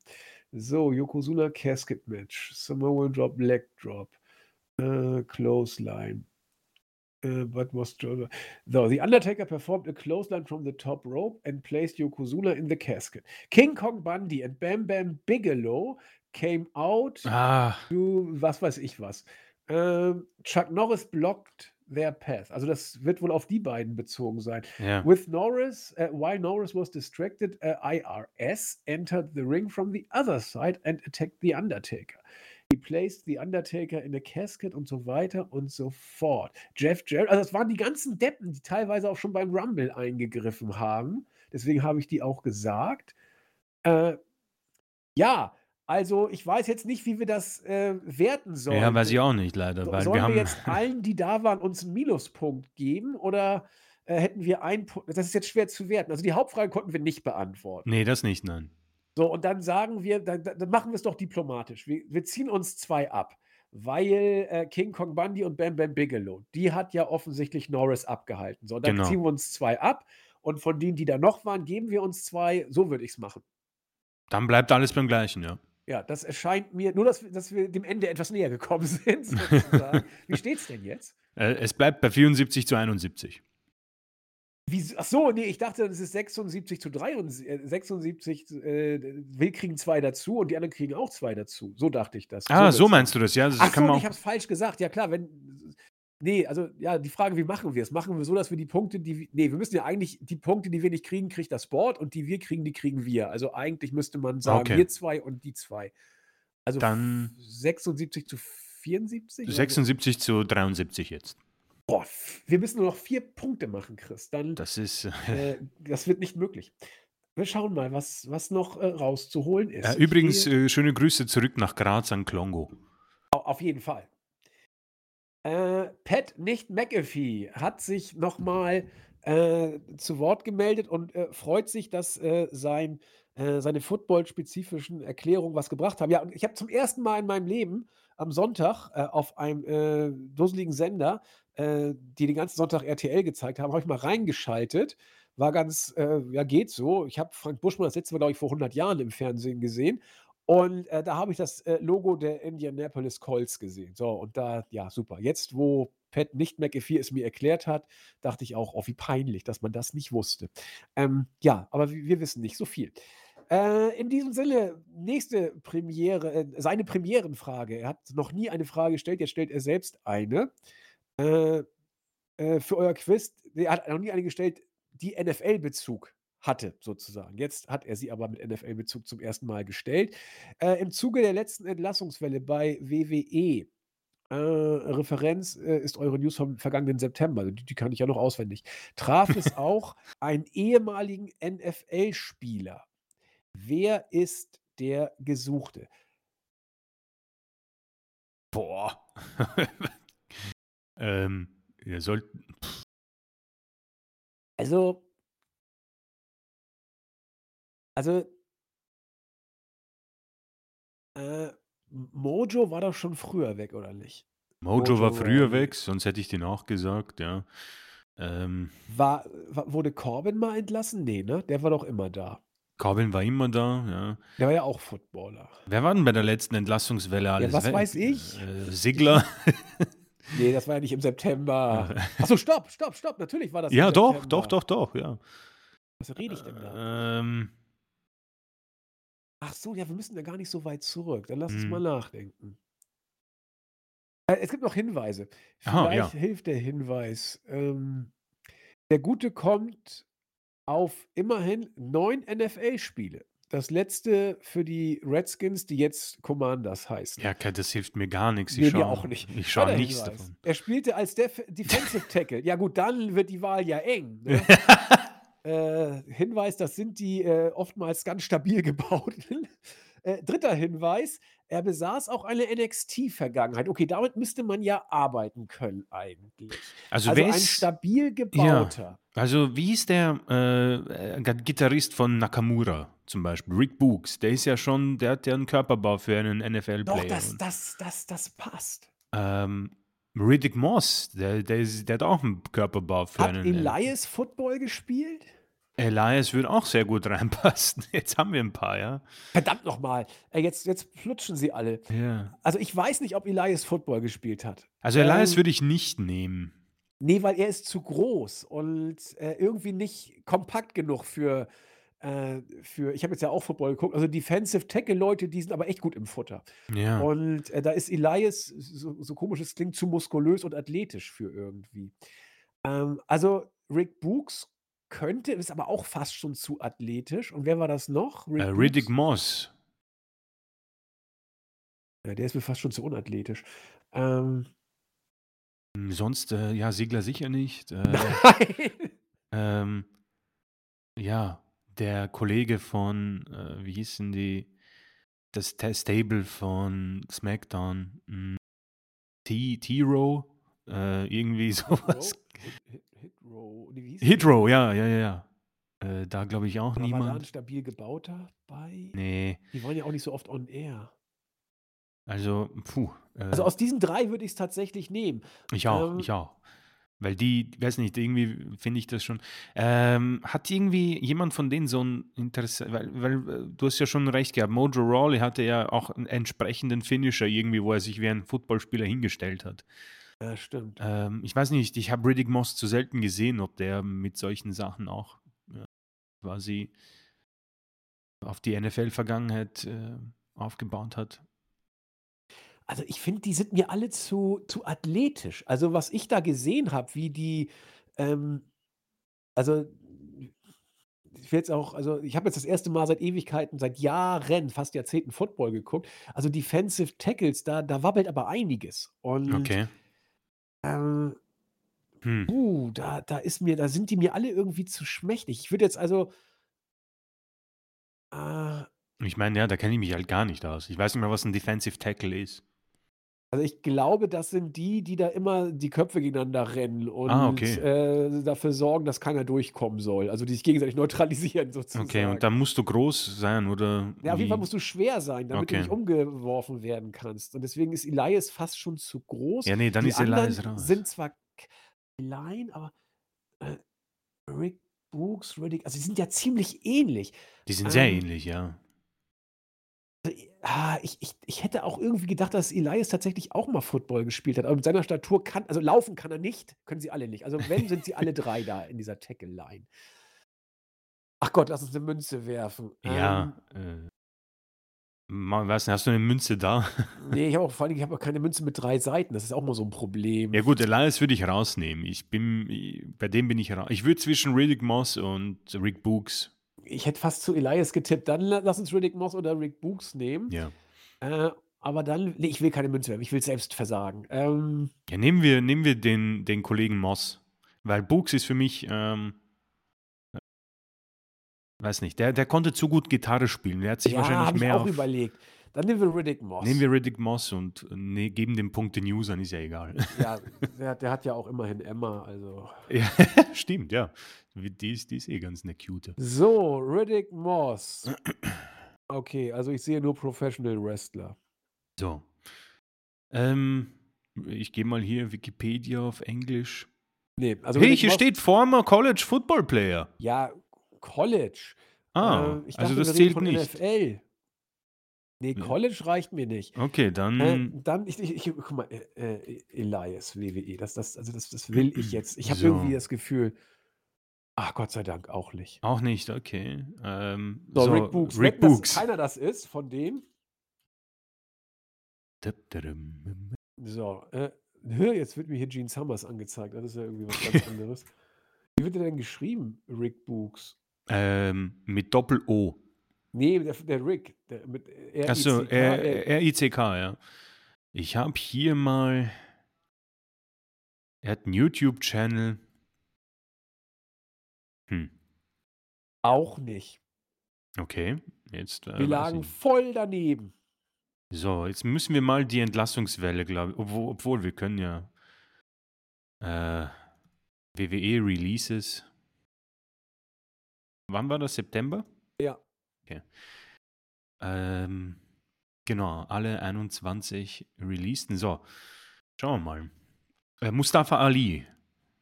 So, Yokozuna Casket Match, Samoan Drop, Leg Drop, äh, Clothesline. Äh, but was so, The Undertaker performed a clothesline from the top rope and placed Yokozuna in the casket. King Kong Bundy and Bam Bam Bigelow came out Ah. to was weiß ich was. Ähm, Chuck Norris blocked their path. Also das wird wohl auf die beiden bezogen sein. Ja. With Norris, uh, while Norris was distracted, uh, IRS entered the ring from the other side and attacked the Undertaker. He placed the Undertaker in a casket und so weiter und so fort. Jeff Jarrett, also das waren die ganzen Deppen, die teilweise auch schon beim Rumble eingegriffen haben. Deswegen habe ich die auch gesagt. Äh, ja, also ich weiß jetzt nicht, wie wir das äh, werten sollen. Ja, weiß ich auch nicht leider, weil sollen wir wir haben jetzt allen, die da waren, uns einen Minuspunkt geben oder äh, hätten wir einen Punkt? Das ist jetzt schwer zu werten. Also die Hauptfrage konnten wir nicht beantworten. Ne, das nicht, nein. So, und dann sagen wir, dann, dann dann machen wir es doch diplomatisch. Wir, wir ziehen uns zwei ab, weil äh, King Kong Bundy und Bam Bam Bigelow, die hat ja offensichtlich Norris abgehalten. So, dann Genau. ziehen wir uns zwei ab und von denen, die da noch waren, geben wir uns zwei. So würde ich es machen. Dann bleibt alles beim Gleichen, ja. Ja, das erscheint mir, nur dass wir, dass wir dem Ende etwas näher gekommen sind, sozusagen. Wie steht's denn jetzt? Äh, es bleibt bei 74 zu 71. Wie, ach so, nee, ich dachte, das ist 76 zu 73. äh, 76, äh, wir kriegen zwei dazu und die anderen kriegen auch zwei dazu. So dachte ich das. Ah, so wird's meinst du das, ja? Das Ach so, ich habe es falsch gesagt. Ja, klar, wenn. Nee, also ja, die Frage, wie machen wir es? Machen wir so, dass wir die Punkte, die wir. Nee, wir müssen ja eigentlich die Punkte, die wir nicht kriegen, kriegt das Board und die wir kriegen, die kriegen wir. Also eigentlich müsste man sagen, Okay. wir zwei und die zwei. Also Dann 76 zu 74? oder so? 76 zu 73 jetzt. Boah, wir müssen nur noch vier Punkte machen, Chris. Dann, Das ist, äh, das wird nicht möglich. Wir schauen mal, was, was noch äh, rauszuholen ist. äh, Ich übrigens, äh, schöne Grüße zurück nach Graz an Klongo. Au- Auf jeden Fall. Äh, Pat, nicht McAfee, hat sich nochmal äh, zu Wort gemeldet und äh, freut sich, dass äh, sein äh, seine football-spezifischen Erklärungen was gebracht haben. Ja, und ich habe zum ersten Mal in meinem Leben am Sonntag, äh, auf einem, dusseligen Sender, die den ganzen Sonntag RTL gezeigt haben, habe ich mal reingeschaltet. War ganz, ja, geht so. Ich habe Frank Buschmann das letzte Mal, glaube ich, vor 100 Jahren im Fernsehen gesehen und, äh, da habe ich das, äh, Logo der Indianapolis Colts gesehen. So, und da ja, super. Jetzt, wo Pat nicht McAfee es mir erklärt hat, dachte ich auch: „Oh, wie peinlich, dass man das nicht wusste.“ Ähm, ja, aber wir wissen nicht so viel. Äh, in diesem Sinne, nächste Premiere äh, seine Premierenfrage. Er hat noch nie eine Frage gestellt, jetzt stellt er selbst eine. Äh, äh, für euer Quiz er hat noch nie eine gestellt, die NFL-Bezug hatte sozusagen. Jetzt hat er sie aber mit NFL-Bezug zum ersten Mal gestellt. Äh, im Zuge der letzten Entlassungswelle bei WWE, äh, Referenz, äh, ist eure News vom vergangenen September, die die kann ich ja noch auswendig, traf es auch einen ehemaligen NFL-Spieler. Wer ist der Gesuchte? Boah. Ähm, ihr sollt Also also äh, Mojo war doch schon früher weg, oder nicht? Mojo war Mojo früher Rawley. weg, sonst hätte ich den auch gesagt, ja. Ähm War wa wurde Corbin mal entlassen? Ne, ne? Der war doch immer da. Corbin war immer da, ja. Der war ja auch Footballer. Wer war denn bei der letzten Entlassungswelle Ja, alles was weg? weiß ich? Äh, Sigler? Ne, das war ja nicht im September. Ach so, stopp, stopp, stopp, natürlich war das im Ja, doch, September. doch, doch, doch, ja. Was rede ich denn da? Ähm Ach so, ja, wir müssen ja gar nicht so weit zurück. Dann lass uns mal Mhm. nachdenken. Äh, es gibt noch Hinweise. Aha, Vielleicht ja. hilft der Hinweis. Ähm, der Gute kommt auf immerhin 9 NFL-Spiele. Das letzte für die Redskins, die jetzt Commanders heißen. Ja, das hilft mir gar nix. Ich Ne, mir schaue auch nicht. ich schaue nichts davon. Er spielte als Def Defensive Tackle. Ja gut, dann wird die Wahl ja eng, ne? Äh, Hinweis, das sind die, äh, oftmals ganz stabil gebauten. Äh, 3. Hinweis, er besaß auch eine NXT-Vergangenheit. Okay, damit müsste man ja arbeiten können eigentlich. Also, Also ein ist stabil ja, gebauter. also wie ist der, äh, äh, Gitarrist von Nakamura zum Beispiel, Rick Books? Der ist ja schon der hat ja 'n Körperbau für einen Doch, NFL-Player das und das das das passt. ähm, Riddick Moss, der der ist der hat auch 'n Körperbau für Hat einen NFL Elias Football gespielt? Elias würde auch sehr gut reinpassen. Jetzt haben wir 'n paar, ja. Verdammt noch mal. Äh, jetzt jetzt flutschen sie alle. Ja. Also, ich weiß nicht, ob Elias Football gespielt hat. Also, Elias Ähm würde ich nicht nehmen. Ne, weil er ist zu groß und, äh, irgendwie nicht kompakt genug für äh, für ich habe jetzt ja auch Football geguckt, also Defensive Tackle Leute, die sind aber echt gut im Futter. Ja. Und, äh, da ist Elias, so so komisch es klingt, zu muskulös und athletisch für irgendwie. Ähm, also Rick Books könnte, ist aber auch fast schon zu athletisch. Und wer war das noch? Äh, Rick Riddick Books? Moss. Ja, der ist mir fast schon zu unathletisch. Ähm Hm, sonst, äh, ja, Sigler sicher nicht. Äh, Nein. ähm, ja, der Kollege von, äh, wie hießen die? Das Ta Stable von SmackDown, hm, T-Row, äh, irgendwie so Hit was. Row? Hit Hit Hit Row? Wie hieß der Hit denn? Row, ja, ja, ja, ja. Äh, da glaube ich auch Oder war da 'n niemand. stabil gebauter bei? Ne. Die waren ja auch nicht so oft on air. Also, puh, Also, äh aus diesen 3 würde ich's tatsächlich nehmen. Ich auch, Ähm ich auch. Weil die weiß nicht, irgendwie finde ich das schon ähm, hat irgendwie jemand von denen so 'n Interesse weil weil, äh, du hast ja schon recht gehabt, Mojo Rawley hatte ja auch 'n entsprechenden Finisher irgendwie, wo er sich wie ein Footballspieler hingestellt hat. Ja, stimmt. Ähm, ich weiß nicht, ich habe Riddick Moss zu selten gesehen, ob der mit solchen Sachen auch, ja, quasi auf die NFL-Vergangenheit, äh, aufgebaut hat. Also, ich finde, die sind mir alle zu zu athletisch. Also, was ich da gesehen habe, wie die, ähm also, ich will jetzt auch also, ich habe jetzt das erste Mal seit Ewigkeiten, seit Jahren, fast Jahrzehnten Football geguckt. Also, Defensive Tackles, da da wabbelt aber einiges. Und Okay. Ähm, Hm. puh, da da ist mir da sind die mir alle irgendwie zu schmächtig. Ich würde jetzt also äh Ich meine, ja, da kenne ich mich halt gar nicht aus. Ich weiß nicht mal, was 'n Defensive Tackle ist. Also, ich glaube, das sind die, die da immer die Köpfe gegeneinander rennen Ah, und, okay. äh, dafür sorgen, dass keiner durchkommen soll. Also, die sich gegenseitig neutralisieren Okay, und sozusagen. dann musst du groß sein oder Ja, auf jeden Fall wie? musst du schwer sein, damit du Okay. nicht umgeworfen werden kannst. Und deswegen ist Elias fast schon zu groß. Ja, ne, dann Die ist Elias raus. sind zwar klein, aber, äh, Rick Boogs, Riddick also, die sind ja ziemlich ähnlich. Die sind sehr Ähm ähnlich, ja. Ah, ich ich ich hätte auch irgendwie gedacht, dass Elias tatsächlich auch mal Football gespielt hat, aber mit seiner Statur kann also, laufen kann er nicht, können sie alle nicht. Also, wenn, sind sie alle 3 da in dieser Tackle-Line. Ach Gott, lass uns 'ne Münze werfen. Ja, Ähm äh ma weiß nicht, hast du 'ne Münze da? Ne, ich habe auch vor Dingen ich habe auch keine Münze mit 3 Seiten, das ist auch immer so 'n Problem. Ja gut, Elias würde ich rausnehmen. Ich bin bei dem bin ich ra ich würde zwischen Riddick Moss und Rick Boogs Ich hätte fast zu Elias getippt. Dann la lass uns Riddick Moss oder Rick Boogs nehmen. Ja. Äh, aber dann ne, ich will keine Münze werfen, ich will selbst versagen. Ähm Ja, nehmen wir nehmen wir den den Kollegen Moss, weil Boogs ist für mich, ähm äh weiß nicht, der der konnte zu gut Gitarre spielen. Der hat sich Ja, wahrscheinlich habe ich mehr auch auf überlegt. Dann nehmen wir Riddick Moss. Nehmen wir Riddick Moss und, ne, geben den Punkt den Usern, ist ja egal. Ja, der der hat ja auch immerhin Emma, also Ja, stimmt, ja. Die ist die ist eh ganz 'ne Cute. So, Riddick Moss. Okay, also, ich sehe nur Professional Wrestler. So. Ähm, ich gehe mal hier Wikipedia auf Englisch. Ne, also, Hey, hier Moss steht Former College Football Player. Ja, College. Ah, Äh, ich also, dachte, das zählt nicht. NFL. Ne, Ja. College reicht mir nicht. Okay, Äh, dann dann ich ich ich guck mal, äh, äh, Elias, WWE, das das also, das das will ich jetzt. Ich habe So. irgendwie das Gefühl ach, Gott sei Dank auch nicht. Auch nicht, okay. Ähm, So, so, Rick Boogs. Rick dass Boogs. keiner das ist von? Dapdadam. So, äh, jetzt wird mir hier Gene Summers angezeigt. Das ist ja irgendwie was ganz anderes. Wie wird der denn geschrieben, Rick Boogs? Ähm, mit Doppel-O. Ne, der der Rick, der mit Ach so, R-I-C-K, ja. Ich habe hier mal er hat 'n YouTube-Channel. Hm. Auch nicht. Okay, jetzt, äh, Wir lagen voll daneben. So, jetzt müssen wir mal die Entlassungswelle, glaube ich obwo obwohl wir können ja äh, WWE-Releases. Wann war das? September? Ja. Okay. Ähm, genau, alle 21 releaseden. So, schauen wir mal. Äh, Mustafa Ali.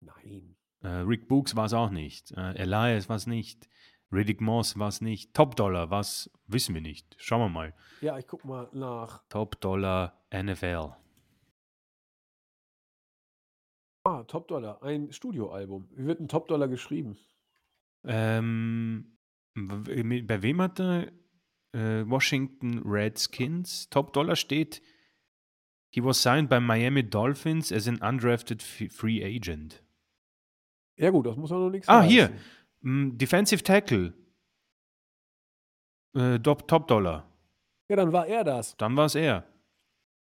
Nein. Äh, Rick Boogs war's auch nicht. Äh, Elias war's nicht. Riddick Moss war's nicht. Top Dollar war's wissen wir nicht. Schauen wir mal. Ja, ich gucke mal nach. Top Dollar NFL. Ah, Top Dollar, ein Studioalbum. Wie wird 'n Top Dollar geschrieben? Ähm, w bei wem hat er äh, Washington Redskins. Top Dollar steht He was signed by Miami Dolphins as an undrafted free agent. Ja gut, das muss ja noch nix Ah, hier. Hm, Defensive Tackle. Äh, Top Dollar. Ja, dann war er das. Dann war's er.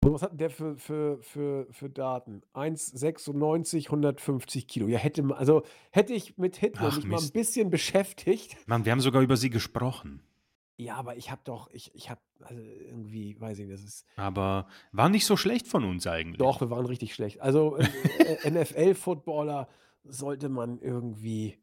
Und was hat der für für für für Daten? 1,96, 150 Kilo. Ja, hätte ma also, hätte ich mit Hitler Ach, mich mal 'n Mist. bisschen beschäftigt Mann, wir haben sogar über sie gesprochen. Ja, aber ich habe doch ich ich habe also, irgendwie weiß ich nicht, das ist Aber war nicht so schlecht von uns eigentlich. Doch, wir waren richtig schlecht. Also, NFL-Footballer sollte man irgendwie,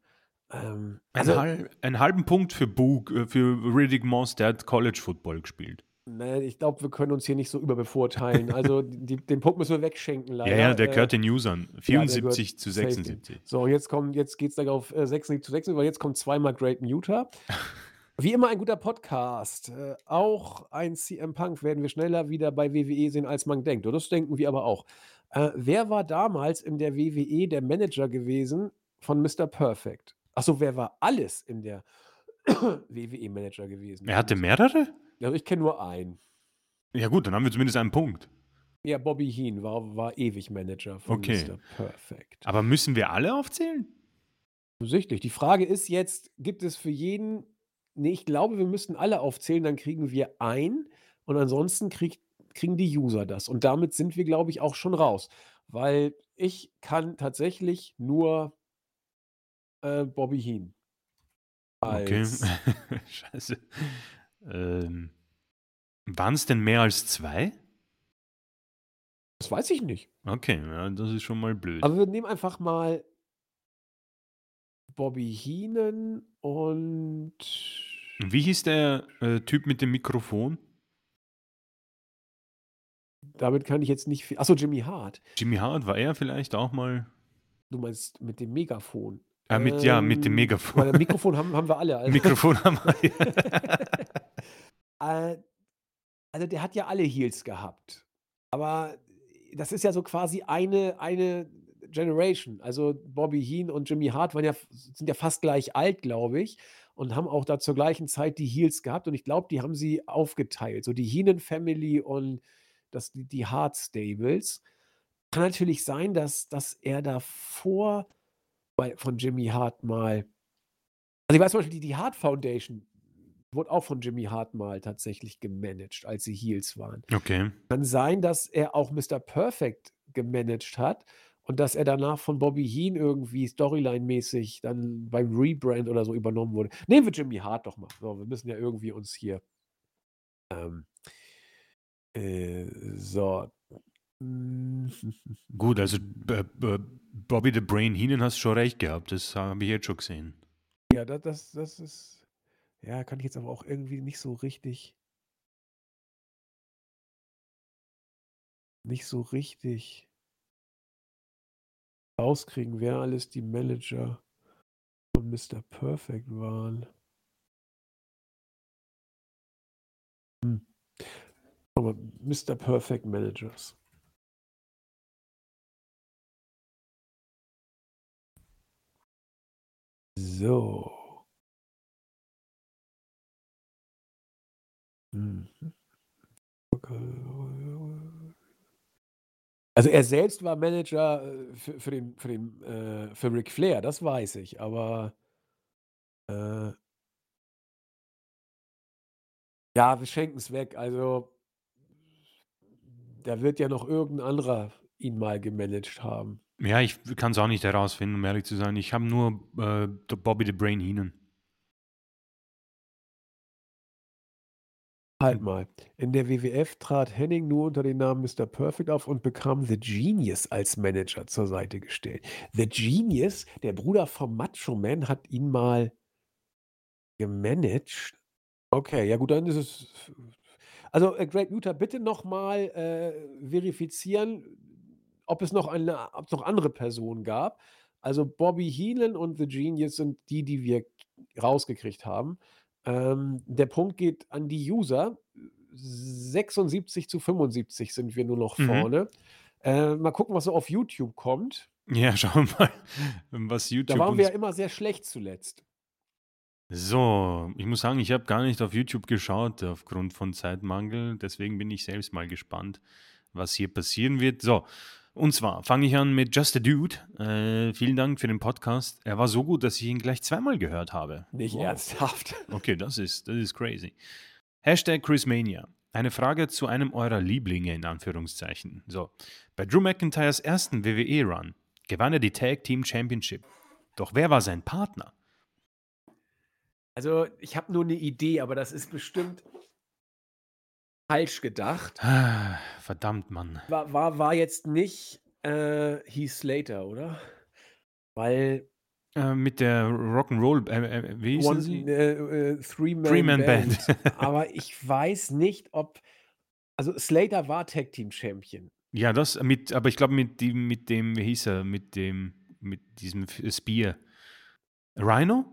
ähm also hal einen halben Punkt für Boog äh, für Riddick Moss, der hat College Football gespielt. Ne, ich glaube, wir können uns hier nicht so überbevorteilen. Also, die den Punkt müssen wir wegschenken leider. Ja, ja, der Äh, gehört den Usern. ja, der 74 gehört zu safe den 76. So, jetzt kommen jetzt geht's gleich auf, äh, 76 zu 76, weil jetzt kommt zweimal Great Muta. Wie immer ein guter Podcast. Äh, auch ein CM Punk werden wir schneller wieder bei WWE sehen, als man denkt. Und das denken wir aber auch. Äh, wer war damals in der WWE der Manager gewesen von Mr. Perfect? Ach so, wer war alles in der WWE Manager gewesen? Er hatte mehrere? Also, ich kenne nur einen. Ja gut, dann haben wir zumindest einen Punkt. Ja, Bobby Heen war war ewig Manager von Okay. Mr. Perfect. Aber müssen wir alle aufzählen? Offensichtlich. Die Frage ist jetzt, gibt es für jeden ne, ich glaube, wir müssen alle aufzählen, dann kriegen wir ein und ansonsten kriegt kriegen die User das. Und damit sind wir, glaube ich, auch schon raus, weil ich kann tatsächlich nur äh, Bobby Heen Okay. Scheiße. Ähm, waren's denn mehr als 2? Das weiß ich nicht. Okay, ja, das ist schon mal blöd. Aber wir nehmen einfach mal Bobby Heenan und Wie hieß der äh, Typ mit dem Mikrofon? Damit kann ich jetzt nicht viel. Achso, Jimmy Hart. Jimmy Hart, war er vielleicht auch mal? Du meinst mit dem Megafon. Ah, mit, ja, mit dem Ähm, Megafon. Weil Mikrofon haben, haben wir alle. Also, Mikrofon haben wir. äh, also der hat ja alle Heels gehabt. Aber das ist ja so quasi eine, eine Generation. Also Bobby Heen und Jimmy Hart waren ja, sind ja fast gleich alt, glaube ich. Und haben auch da zur gleichen Zeit die Heels gehabt. Und ich glaube, die haben sie aufgeteilt. So die Heenan Family und das, die, die Hart Stables. Kann natürlich sein, dass, dass er davor bei, von Jimmy Hart mal. Also ich weiß zum Beispiel, die, die Hart Foundation wurde auch von Jimmy Hart mal tatsächlich gemanagt, als sie Heels waren. Okay. Kann sein, dass er auch Mr. Perfect gemanagt hat und dass er danach von Bobby Heen irgendwie Storyline-mäßig dann beim Rebrand oder so übernommen wurde. Nehmen wir Jimmy Hart doch mal. So, wir müssen ja irgendwie uns hier. Ähm, äh, so. Gut, also äh, äh, Bobby the Brain Heenan hast schon recht gehabt. Das habe ich jetzt schon gesehen. Ja, das, das, das ist. Ja, kann ich jetzt aber auch irgendwie nicht so richtig. Nicht so richtig rauskriegen, wer alles die Manager von Mr. Perfect waren. Aber Mr. Perfect Managers. So. Mhm. Also er selbst war Manager äh, für, für den, für den, äh, für Ric Flair, das weiß ich, aber äh, ja, wir schenken es weg. Also da wird ja noch irgendein anderer ihn mal gemanagt haben. Ja, ich kann es auch nicht herausfinden, um ehrlich zu sein. Ich habe nur äh, Bobby the Brain Heenan. Halt mal. In der WWF trat Henning nur unter dem Namen Mr. Perfect auf und bekam The Genius als Manager zur Seite gestellt. The Genius, der Bruder vom Macho Man, hat ihn mal gemanagt. Okay, ja gut, dann ist es. Also, äh, Greg Luther, bitte nochmal äh, verifizieren, ob es noch eine, ob es noch andere Personen gab. Also Bobby Heenan und The Genius sind die, die wir rausgekriegt haben. Ähm, der Punkt geht an die User. 76 zu 75 sind wir nur noch Mhm. vorne. Äh, mal gucken, was so auf YouTube kommt. Ja, schauen wir mal, was Da YouTube waren wir ja immer sehr schlecht zuletzt. So, ich muss sagen, ich habe gar nicht auf YouTube geschaut aufgrund von Zeitmangel. Deswegen bin ich selbst mal gespannt, was hier passieren wird. So, und zwar fange ich an mit Just a Dude. Äh, vielen Dank für den Podcast. Er war so gut, dass ich ihn gleich zweimal gehört habe. Nicht Wow. ernsthaft. Okay, das ist, das ist crazy. Hashtag Chrismania. Eine Frage zu einem eurer Lieblinge in Anführungszeichen. So, bei Drew McIntyres ersten WWE-Run gewann er die Tag Team Championship. Doch wer war sein Partner? Also, ich habe nur eine Idee, aber das ist bestimmt falsch gedacht. Ah, Verdammt, Mann. War, war, war jetzt nicht äh, Heath Slater, oder? Weil Äh, mit der Rock'n'Roll, äh, äh, wie hießen One, sie? äh, äh, Three-Man Three-Man-Band. Band. aber ich weiß nicht, ob. Also, Slater war Tag Team Champion. Ja, das mit, aber ich glaube mit dem, mit dem, wie hieß er, mit dem, mit diesem Spear. Rhino?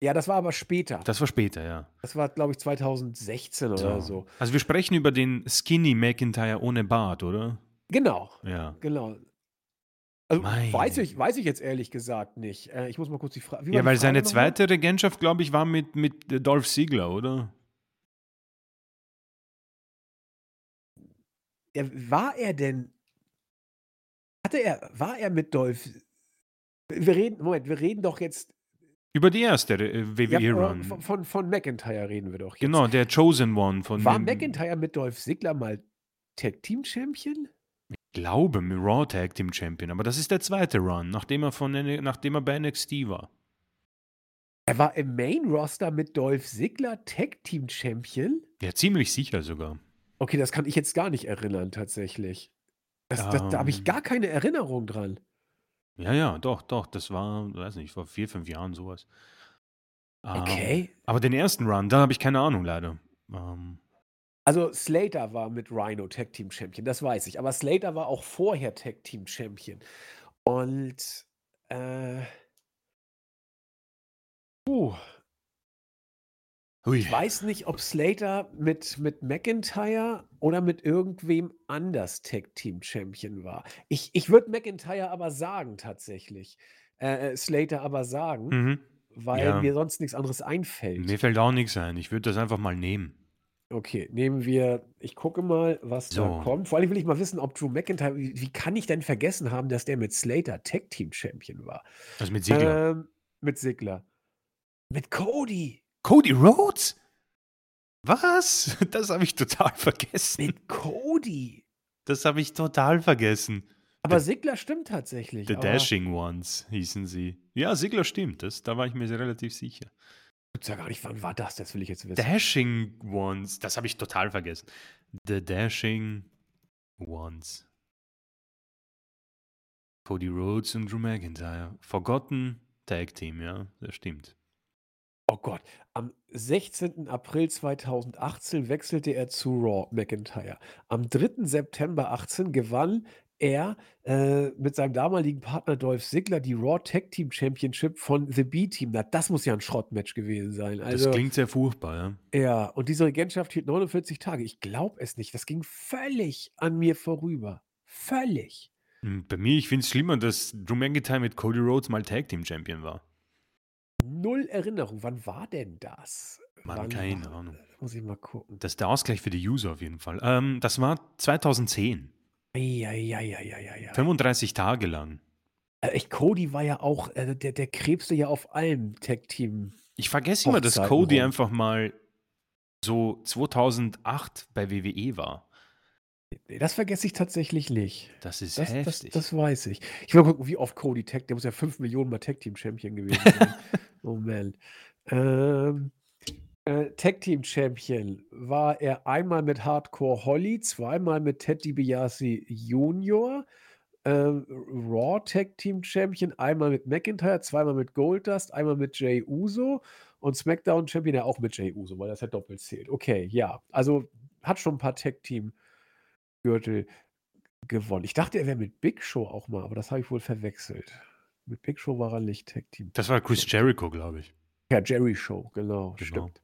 Ja, das war aber später. Das war später, ja. Das war, glaube ich, 2016 oder so. Also wir sprechen über den Skinny McIntyre ohne Bart, oder? Genau, Ja. genau. Also weiß ich, weiß ich jetzt ehrlich gesagt nicht. Äh, ich muss mal kurz die Frage. Ja, weil seine zweite Regentschaft, glaube ich, war mit, mit äh, Dolph Ziegler, oder? Ja, war er denn. Hatte er. War er mit Dolph. Wir reden. Moment, wir reden doch jetzt. Über die erste äh, Ja, WWE-Run. von, von, von McIntyre reden wir doch jetzt. genau, der Chosen One von War McIntyre mit Dolph Ziggler mal Tag Team Champion? Ich glaube, Raw Tag Team Champion, aber das ist der zweite Run, nachdem er, von, nachdem er bei NXT war. Er war im Main Roster mit Dolph Ziggler Tag Team Champion? Ja, ziemlich sicher sogar. Okay, das kann ich jetzt gar nicht erinnern, tatsächlich. Das das da habe ich Ähm. gar keine Erinnerung dran. Ja, ja, doch, doch, das war, weiß nicht, vor 4, 5 Jahren so was. Ähm, Okay. aber den ersten Run, da habe ich keine Ahnung leider. Ähm. Also, Slater war mit Rhino Tag Team Champion, das weiß ich. Aber Slater war auch vorher Tag Team Champion. Und, äh puh. Hui. Ich weiß nicht, ob Slater mit mit McIntyre oder mit irgendwem anders Tag Team Champion war. Ich ich würde McIntyre aber sagen tatsächlich. Äh, äh, Slater aber sagen, Mhm. weil Ja. mir sonst nix anderes einfällt. Mir fällt auch nix ein. Ich würde das einfach mal nehmen. Okay, nehmen wir ich gucke mal, was da So. kommt. Vor allem will ich mal wissen, ob Drew McIntyre wie wie kann ich denn vergessen haben, dass der mit Slater Tag Team Champion war? Also, mit Ziggler. Ähm, mit Ziggler. Mit Cody. Cody Rhodes? Was? Das habe ich total vergessen. Mit Cody. Das habe ich total vergessen. Aber Ziggler stimmt tatsächlich, The Dashing Ones hießen sie. Ja, Ziggler stimmt. Das da war ich mir relativ sicher. gibt's ja gar nicht. Wann war das? Das will ich jetzt wissen. Dashing Ones, das habe ich total vergessen. The Dashing Ones. Cody Rhodes und Drew McIntyre. Forgotten Tag Team, ja, das stimmt. Oh Gott. Am 16. April 2018 wechselte er zu Raw, McIntyre. Am 3. September 18 gewann er, äh, mit seinem damaligen Partner Dolph Ziggler die Raw Tag Team Championship von The B-Team. Na, das muss ja 'n Schrottmatch gewesen sein. Das Also klingt sehr furchtbar, ja. ja, und diese Regentschaft hielt 49 Tage. Ich glaube es nicht. Das ging völlig an mir vorüber. Völlig. Hm, bei mir ich finde es schlimmer, dass Drew McIntyre mit Cody Rhodes mal Tag Team Champion war. Null Erinnerung. Wann war denn das? Mann, Wann keine war Ahnung. muss ich mal gucken. Das ist der Ausgleich für die User auf jeden Fall. Ähm, das war 2010. Ei, ei, ei, ei, ei, ei, ei. 35 Tage lang. Äh, echt, Cody war ja auch, äh, der der krebste ja auf allem Tag-Team. Ich vergesse immer, dass Cody rum. einfach mal so 2008 bei WWE war. Das vergesse ich tatsächlich nicht. Das ist Das das heftig. das weiß ich. Ich will mal gucken, wie oft Cody Tag der muss ja 5 Millionen Mal Tag Team Champion gewesen sein. Moment. Ähm, äh, Tag Team Champion war er einmal mit Hardcore Holly, zweimal mit Ted DiBiase Junior, ähm, Raw Tag Team Champion, einmal mit McIntyre, zweimal mit Goldust, einmal mit Jey Uso und SmackDown Champion ja auch mit Jey Uso, weil das ja doppelt zählt. Okay, ja. Also, hat schon 'n paar Tag Team Gürtel gewonnen. Ich dachte, er wäre mit Big Show auch mal, aber das habe ich wohl verwechselt. Mit Big Show war er nicht Tag Team Das war Chris. Jericho, glaube ich. Ja, Jerry Show, genau, Genau. stimmt.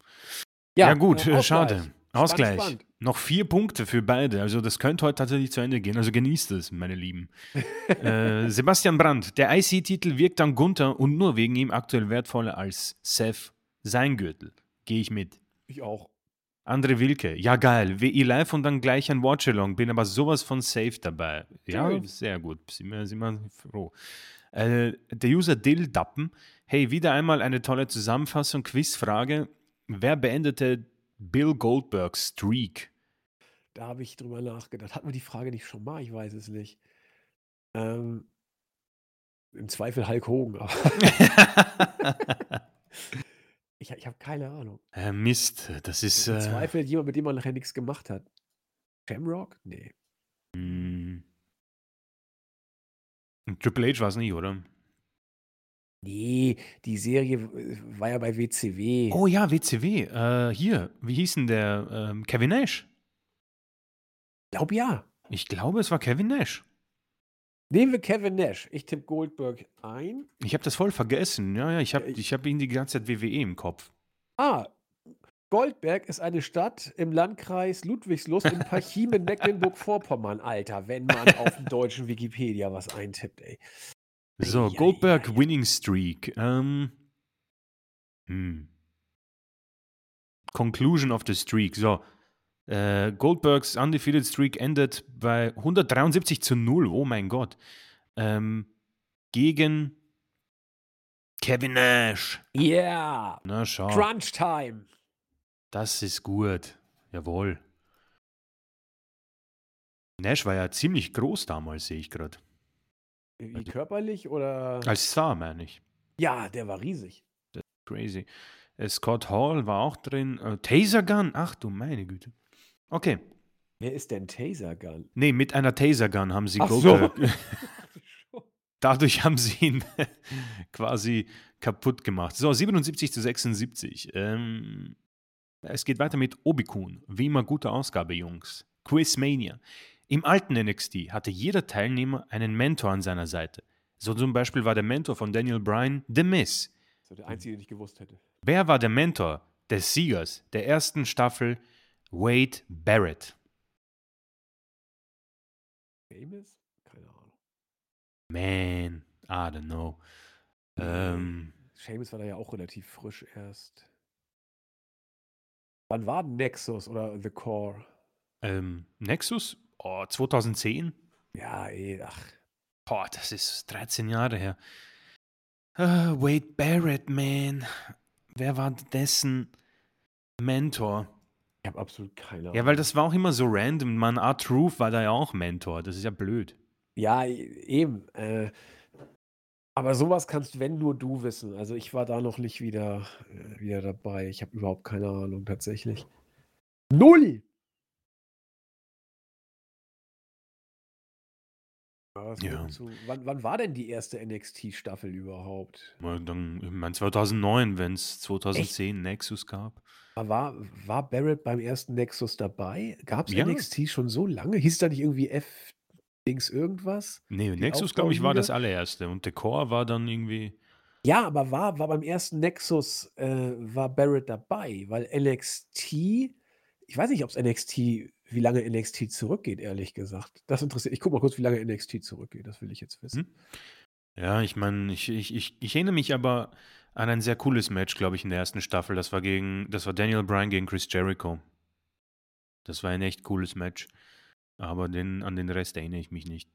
Ja, Ja, gut, äh, äh, Ausgleich. schade. Spannend, Ausgleich. spannend. Noch 4 Punkte für beide. Also, das könnte heute tatsächlich zu Ende gehen. Also, genießt es, meine Lieben. äh, Sebastian Brandt. Der IC-Titel wirkt an Gunther und nur wegen ihm aktuell wertvoller als Seth sein Gürtel. Gehe ich mit. Ich auch. André Wilke. Ja, geil. WI live und dann gleich ein Watchalong. Bin aber sowas von safe dabei. Ja, sehr gut. Sind wir, sind wir froh. Äh, der User Dill Dappen. Hey, wieder einmal eine tolle Zusammenfassung. Quizfrage. Wer beendete Bill Goldbergs Streak? Da habe ich drüber nachgedacht. Hatten wir die Frage nicht schon mal? Ich weiß es nicht. Ähm, Im Zweifel Hulk Hogan, aber ich ich habe keine Ahnung. äh, Mist, das ist. Im Äh, Zweifel jemand, mit dem man nachher nix gemacht hat. Shamrock? Ne. mh, Triple H war es nicht, oder? Ne, die Serie w war ja bei WCW. Oh ja, WCW. Äh, hier, wie hieß denn der? Ähm, Kevin Nash. Glaube ja. Ich glaube, es war Kevin Nash. Nehmen wir Kevin Nash. Ich tippe Goldberg ein. Ich habe das voll vergessen. Ja, ja, ich habe Ja, ich hab ihn die ganze Zeit WWE im Kopf. Ah, Goldberg ist eine Stadt im Landkreis Ludwigslust in Parchim in Mecklenburg-Vorpommern. Alter, wenn man auf dem deutschen Wikipedia was eintippt, ey. So, ei, Goldberg ei, ei. Winning Streak. Ähm, hm. Conclusion of the Streak. So, äh, Goldbergs Undefeated Streak endet bei 173 zu 0. Oh mein Gott. Ähm, gegen Kevin Nash. Yeah! Na, schau. Crunch Time! Das ist gut. Jawohl. Nash war ja ziemlich groß damals, sehe ich gerade. Wie körperlich oder? Als Star, meine ich. Ja, der war riesig. Crazy. Äh, Scott Hall war auch drin. Äh, Taser Gun. Ach du meine Güte. Okay. Wer ist denn Taser Gun? Ne, mit einer Taser-Gun haben sie Ach so. Goldberg dadurch haben sie ihn quasi kaputt gemacht. So, 77 zu 76. Ähm, es geht weiter mit Obikun. Wie immer gute Ausgabe, Jungs. Quizmania. Im alten NXT hatte jeder Teilnehmer einen Mentor an seiner Seite. So zum Beispiel war der Mentor von Daniel Bryan The Miz. War der einzige, den ich gewusst hätte. Wer war der Mentor des Siegers der ersten Staffel? Wade Barrett. Famous? Keine Ahnung. Man, I don't know. Ähm, Seamus war da ja auch relativ frisch erst. Wann war Nexus oder The Core? ähm, Nexus? Oh, 2010? Ja, eh, ach. Boah, das ist 13 Jahre her. Ah, Wade Barrett, man. Wer war dessen Mentor? Ich habe absolut keine Ahnung. Ja, weil das war auch immer so random. Man, Art Roof war da ja auch Mentor. Das ist ja blöd. Ja, eben. Äh, aber sowas kannst, wenn nur du wissen. Also ich war da noch nicht wieder, äh, wieder dabei. Ich habe überhaupt keine Ahnung tatsächlich. Null! Ja. Zu, wann, wann war denn die erste NXT-Staffel überhaupt? Mal Dann, ich meine 2009, wenn es 2010 Nexus gab. War, war Barrett beim ersten Nexus dabei? Gab es Ja. NXT schon so lange? Hieß da nicht irgendwie F-Dings irgendwas? Nee, Die Nexus, glaube ich, war das allererste. Und Decor war dann irgendwie. Ja, aber war, war beim ersten Nexus äh, war Barrett dabei, weil NXT, ich weiß nicht, ob es NXT, wie lange NXT zurückgeht, ehrlich gesagt. Das interessiert. Ich gucke mal kurz, wie lange NXT zurückgeht. Das will ich jetzt wissen. Hm? Ja, ich meine, ich, ich, ich, ich erinnere mich aber an ein sehr cooles Match, glaube ich, in der ersten Staffel. Das war gegen, das war Daniel Bryan gegen Chris Jericho. Das war ein echt cooles Match. Aber den, an den Rest erinnere ich mich nicht.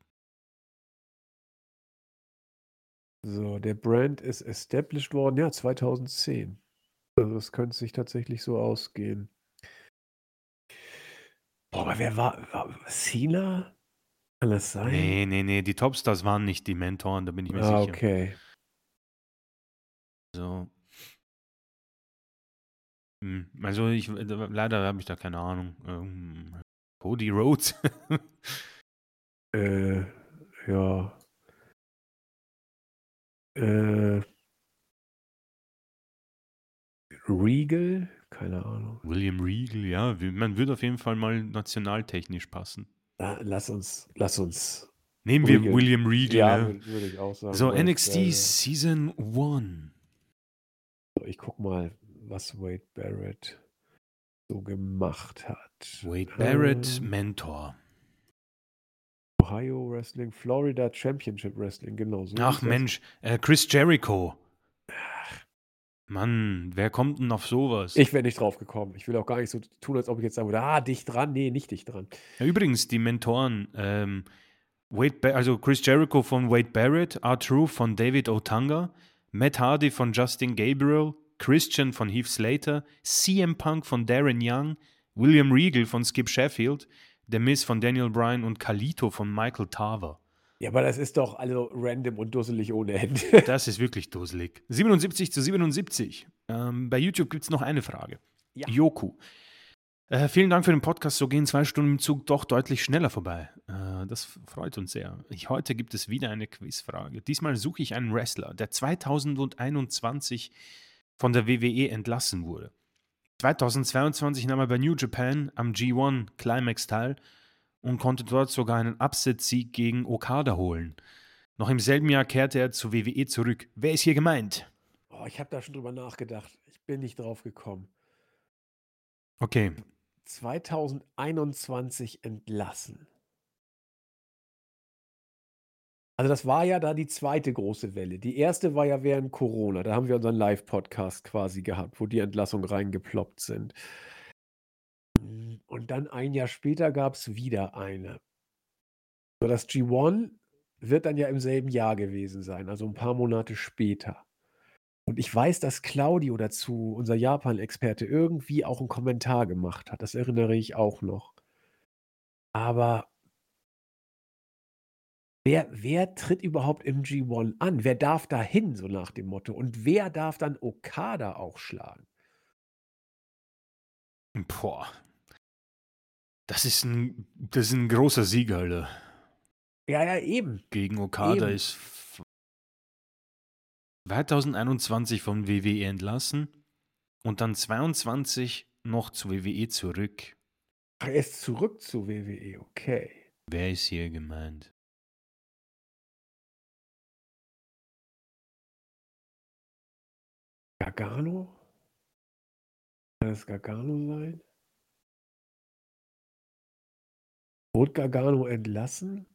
So, der Brand ist established worden, ja, 2010. Also das könnte sich tatsächlich so ausgehen. Boah, aber wer war, war Cena? Kann das sein? Nee, nee, nee, die Topstars waren nicht die Mentoren, da bin ich mir ah, sicher. okay. So. Hm, Also ich leider habe ich da keine Ahnung. Ähm, Cody Rhodes. Äh, ja. Äh, Regal? Keine Ahnung. William Regal, ja. Man würde auf jeden Fall mal nationaltechnisch passen. La- Lass uns, lass uns. Nehmen wir Regal. William Regal. Ja, ja. würde würd ich auch sagen. So, NXT Barrett. Season 1. Ich guck mal, was Wade Barrett so gemacht hat. Wade Barrett, Ähm, Mentor. Ohio Wrestling, Florida Championship Wrestling, genau so. Ach. Mensch, äh, Chris Jericho. Mann, wer kommt denn auf sowas? Ich wäre nicht drauf gekommen. Ich will auch gar nicht so tun, als ob ich jetzt sagen würde, ah, dicht dran. Nee, nicht dicht dran. Ja, übrigens, die Mentoren, ähm, Wade ba also Chris Jericho von Wade Barrett, R-Truth von David Otanga, Matt Hardy von Justin Gabriel, Christian von Heath Slater, CM Punk von Darren Young, William Regal von Skip Sheffield, The Miz von Daniel Bryan und Kalito von Michael Tarver. Ja, aber das ist doch also random und dusselig ohne Ende. Das ist wirklich dusselig. 77 zu 77. Ähm, bei YouTube gibt es noch eine Frage. Ja. Joku. Äh, vielen Dank für den Podcast. So gehen zwei Stunden im Zug doch deutlich schneller vorbei. Äh, das freut uns sehr. Ich, heute gibt es wieder eine Quizfrage. Diesmal suche ich einen Wrestler, der 2021 von der WWE entlassen wurde. 2022 nahm er bei New Japan am G1 Climax teil und konnte dort sogar einen Upset-Sieg gegen Okada holen. Noch im selben Jahr kehrte er zur WWE zurück. Wer ist hier gemeint? Oh, ich habe da schon drüber nachgedacht. Ich bin nicht drauf gekommen. Okay, 2021 entlassen. Also das war ja da die zweite große Welle. Die erste war ja während Corona. Da haben wir unseren Live-Podcast quasi gehabt, wo die Entlassungen reingeploppt sind. Und dann ein Jahr später gab es wieder eine. So, das G1 wird dann ja im selben Jahr gewesen sein, also ein paar Monate später. Und ich weiß, dass Claudio dazu, unser Japan-Experte, irgendwie auch einen Kommentar gemacht hat. Das erinnere ich auch noch. Aber wer, wer tritt überhaupt im G1 an? Wer darf da hin, so nach dem Motto? Und wer darf dann Okada auch schlagen? boah. Das ist ein, das ist 'n großer Sieg, Alter. Ja, ja, eben. Gegen Okada Eben. ist 2021 von WWE entlassen und dann 22 noch zu WWE zurück. Ach, er ist zurück zu WWE, okay. Wer ist hier gemeint? Gargano? Kann das Gargano sein? Wurde Gargano entlassen?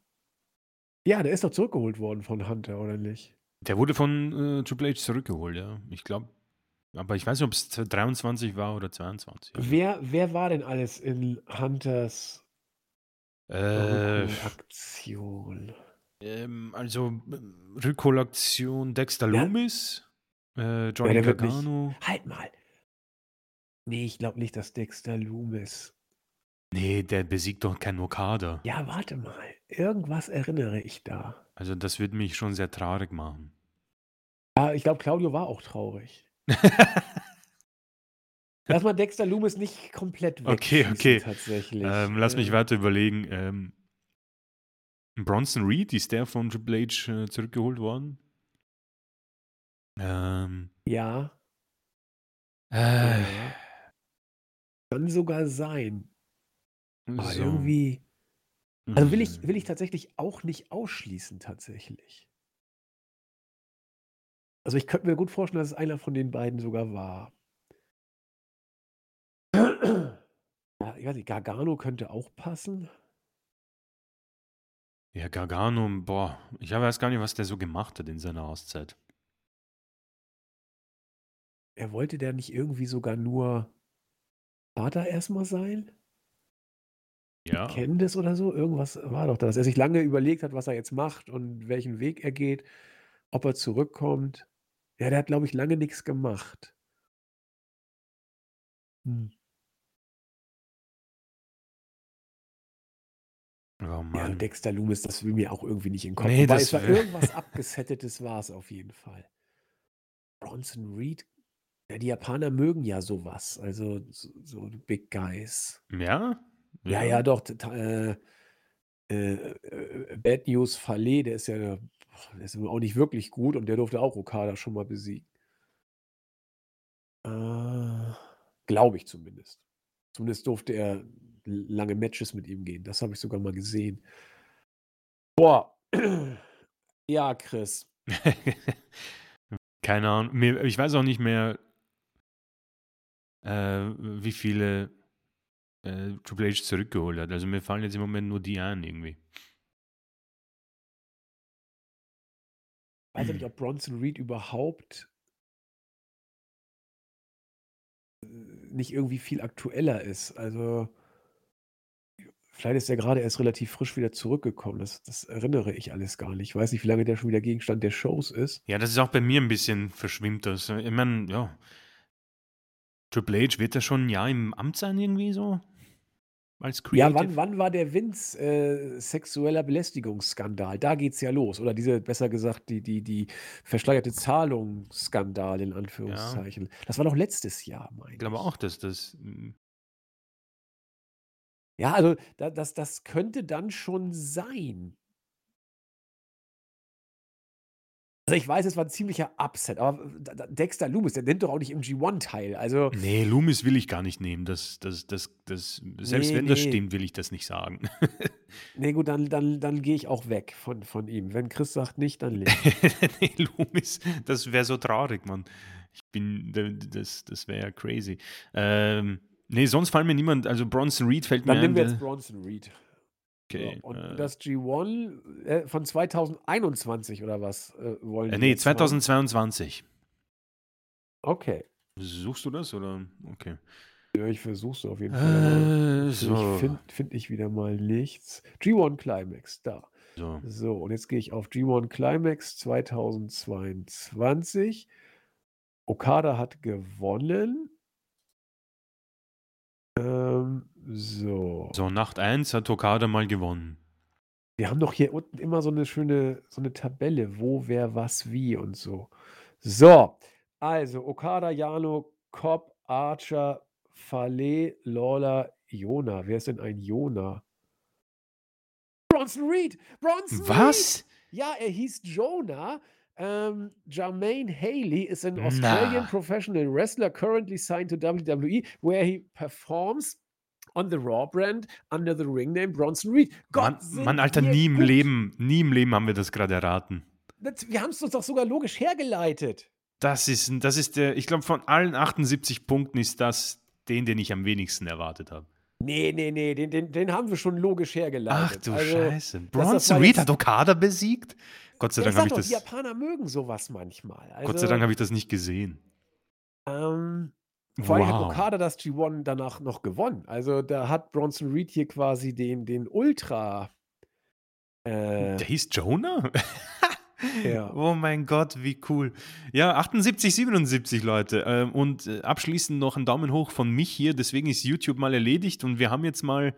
Ja, der ist doch zurückgeholt worden von Hunter, oder nicht? Der wurde von, äh, Triple H zurückgeholt, ja. Ich glaube aber ich weiß nicht, ob's z 23 war oder 22. Wer wer war denn alles in Hunters Äh, Rückholaktion? ähm, also, ähm, Rückholaktion Dexter Ja. Lumis, äh, Ja, Johnny der wird nicht Gargano. halt mal! Ne, ich glaube nicht, dass Dexter Lumis Ne, der besiegt doch keinen Okada. Ja, warte mal. Irgendwas erinnere ich da. Also, das würde mich schon sehr traurig machen. Ah, ich glaube, Claudio war auch traurig. Lass mal Dexter Lumis nicht komplett Okay, wegschießen okay. tatsächlich. Ähm, lass mich Ähm weiter überlegen. Ähm Bronson Reed, ist der von Triple H, äh, zurückgeholt worden? Ähm Ja. Äh. Ja. Kann sogar sein. Aber So. irgendwie also, will ich Hm. will ich tatsächlich auch nicht ausschließen tatsächlich. Also, ich könnte mir gut vorstellen, dass es einer von den beiden sogar war. Ja, ich weiß nicht, Gargano könnte auch passen. Ja, Gargano, boah, ich weiß gar nicht, was der so gemacht hat in seiner Auszeit. Ja, wollte der nicht irgendwie sogar nur Vater erst mal sein? Ja. Candice oder so? Irgendwas war doch da, dass er sich lange überlegt hat, was er jetzt macht und welchen Weg er geht, ob er zurückkommt. Ja, der hat, glaube ich, lange nix gemacht. Hm. Oh Ja, Mann. Dexter Lumis, das will mir auch irgendwie nicht in 'n Kopf. Ne, Wobei das es war wär irgendwas Abgesettetes war's auf jeden Fall. Bronson Reed? Ja, die Japaner mögen ja so was, also so so Big Guys. Ja? Ja, Ja. ja, doch, t äh, äh, äh, Bad News Fale, der ist ja der ist auch nicht wirklich gut und der durfte auch Okada schon mal besiegen. Äh, glaube ich zumindest. Zumindest durfte er lange Matches mit ihm gehen. Das habe ich sogar mal gesehen. Boah. Ja, Chris. Keine Ahnung. Ich weiß auch nicht mehr äh, wie viele, äh, Triple H zurückgeholt hat. Also, mir fallen jetzt im Moment nur die ein irgendwie. Weiß ja nicht, ob Bronson Reed überhaupt äh, nicht irgendwie viel aktueller ist. Also vielleicht ist er grade erst relativ frisch wieder zurückgekommen. Das das erinnere ich alles gar nicht. Ich weiß nicht, wie lange der schon wieder Gegenstand der Shows ist. Ja, das ist auch bei mir 'n bisschen verschwimmt das. Ich meine, ja Triple H, wird der schon 'n Jahr im Amt sein irgendwie so? Als Ja, Creative? wann wann war der Vince, äh, sexueller Belästigungsskandal? Da geht's ja los. Oder diese besser gesagt, die die die verschleierte Zahlungsskandal in Ja. Anführungszeichen. Das war doch letztes Jahr, meine Ich glaube ich. auch, dass das, hm Ja, also da das das könnte dann schon sein. Also, ich weiß, es war 'n ziemlicher Upset, aber D Dexter Lumis, der nimmt doch auch nicht im G1 teil. Also Ne, Lumis will ich gar nicht nehmen. Das das das das selbst Ne, wenn das ne. stimmt, will ich das nicht sagen. Ne, gut, dann dann dann gehe ich auch weg von von ihm. Wenn Chris sagt nicht, dann nicht. Ne, Lumis, das wäre so traurig, Mann. Ich bin das das wäre ja crazy. Ähm, ne, sonst fallen mir niemand also, Bronson Reed fällt mir Dann ein, nehmen wir jetzt Bronson Reed. Okay, So, und äh das G1, äh, von 2021 oder was, äh, wollen Äh, ne, haben? 2022. Okay. Suchst du das oder? Okay. Ja, ich versuche es auf jeden Fall, Äh, ich so. finde finde ich wieder mal nichts. G1 Climax, da. So. So, und jetzt gehe ich auf G1 Climax 2022. Okada hat gewonnen. Ähm, so. So, Nacht 1 hat Okada mal gewonnen. Wir haben doch hier unten immer so 'ne schöne so 'ne Tabelle, wo, wer, was, wie und so. So, also Okada, Yano, Cobb, Archer, Fale, Lawler, Jona. Wer ist denn ein Jona? Bronson Reed! Bronson Reed! Was? Ja, er hieß Jonah. Ähm, Jermaine Haley is an Australian Na. professional wrestler currently signed to WWE, where he performs on the Raw brand under the ring name Bronson Reed. Gott, Mann, Mann, Alter, nie im gut. Leben, nie im Leben haben wir das gerade erraten. Das, wir haben es uns doch sogar logisch hergeleitet. Das ist, das ist der, ich glaube, von allen 78 Punkten ist das den, den ich am wenigsten erwartet habe. Nee, nee, nee, den, den, den haben wir schon logisch Ach hergeleitet. du Also, Scheiße. Bronson Reed hat Okada besiegt? Gott sei Dank habe ich doch, das. die Japaner mögen sowas manchmal. Also, Gott sei Dank habe ich das nicht gesehen. Ähm, vor allem hat Wow. Okada das G1 danach noch gewonnen. Also da hat Bronson Reed hier quasi den, den Ultra. Äh, Der hieß Jonah? Ja. Oh mein Gott, wie cool. Ja, 78, 77 Leute. Ähm, und äh, abschließend noch ein Daumen hoch von mich hier. Deswegen ist YouTube mal erledigt und wir haben jetzt mal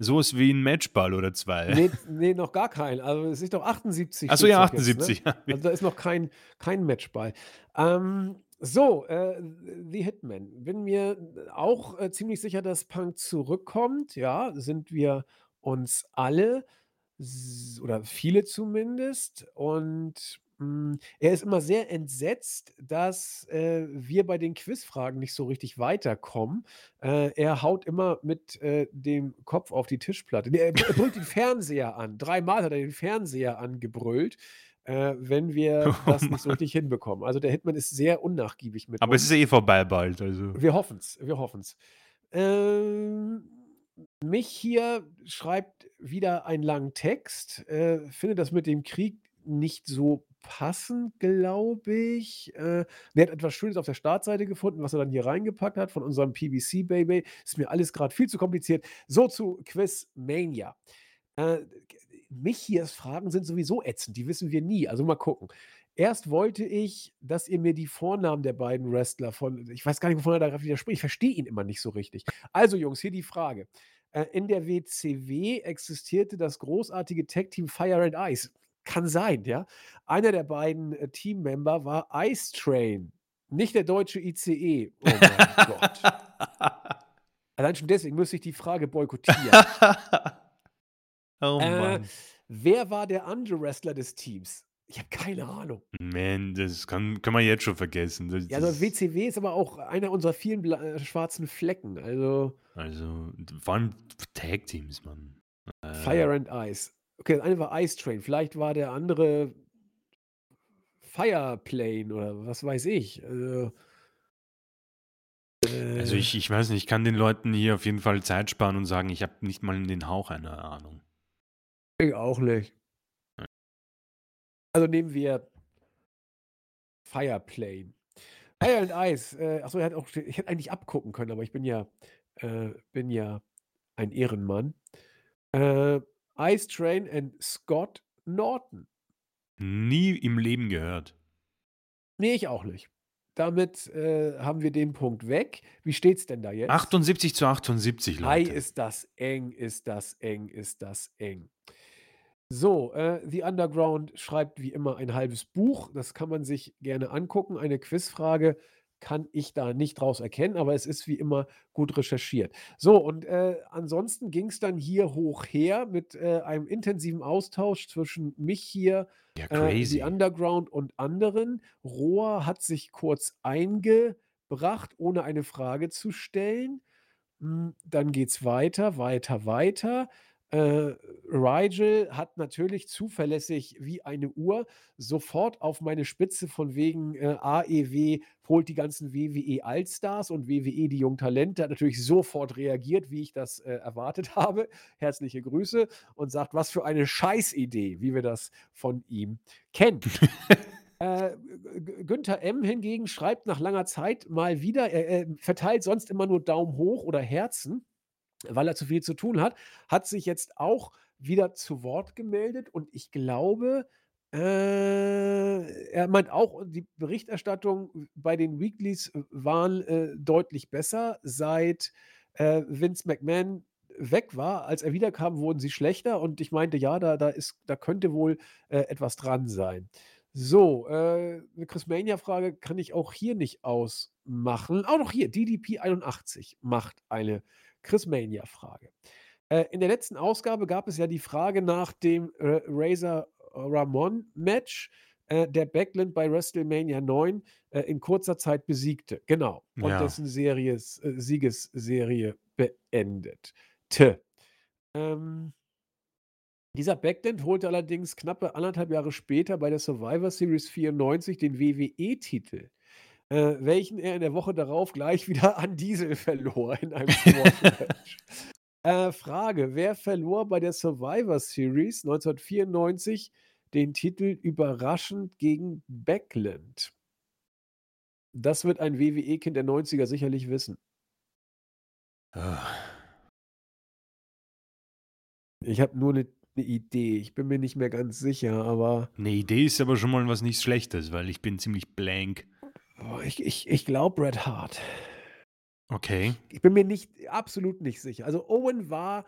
sowas wie einen Matchball oder zwei. nee, nee, noch gar keinen. Also es ist doch 78. Achso, ja, steht's doch jetzt, 78. ne? Also da ist noch kein, kein Matchball. Ähm, so, äh, The Hitman. Bin mir auch äh, ziemlich sicher, dass Punk zurückkommt. Ja, sind wir uns alle. Oder viele zumindest. Und mh, er ist immer sehr entsetzt, dass äh, wir bei den Quizfragen nicht so richtig weiterkommen. Äh, er haut immer mit äh, dem Kopf auf die Tischplatte. Er, brüllt den Fernseher an. Dreimal hat er den Fernseher angebrüllt, äh, wenn wir Oh das nicht so Mann. richtig hinbekommen. Also der Hitman ist sehr unnachgiebig mit Aber es uns. ist ja eh vorbei bald. Also. Wir hoffen's, wir hoffen's. Ähm, mich hier schreibt wieder einen langen Text. Äh, finde das mit dem Krieg nicht so passend, glaube ich. Äh, er hat etwas Schönes auf der Startseite gefunden, was er dann hier reingepackt hat von unserem PBC Baby. Ist mir alles gerade viel zu kompliziert. So zu Quiz Mania. Äh, mich hier Fragen sind sowieso ätzend, die wissen wir nie. Also mal gucken. Erst wollte ich, dass ihr mir die Vornamen der beiden Wrestler von, ich weiß gar nicht, wovon er da gerade wieder ich verstehe ihn immer nicht so richtig. Also Jungs, hier die Frage. Äh, in der WCW existierte das großartige Tag-Team Fire and Ice. Kann sein, ja. Einer der beiden äh, Teammember war Ice Train, nicht der deutsche ICE. Oh mein Gott. Allein schon deswegen müsste ich die Frage boykottieren. oh Äh, Mann. wer war der andere Wrestler des Teams? Ich habe keine Ahnung. Man, das kann, kann man jetzt schon vergessen. Das, Ja, also WCW ist aber auch einer unserer vielen bla- äh, schwarzen Flecken. Also Also, vor allem Tag-Teams, Mann. Äh, Fire and Ice. Okay, das eine war Ice Train. Vielleicht war der andere Fireplane oder was weiß ich. Also, Also äh, ich, ich weiß nicht, ich kann den Leuten hier auf jeden Fall Zeit sparen und sagen, ich habe nicht mal den Hauch einer Ahnung. ich auch nicht. Also nehmen wir Fireplane. Fire and Ice. Äh, achso, er hat auch, ich hätte eigentlich abgucken können, aber ich bin ja, äh, bin ja ein Ehrenmann. Äh, Ice Train and Scott Norton. Nie im Leben gehört. Nee, ich auch nicht. Damit äh, haben wir den Punkt weg. Wie steht's denn da jetzt? 78 zu 78, Ei, Leute. ist das eng, ist das eng, ist das eng. So, äh, The Underground schreibt wie immer ein halbes Buch. Das kann man sich gerne angucken. Eine Quizfrage kann ich da nicht draus erkennen, aber es ist wie immer gut recherchiert. So, und äh, ansonsten ging es dann hier hoch her mit äh, einem intensiven Austausch zwischen mich hier, ja, äh, crazy. The Underground und anderen. Rohr hat sich kurz eingebracht, ohne eine Frage zu stellen. Hm, Dann geht's weiter, weiter, weiter. Äh, Rigel hat natürlich zuverlässig wie eine Uhr sofort auf meine Spitze von wegen äh, AEW holt die ganzen WWE Allstars und WWE die Jungtalente, hat natürlich sofort reagiert, wie ich das äh, erwartet habe. Herzliche Grüße und sagt, was für eine Scheißidee, wie wir das von ihm kennen. Äh, Günther M. hingegen schreibt nach langer Zeit mal wieder, er, er verteilt sonst immer nur Daumen hoch oder Herzen, weil er zu viel zu tun hat, hat sich jetzt auch wieder zu Wort gemeldet und ich glaube, äh, er meint auch, die Berichterstattung bei den Weeklies waren äh, deutlich besser. Seit äh, Vince McMahon weg war, als er wiederkam, wurden sie schlechter und ich meinte, ja, da, da, ist, da könnte wohl äh, etwas dran sein. So, äh, eine Chris Mania-Frage kann ich auch hier nicht ausmachen. Auch noch hier, DDP 81 macht eine Chris Mania-Frage. Äh, in der letzten Ausgabe gab es ja die Frage nach dem äh, Razor Ramon-Match, äh, der Backlund bei WrestleMania 9 äh, in kurzer Zeit besiegte. Genau. Und Ja. dessen Series, Siegesserie beendete. Ähm, dieser Backlund holte allerdings knappe anderthalb Jahre später bei der Survivor Series 94 den WWE-Titel, äh, welchen er in der Woche darauf gleich wieder an Diesel verlor in einem Squash-Match. Äh, Frage: Wer verlor bei der Survivor Series 1994 den Titel überraschend gegen Backlund? Das wird ein WWE-Kind der 90er sicherlich wissen. Ich habe nur 'ne 'ne Idee. Ich bin mir nicht mehr ganz sicher, aber 'Ne Idee ist aber schon mal was nicht Schlechtes, weil ich bin ziemlich blank. Boah, ich ich ich glaube Bret Hart. Okay. Ich bin mir nicht absolut nicht sicher. Also, Owen war,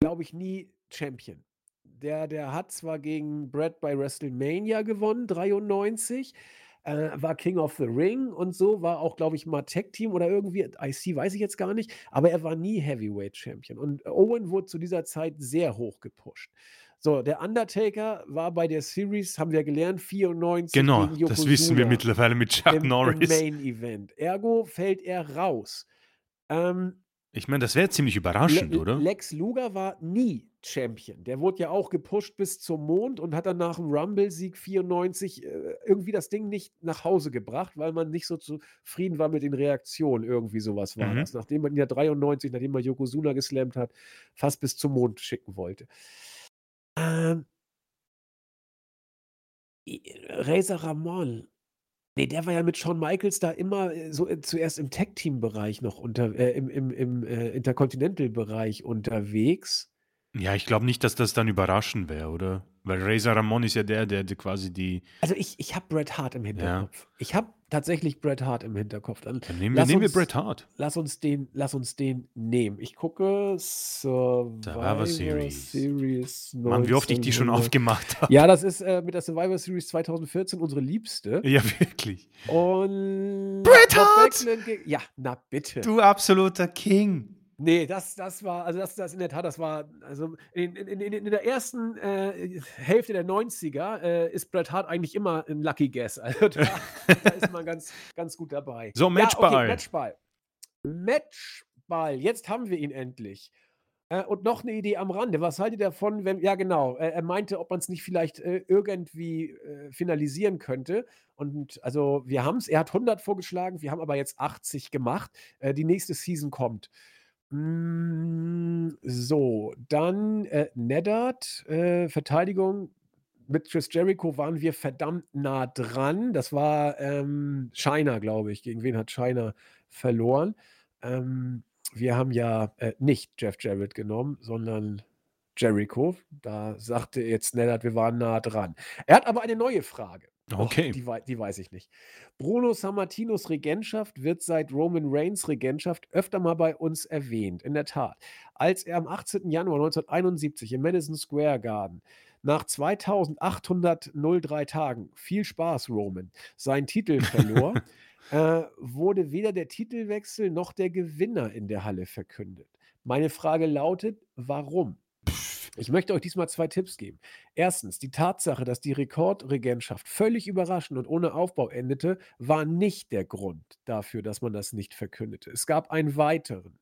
glaube ich, nie Champion. Der der hat zwar gegen Bret bei WrestleMania gewonnen, 93, äh, war King of the Ring und so, war auch, glaube ich, mal Tag-Team oder irgendwie IC, weiß ich jetzt gar nicht, aber er war nie Heavyweight Champion und Owen wurde zu dieser Zeit sehr hoch gepusht. So, der Undertaker war bei der Series, haben wir gelernt, 94 Genau, das wissen wir mittlerweile mit Chuck im im Norris. Main Event. Ergo fällt er raus. Ähm Ich meine, das wäre ziemlich überraschend, Le oder? Lex Luger war nie Champion. Der wurde ja auch gepusht bis zum Mond und hat dann nach dem Rumble-Sieg 94 äh, irgendwie das Ding nicht nach Hause gebracht, weil man nicht so zufrieden war mit den Reaktionen. Irgendwie sowas war Mhm. das. Nachdem man ihn ja 93, nachdem man Yokozuna geslammt hat, fast bis zum Mond schicken wollte. Ähm Razor Ramon. Ne, der war ja mit Shawn Michaels da immer, äh, so, äh, zuerst im Tag-Team-Bereich noch unter äh, im im im, äh, Intercontinental-Bereich unterwegs. Ja, ich glaube nicht, dass das dann überraschend wäre, oder? Weil Razor Ramon ist ja der, der der quasi die Also, ich ich habe Bret Hart im Ja. Hinterkopf. Ich habe tatsächlich Bret Hart im Hinterkopf. Dann Dann nehmen wir nehmen wir uns Bret Hart. lass uns den lass uns den nehmen. Ich gucke Survivor Survivor Series. Series Mann, wie oft ich die schon 1900. aufgemacht habe. Ja, das ist, äh, mit der Survivor Series 2014 unsere liebste. Ja, wirklich. Und Bret Hart! Ja, na bitte. Du absoluter King. Ne, das das war also, das das in der Tat, das war also, in in in in der ersten, äh, Hälfte der 90er, äh, ist Bret Hart eigentlich immer 'n Lucky Guess. Also, da da ist man ganz ganz gut dabei. So, Ja, okay, Matchball. Matchball. Matchball, jetzt haben wir ihn endlich. Äh, und noch 'ne Idee am Rande. Was haltet ihr davon, wenn ja genau, äh, er meinte, ob man's nicht vielleicht, äh, irgendwie, äh, finalisieren könnte. Und also, wir haben's er hat 100 vorgeschlagen, wir haben aber jetzt 80 gemacht. Die nächste Season kommt. Hm, so, dann, äh, Neddard, äh, Verteidigung. Mit Chris Jericho waren wir verdammt nah dran. Das war, ähm, Chyna, glaube ich. Gegen wen hat Chyna verloren? Ähm, wir haben ja, äh, nicht Jeff Jarrett genommen, sondern Jericho. Da sagte jetzt Neddard, wir waren nah dran. Er hat aber eine neue Frage. Och, Okay. die wei die weiß ich nicht. Bruno Sammartinos Regentschaft wird seit Roman Reigns Regentschaft öfter mal bei uns erwähnt. In der Tat. Als er am 18. Januar 1971 im Madison Square Garden nach 2803 Tagen viel Spaß, Roman, seinen Titel verlor, äh, wurde weder der Titelwechsel noch der Gewinner in der Halle verkündet. Meine Frage lautet: Warum? Ich möchte euch diesmal 2 Tipps geben. 1. Die Tatsache, dass die Rekordregentschaft völlig überraschend und ohne Aufbau endete, war nicht der Grund dafür, dass man das nicht verkündete. Es gab einen weiteren.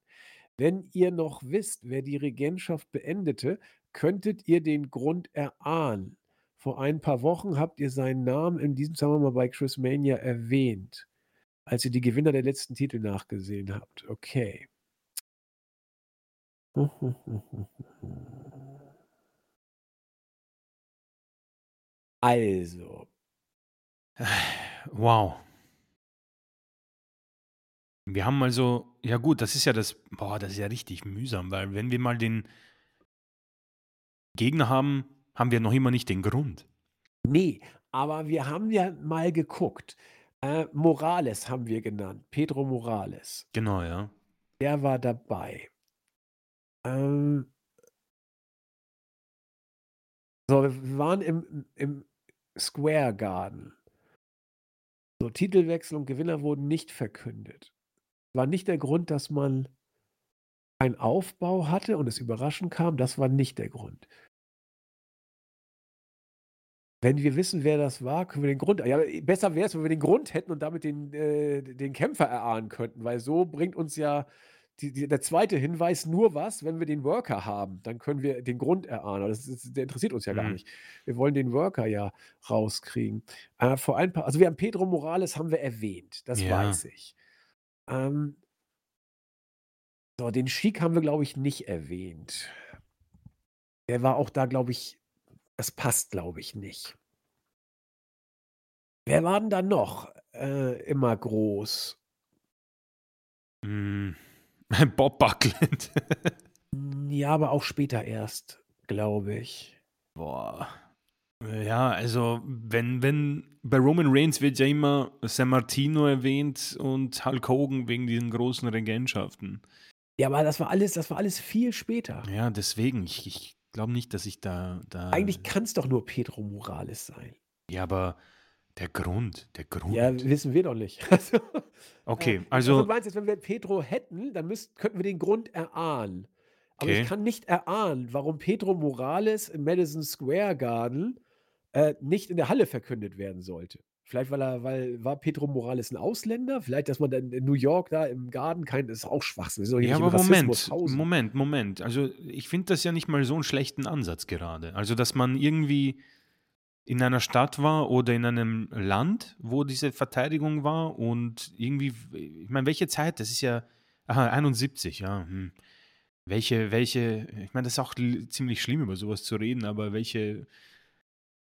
Wenn ihr noch wisst, wer die Regentschaft beendete, könntet ihr den Grund erahnen. Vor ein paar Wochen habt ihr seinen Namen in diesem Zusammenhang bei Chris Mania erwähnt, als ihr die Gewinner der letzten Titel nachgesehen habt. Okay. Also. Wow. Wir haben also ja gut, das ist ja das boah, das ist ja richtig mühsam, weil wenn wir mal den Gegner haben, haben wir noch immer nicht den Grund. Ne, aber wir haben ja mal geguckt. Äh, Morales haben wir genannt, Pedro Morales. Genau, ja. Der war dabei. Ähm So, wir waren im im Square Garden. So, Titelwechsel und Gewinner wurden nicht verkündet. War nicht der Grund, dass man Ein Aufbau hatte und es überraschend kam, das war nicht der Grund. Wenn wir wissen, wer das war, können wir den Grund ja, besser wäre es, wenn wir den Grund hätten und damit den äh, den Kämpfer erahnen könnten, weil so bringt uns ja die die der zweite Hinweis nur was, wenn wir den Worker haben. Dann können wir den Grund erahnen, das ist der interessiert uns ja gar Mhm. nicht. Wir wollen den Worker ja rauskriegen. Äh, vor ein paar also, wir haben Pedro Morales haben wir erwähnt, das Ja. weiß ich. Ähm so, den Sheik haben wir, glaube ich, nicht erwähnt. Der war auch da, glaube ich das passt, glaube ich, nicht. Wer war denn da noch, äh, immer groß? Hm, Bob Buckland. Ja, aber auch später erst, glaube ich. Boah. Ja, also, wenn wenn bei Roman Reigns wird ja immer Sammartino erwähnt und Hulk Hogan wegen diesen großen Regentschaften. Ja, aber das war alles das war alles viel später. Ja, deswegen, ich ich glaube nicht, dass ich da da Eigentlich kann's doch nur Pedro Morales sein. Ja, aber der Grund der Grund. Ja, wissen wir doch nicht. Also, Okay, äh, also, du meinst jetzt, wenn wir Pedro hätten, dann müsst könnten wir den Grund erahnen. Aber ich Okay. kann nicht erahnen, warum Pedro Morales im Madison Square Garden, äh, nicht in der Halle verkündet werden sollte. Vielleicht, weil er weil war Pedro Morales 'n Ausländer? Vielleicht, dass man dann in New York da im Garden kein das ist auch Schwachsinn. Doch hier Ja, aber Moment. Moment, Moment. Also, ich finde das ja nicht mal so 'n schlechten Ansatz gerade. Also, dass man irgendwie in einer Stadt war oder in einem Land, wo diese Verteidigung war und irgendwie ich meine, welche Zeit? Das ist ja aha, 71, ja, hm. Welche welche ich meine, das ist auch ziemlich schlimm, über so was zu reden, aber welche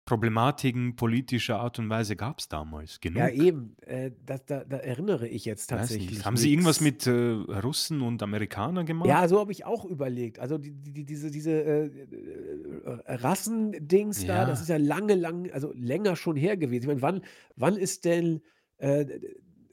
Problematiken politischer Art und Weise gab's damals? Ja, Genug. eben, äh, da da da erinnere ich jetzt tatsächlich nicht. Haben sie irgendwas mit, äh, Russen und Amerikanern gemacht? Ja, so habe ich auch überlegt. Also, die die diese diese, äh, äh, Rassendings da, das ist Ja. ja lange, lang also, länger schon her gewesen. Ich meine, wann wann ist denn,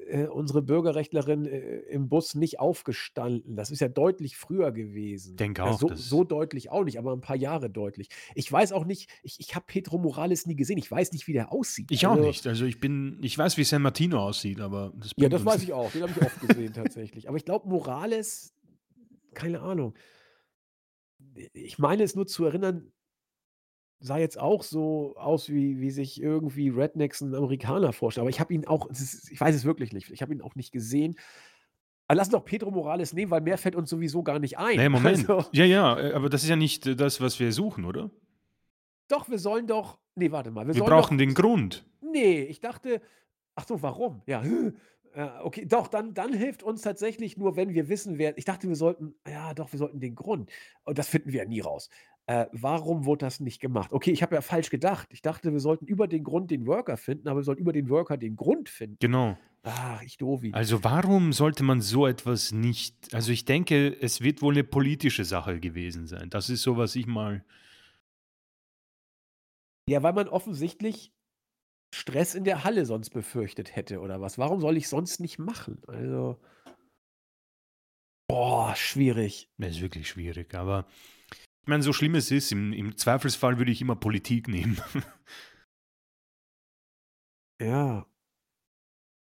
äh, unsere Bürgerrechtlerin, äh, im Bus nicht aufgestanden? Das ist ja deutlich früher gewesen. Denke Ja, auch, so so deutlich auch nicht, aber 'n paar Jahre deutlich. Ich weiß auch nicht ich ich habe Pedro Morales nie gesehen. Ich weiß nicht, wie der aussieht. Ich auch Also nicht. Also, ich bin ich weiß, wie Sammartino aussieht, aber das Ja, das weiß ich auch. Den habe ich oft gesehen tatsächlich. Aber ich glaube, Morales keine Ahnung. Ich meine es nur zu erinnern sah jetzt auch so aus, wie wie sich irgendwie Rednecks 'n Amerikaner vorstellen. Aber ich habe ihn auch ist ich weiß es wirklich nicht. Ich habe ihn auch nicht gesehen. Aber lass doch Pedro Morales nehmen, weil mehr fällt uns sowieso gar nicht ein. Moment. Also Ja, ja, äh, aber das ist ja nicht, äh, das, was wir suchen, oder? Doch, wir sollen doch ne, warte mal. Wir Wir sollen doch brauchen den Grund. Ne, ich dachte ach so, warum? Ja, ja, okay. Doch, dann dann hilft uns tatsächlich nur, wenn wir wissen, wer ich dachte, wir sollten ja doch, wir sollten den Grund. Und das finden wir ja nie raus. Äh, warum wurde das nicht gemacht? Okay, ich habe ja falsch gedacht. Ich dachte, wir sollten über den Grund den Worker finden, aber wir sollten über den Worker den Grund finden. Genau. Ach, ich Dovi. Also, warum sollte man so etwas nicht also, ich denke, es wird wohl 'ne politische Sache gewesen sein. Das ist so, was ich mal Ja, weil man offensichtlich Stress in der Halle sonst befürchtet hätte oder was. Warum soll ich's sonst nicht machen? Also boah, schwierig. Das ist wirklich schwierig, aber ich meine, so schlimm es ist, im im Zweifelsfall würde ich immer Politik nehmen. Ja.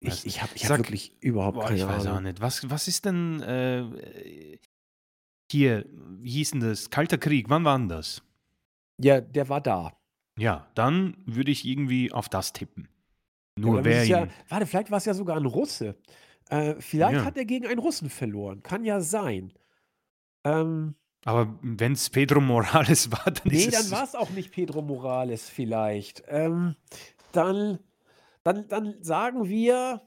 Ich ich habe ich Sag wirklich überhaupt boah, ich keine weiß auch Ahnung. nicht. Was was ist denn, äh, hier, wie hieß 'n das? Kalter Krieg, wann war 'n das? Ja, der war da. Ja, dann würde ich irgendwie auf das tippen. Ja, Nur muss wer es ja warte, vielleicht war's ja sogar 'n Russe. Äh, vielleicht Ja. hat er gegen einen Russen verloren. Kann ja sein. Ähm Aber wenn's Pedro Morales war, dann ist Ne, dann es war's auch nicht Pedro Morales vielleicht. Ähm, dann dann dann sagen wir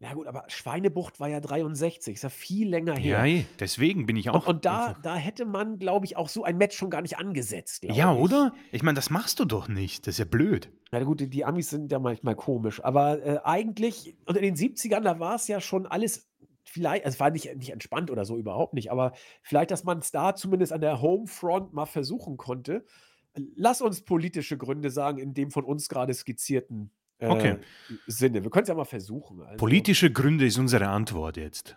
na gut, aber Schweinebucht war ja 63, ist ja viel länger Ja, her. eh, deswegen bin ich Und auch und da einfach da hätte man, glaube ich, auch so ein Match schon gar nicht angesetzt, Ja, ich. oder? Ich meine, das machst du doch nicht. Das ist ja blöd. Na gut, die Amis sind ja manchmal komisch, aber, äh, eigentlich und in den 70ern, da war's ja schon alles viellei also, es war nicht nicht entspannt oder so, überhaupt nicht, aber vielleicht, dass man's da zumindest an der Homefront mal versuchen konnte. Lass uns politische Gründe sagen in dem von uns grade skizzierten, Okay. äh, Sinne. Wir können's ja mal versuchen, also Politische Gründe ist unsere Antwort jetzt.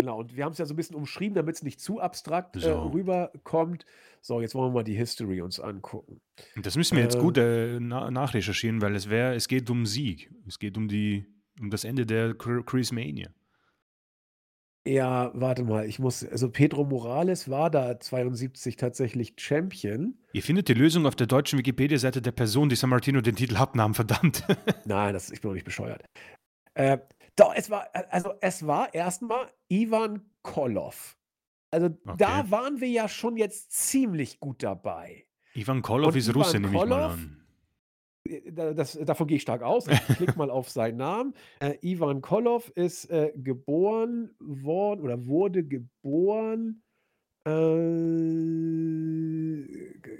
Genau, und wir haben's ja so 'n bisschen umschrieben, damit's nicht zu abstrakt, äh, So. rüberkommt. So, jetzt wollen wir mal die History uns angucken. Das müssen wir jetzt Äh gut, äh, na nachrecherchieren, weil es wäre es geht um Sieg. Es geht um die um das Ende der Chr Chrismania. Ja, warte mal, ich muss also Pedro Morales war da 72 tatsächlich Champion. Ihr findet die Lösung auf der deutschen Wikipedia-Seite der Person, die San Martino den Titel abnahm, verdammt. Nein, das ich bin doch nicht bescheuert. Äh, doch, es war a also, es war erst mal Ivan Koloff. Also, Okay. da waren wir ja schon jetzt ziemlich gut dabei. Ivan Koloff Und ist Russe, nehme ich mal an. Da das davon gehe ich stark aus. Ich klicke mal auf seinen Namen. Äh, Ivan Koloff ist, äh, geboren worden oder wurde geboren, äh,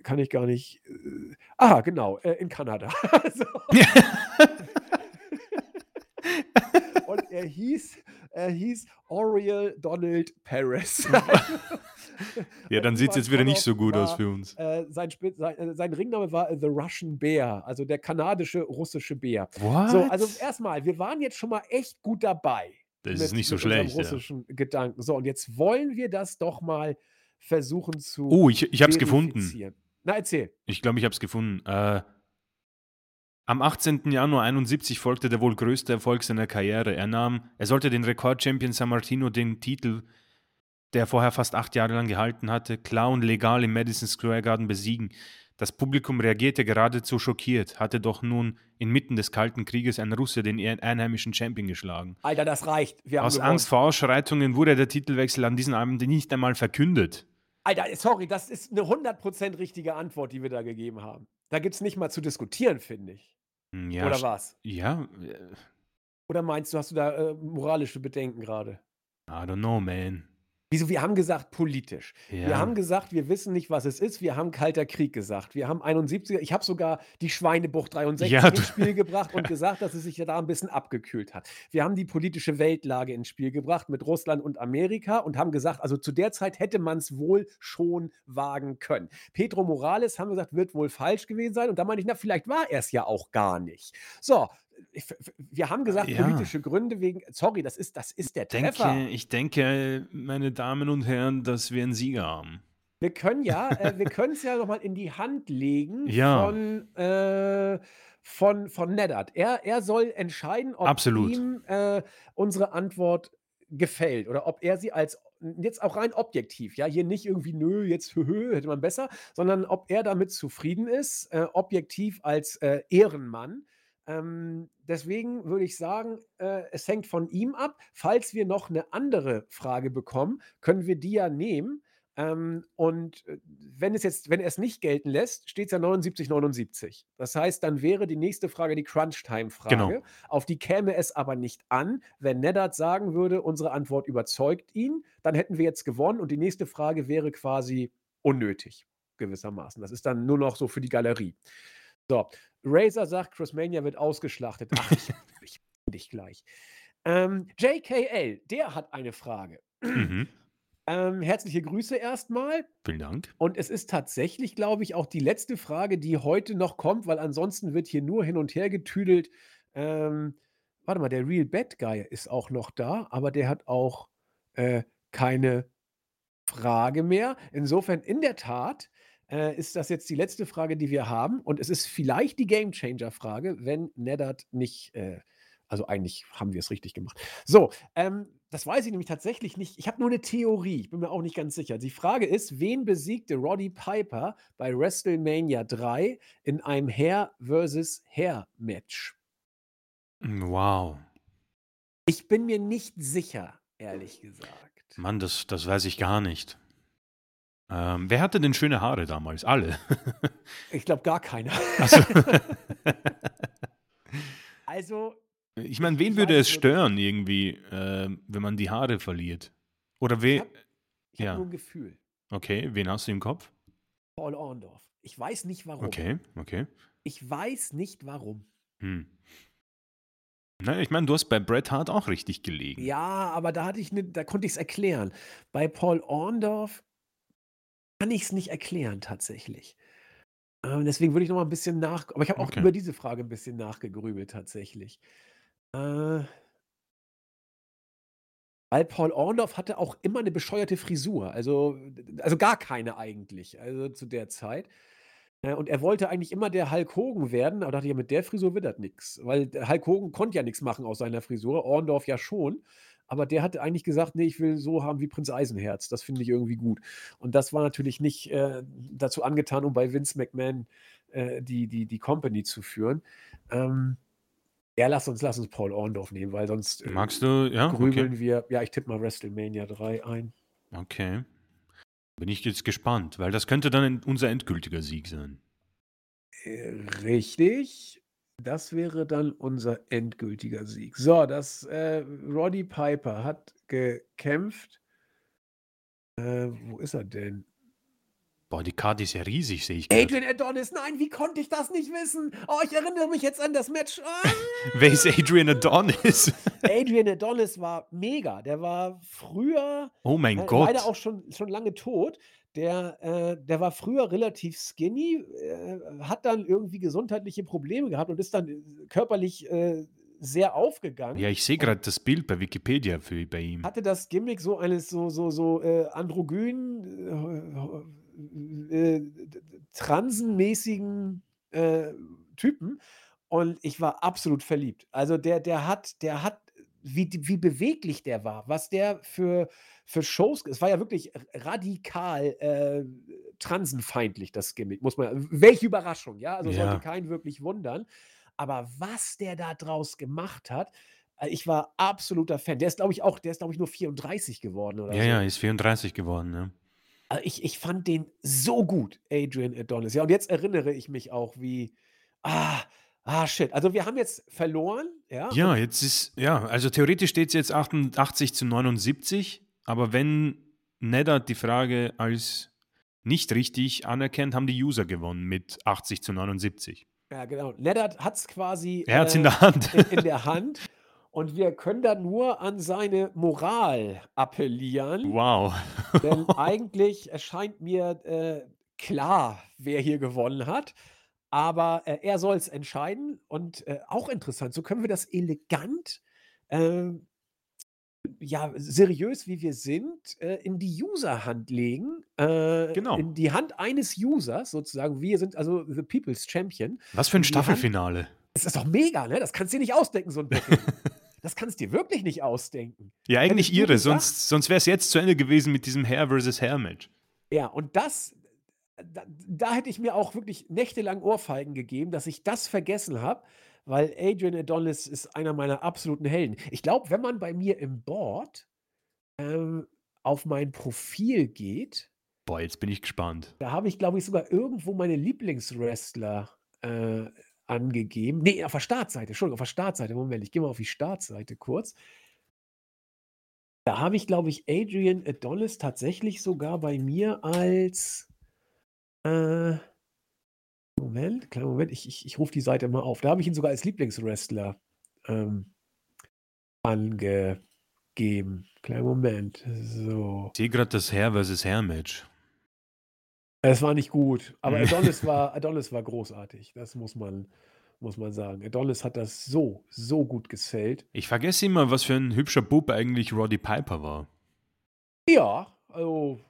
kann ich gar nicht äh, aha, genau, äh, in Kanada. Und er hieß er hieß Oriel Donald Perez. Ja, dann sieht's Ivan jetzt wieder nicht so gut aus war für uns. äh, sein Spitz sei äh, sein Ringname war The Russian Bear, also der kanadische russische Bär. So, also What? erst mal, wir waren jetzt schon mal echt gut dabei Das ist mit nicht so schlecht, ja. russischen Gedanken. So, und jetzt wollen wir das doch mal versuchen zu Oh, ich ich habe es gefunden. Na, erzähl. Ich glaube, ich habe es gefunden. Äh, am 18. Januar 71 folgte der wohl größte Erfolg seiner Karriere. Er nahm, er sollte den Rekordchampion San Martino den Titel, der er vorher fast acht Jahre lang gehalten hatte, klar und legal im Madison Square Garden besiegen. Das Publikum reagierte geradezu schockiert, hatte doch nun inmitten des Kalten Krieges ein Russe den ein- einheimischen Champion geschlagen. Alter, das reicht. Aus gewonnen. Angst vor Ausschreitungen wurde der Titelwechsel an diesem Abend nicht einmal verkündet. Alter, sorry, das ist 'ne 100 richtige Antwort, die wir da gegeben haben. Da gibt's nicht mal zu diskutieren, finde ich. Hm, Ja, Oder was? ja, äh, Oder meinst du, hast du da, äh, moralische Bedenken grade? I don't know, man. Wieso? Wir haben gesagt politisch. Wir Ja. haben gesagt, wir wissen nicht, was es ist. Wir haben Kalter Krieg gesagt. Wir haben 71er ich habe sogar die Schweinebucht 63 Ja, ins Spiel gebracht und gesagt, dass es sich ja da 'n bisschen abgekühlt hat. Wir haben die politische Weltlage ins Spiel gebracht mit Russland und Amerika und haben gesagt, also zu der Zeit hätte man's wohl schon wagen können. Pedro Morales, haben wir gesagt, wird wohl falsch gewesen sein und da meine ich, na, vielleicht war er's ja auch gar nicht. So, ich wir haben gesagt, Ja. politische Gründe wegen sorry, das ist das ist der Treffer. denke, ich denke, meine Damen und Herren, dass wir einen Sieger haben. Wir können ja äh, wir können's ja noch mal in die Hand legen Ja. von, äh von von Neddard. Er er soll entscheiden, ob Absolut. ihm, äh, unsere Antwort gefällt oder ob er sie als jetzt auch rein objektiv, ja, hier nicht irgendwie: „Nö, jetzt hätte man besser“, sondern ob er damit zufrieden ist, äh, objektiv als, äh, Ehrenmann. Ähm, deswegen würde ich sagen, äh, es hängt von ihm ab. Falls wir noch 'ne andere Frage bekommen, können wir die ja nehmen. Ähm, und, äh, wenn es jetzt wenn er's nicht gelten lässt, steht's ja 79, 79. Das heißt, dann wäre die nächste Frage die Crunch-Time-Frage. Genau. Auf die käme es aber nicht an, wenn Neddard sagen würde, unsere Antwort überzeugt ihn, dann hätten wir jetzt gewonnen und die nächste Frage wäre quasi unnötig, gewissermaßen. Das ist dann nur noch so für die Galerie. So, Razor sagt, Chris Mania wird ausgeschlachtet. Ach, ich ich dich gleich. Ähm, JKL, der hat eine Frage. Mhm. Ähm, herzliche Grüße erst mal. Vielen Dank. Und es ist tatsächlich, glaube ich, auch die letzte Frage, die heute noch kommt, weil ansonsten wird hier nur hin und her getüdelt. Ähm, warte mal, der Real Bad Guy ist auch noch da, aber der hat auch, äh, keine Frage mehr. Insofern in der Tat, äh, ist das jetzt die letzte Frage, die wir haben und es ist vielleicht die Gamechanger-Frage, wenn Neddard nicht, äh also eigentlich haben wir's richtig gemacht. So, ähm, das weiß ich nämlich tatsächlich nicht. Ich habe nur 'ne Theorie, ich bin mir auch nicht ganz sicher. Die Frage ist: Wen besiegte Roddy Piper bei WrestleMania 3 in einem Hair versus Hair Match? Hm, wow. Ich bin mir nicht sicher, ehrlich gesagt. Mann, das das weiß ich gar nicht. Ähm, wer hatte denn schöne Haare damals? Alle. Ich glaube gar keiner. So. Also Ich meine, ich wen ich würde es es stören irgendwie, ähm, wenn man die Haare verliert? Oder Ich we habe ich habe nur ja. 'n Gefühl. Okay, wen hast du im Kopf? Paul Orndorff. Ich weiß nicht warum. Okay, okay. Ich weiß nicht warum. Hm. Na ja, ich meine, du hast bei Bret Hart auch richtig gelegen. Ja, aber da hatte ich 'ne da konnte ich's erklären. Bei Paul Orndorff kann ich's nicht erklären tatsächlich. Ähm, deswegen würde ich noch mal 'n bisschen nach aber ich habe auch Okay. über diese Frage 'n bisschen nachgegrübelt tatsächlich. Äh weil Paul Orndorff hatte auch immer 'ne bescheuerte Frisur, also d also gar keine eigentlich, also zu der Zeit. Äh, und er wollte eigentlich immer der Hulk Hogan werden, aber dachte ich: „Ja, mit der Frisur wird das nix.“ Weil der Hulk Hogan konnte ja nix machen aus seiner Frisur, Orndorff ja schon. Aber der hat eigentlich gesagt: „Ne, ich will so haben wie Prinz Eisenherz. Das finde ich irgendwie gut.“ Und das war natürlich nicht, äh, dazu angetan, um bei Vince McMahon, äh, die die die Company zu führen. Ähm, ja, lass uns lass uns Paul Orndorff nehmen, weil sonst, äh, Magst du ja, okay. grübeln wir ja, ich tippe mal WrestleMania 3 ein. Okay. Bin ich jetzt gespannt, weil das könnte dann unser endgültiger Sieg sein. Äh, richtig. Das wäre dann unser endgültiger Sieg. So, das, äh Roddy Piper hat gekämpft. Äh, wo ist er denn? Boah, die Karte ist ja riesig, sehe ich grad. Adrian Adonis, nein, wie konnte ich das nicht wissen? Oh, ich erinnere mich jetzt an das Match. Ah! Wer ist Adrian Adonis? Adrian Adonis war mega. Der war früher Oh mein äh, Gott. leider auch schon schon lange tot. Der, äh der war früher relativ skinny, äh, hat dann irgendwie gesundheitliche Probleme gehabt und ist dann, äh, körperlich, äh, sehr aufgegangen Ja, ich sehe grad das Bild bei Wikipedia für bei ihm. hatte das Gimmick so eines so so so, äh, androgyn, äh, transenmäßigen, Typen und ich war absolut verliebt. Also, der der hat der hat wie wie beweglich der war, was der für für Shows es war ja wirklich radikal, äh, transenfeindlich, das Gimmick, muss man welche Überraschung, ja? Also, sollte Ja. keinen wirklich wundern. Aber was der da draus gemacht hat äh, ich war absoluter Fan. Der ist, glaube ich, auch der ist, glaube ich, nur 34 geworden oder Ja, so. ja, ist 34 geworden. Also, ich ich fand den so gut, Adrian Adonis. Ja, und jetzt erinnere ich mich auch, wie ah, ah, shit. Also, wir haben jetzt verloren, ja, Ja, jetzt ist ja, also theoretisch steht's jetzt 88:79, aber wenn Neddard die Frage als nicht richtig anerkennt, haben die User gewonnen mit 80:79. Ja, genau. Neddard hat's quasi, Er hat's in äh, der Hand. in in der Hand und wir können da nur an seine Moral appellieren. Wow. Denn eigentlich erscheint mir, äh, klar, wer hier gewonnen hat, aber, äh, er soll's entscheiden und, äh, auch interessant, so können wir das elegant, ähm, ja, seriös, wie wir sind, äh, in die User-Hand legen, äh, Genau. in die Hand eines Users sozusagen. Wir sind also the people's champion. Was für 'n In die Hand Staffelfinale. es ist doch mega, ne? Das kannst du dir nicht ausdenken, so 'n Booking. Das kannst dir wirklich nicht ausdenken. Ja, eigentlich du irre, gesagt sonst sonst wär's jetzt zu Ende gewesen mit diesem Hair versus Hair Match. Ja, und das da da hätte ich mir auch wirklich nächtelang Ohrfeigen gegeben, dass ich das vergessen habe, weil Adrian Adonis ist einer meiner absoluten Helden. Ich glaube, wenn man bei mir im Board, ähm, auf mein Profil geht Boah, jetzt bin ich gespannt. da habe ich, glaube ich, sogar irgendwo meine Lieblingswrestler, äh, angegeben. Ne, auf der Startseite, Entschuldigung, auf der Startseite. Moment, ich gehe mal auf die Startseite kurz. Da habe ich, glaube ich, Adrian Adonis tatsächlich sogar bei mir als, äh Moment, kleinen Moment, ich ich ich rufe die Seite mal auf. Da habe ich ihn sogar als Lieblingswrestler, ähm, angegeben. Kleinen Moment, so. Ich sehe grad das Hair versus Hair Match. Es war nicht gut, aber. Adonis war Adonis war großartig. Das muss man muss man sagen. Adonis hat das so, so gut gesellt. Ich vergesse immer, was für 'n hübscher Bub eigentlich Roddy Piper war. Ja, also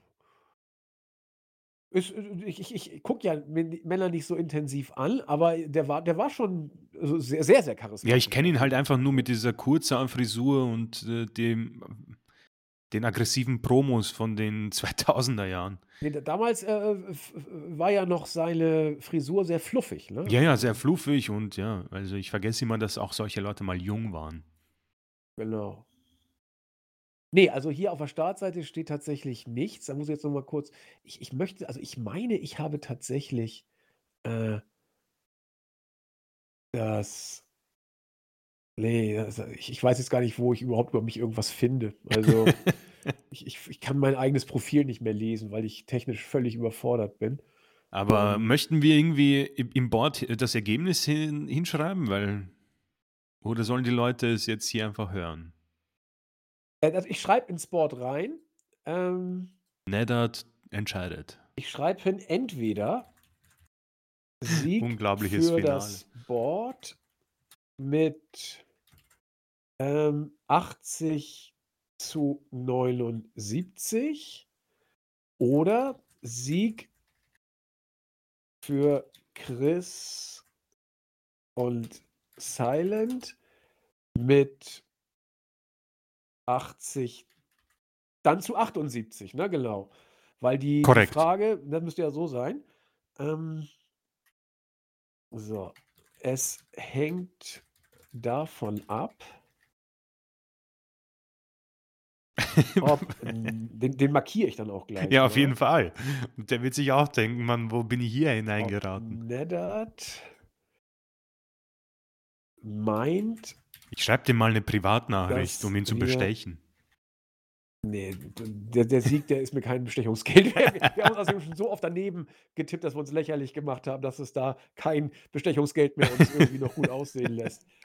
ist äh, ich ich ich gucke ja Männer nicht so intensiv an, aber der war der war schon, also, sehr, sehr, sehr Ja, ich charismatisch kenne ihn halt einfach nur mit dieser Kurzhaarfrisur und, äh, dem den aggressiven Promos von den 2000er Jahren. Ne, da damals, äh, f f war ja noch seine Frisur sehr fluffig, ne? Ja, ja, sehr fluffig und ja, also, ich vergesse immer, dass auch solche Leute mal jung waren. Genau. Ne, also, hier auf der Startseite steht tatsächlich nichts. Da muss ich jetzt noch mal kurz ich ich möchte also, ich meine, ich habe tatsächlich, äh das ne, also, ich ich weiß jetzt gar nicht, wo ich überhaupt über mich irgendwas finde. Also, ich ich ich kann mein eigenes Profil nicht mehr lesen, weil ich technisch völlig überfordert bin. Aber Ähm möchten wir irgendwie im im Board das Ergebnis hin hinschreiben, weil oder sollen die Leute es jetzt hier einfach hören? Äh, also, ich schreibe ins Board rein, ähm Neddard entscheidet. ich schreibe hin, entweder Sieg Unglaubliches für Finale. das Board mit, ähm, 80:79 oder Sieg für Chris und Silent mit 80 dann zu 78, ne, genau. Weil die die. Frage das müsste ja so sein, ähm so, es hängt davon ab ob den den markiere ich dann auch gleich, Ja, auf jeden ne? Fall. Und der wird sich auch denken: „Mann, wo bin ich hier Ob hineingeraten?“ Neddard meint Ich schreibe dem mal 'ne Privatnachricht, um ihn zu bestechen. Ne, d der der Sieg, der ist mir kein Bestechungsgeld wert. Wir wir haben außerdem schon so oft daneben getippt, dass wir uns lächerlich gemacht haben, dass es da kein Bestechungsgeld mehr uns irgendwie noch gut aussehen lässt.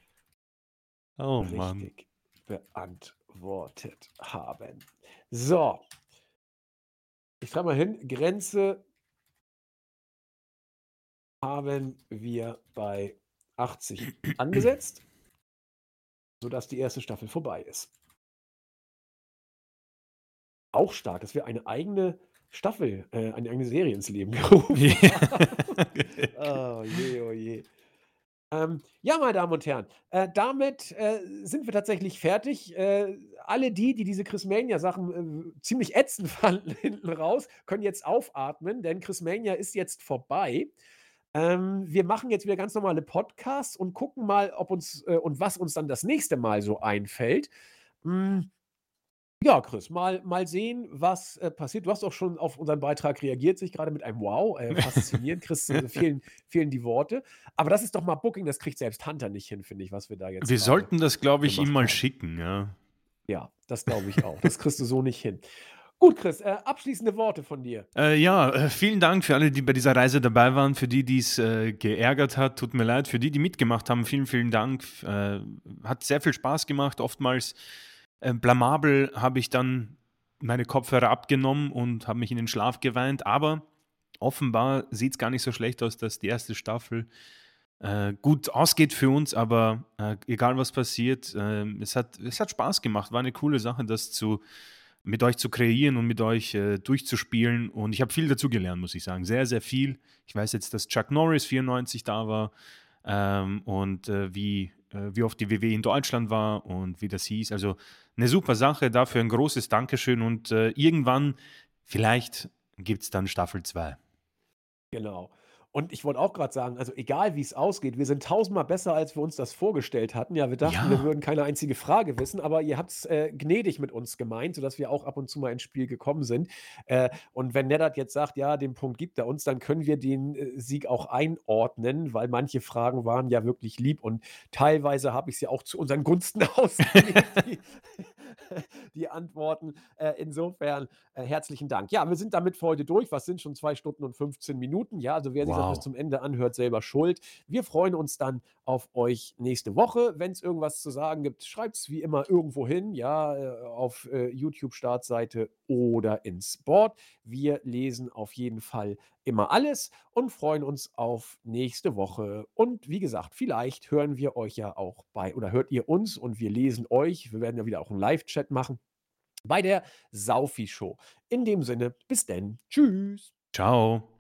Oh Mann. Richtig beantwortet haben. So. Ich schreibe mal hin, Grenze haben wir bei 80 angesetzt sodass die 1. Staffel vorbei ist. Auch stark, dass wir eine eigene Staffel, äh, eine eigene Serie ins Leben gerufen Ja. haben. Oh je, oh je. Ähm, ja, meine Damen und Herren, äh, damit, äh, sind wir tatsächlich fertig. Äh, alle die, die diese Chris Mania-Sachen, äh, ziemlich ätzend fanden hinten raus, können jetzt aufatmen, denn Chris Mania ist jetzt vorbei. Ähm, wir machen jetzt wieder ganz normale Podcasts und gucken mal, ob uns äh, und was uns dann das nächste Mal so einfällt. Hm, ja, Chris, mal mal sehen, was, äh, passiert. Du hast auch schon auf unseren Beitrag reagiert, sehe ich grade mit einem Wow, äh, faszinierend. Chris, äh, fehlen fehlen die Worte. Aber das ist doch mal Booking, das kriegt selbst Hunter nicht hin, finde ich, was wir da jetzt Wir sollten das, glaube ich, ihm mal haben. schicken, ja. Ja, das glaube ich auch. Das kriegst du so nicht hin. Gut, Chris, äh, abschließende Worte von dir. Äh, ja, äh, vielen Dank für alle, die bei dieser Reise dabei waren. Für die, die's, äh, geärgert hat, tut mir leid. Für die, die mitgemacht haben, vielen, vielen Dank. Äh, hat sehr viel Spaß gemacht. Oftmals, blamabel habe ich dann meine Kopfhörer abgenommen und habe mich in den Schlaf geweint, aber offenbar sieht's gar nicht so schlecht aus, dass die 1. Staffel, gut ausgeht für uns, aber, egal was passiert, es hat es hat Spaß gemacht. War 'ne coole Sache, das zu mit euch zu kreieren und mit euch, äh, durchzuspielen und ich habe viel dazugelernt, muss ich sagen. Sehr, sehr viel. Ich weiß jetzt, dass Chuck Norris 94 da war, ähm, und, äh, wie äh, wie oft die WWE in Deutschland war und wie das hieß. Also, 'ne super Sache. Dafür 'n großes Dankeschön und, äh, irgendwann, vielleicht gibt's dann Staffel 2. Genau. Und ich wollte auch grad sagen, also egal wie's ausgeht, wir sind tausendmal besser, als wir uns das vorgestellt hatten. Ja, wir dachten, wir Ja. würden keine einzige Frage wissen, aber ihr habt's, äh, gnädig mit uns gemeint, sodass wir auch ab und zu mal ins Spiel gekommen sind. Äh, und wenn Neddard jetzt sagt: „Ja, den Punkt gibt er uns“, dann können wir den, äh, Sieg auch einordnen, weil manche Fragen waren ja wirklich lieb und teilweise habe ich sie auch zu unseren Gunsten ausgelegt, die Antworten. Äh, insofern, äh, herzlichen Dank. Ja, wir sind damit für heute durch. Was sind schon 2 Stunden und 15 Minuten. Ja, also wer sich das bis Wow. zum Ende anhört, selber schuld. Wir freuen uns dann auf euch nächste Woche. Wenn's irgendwas zu sagen gibt, schreibt's wie immer irgendwo hin, ja, äh, auf, äh, YouTube-Startseite oder ins Board. Wir lesen auf jeden Fall immer alles und freuen uns auf nächste Woche. Und wie gesagt, vielleicht hören wir euch ja auch bei oder hört ihr uns und wir lesen euch. Wir werden ja wieder auch 'n Livechat machen bei der Saufi Show. In dem Sinne, bis denn. Tschüss. Tschau.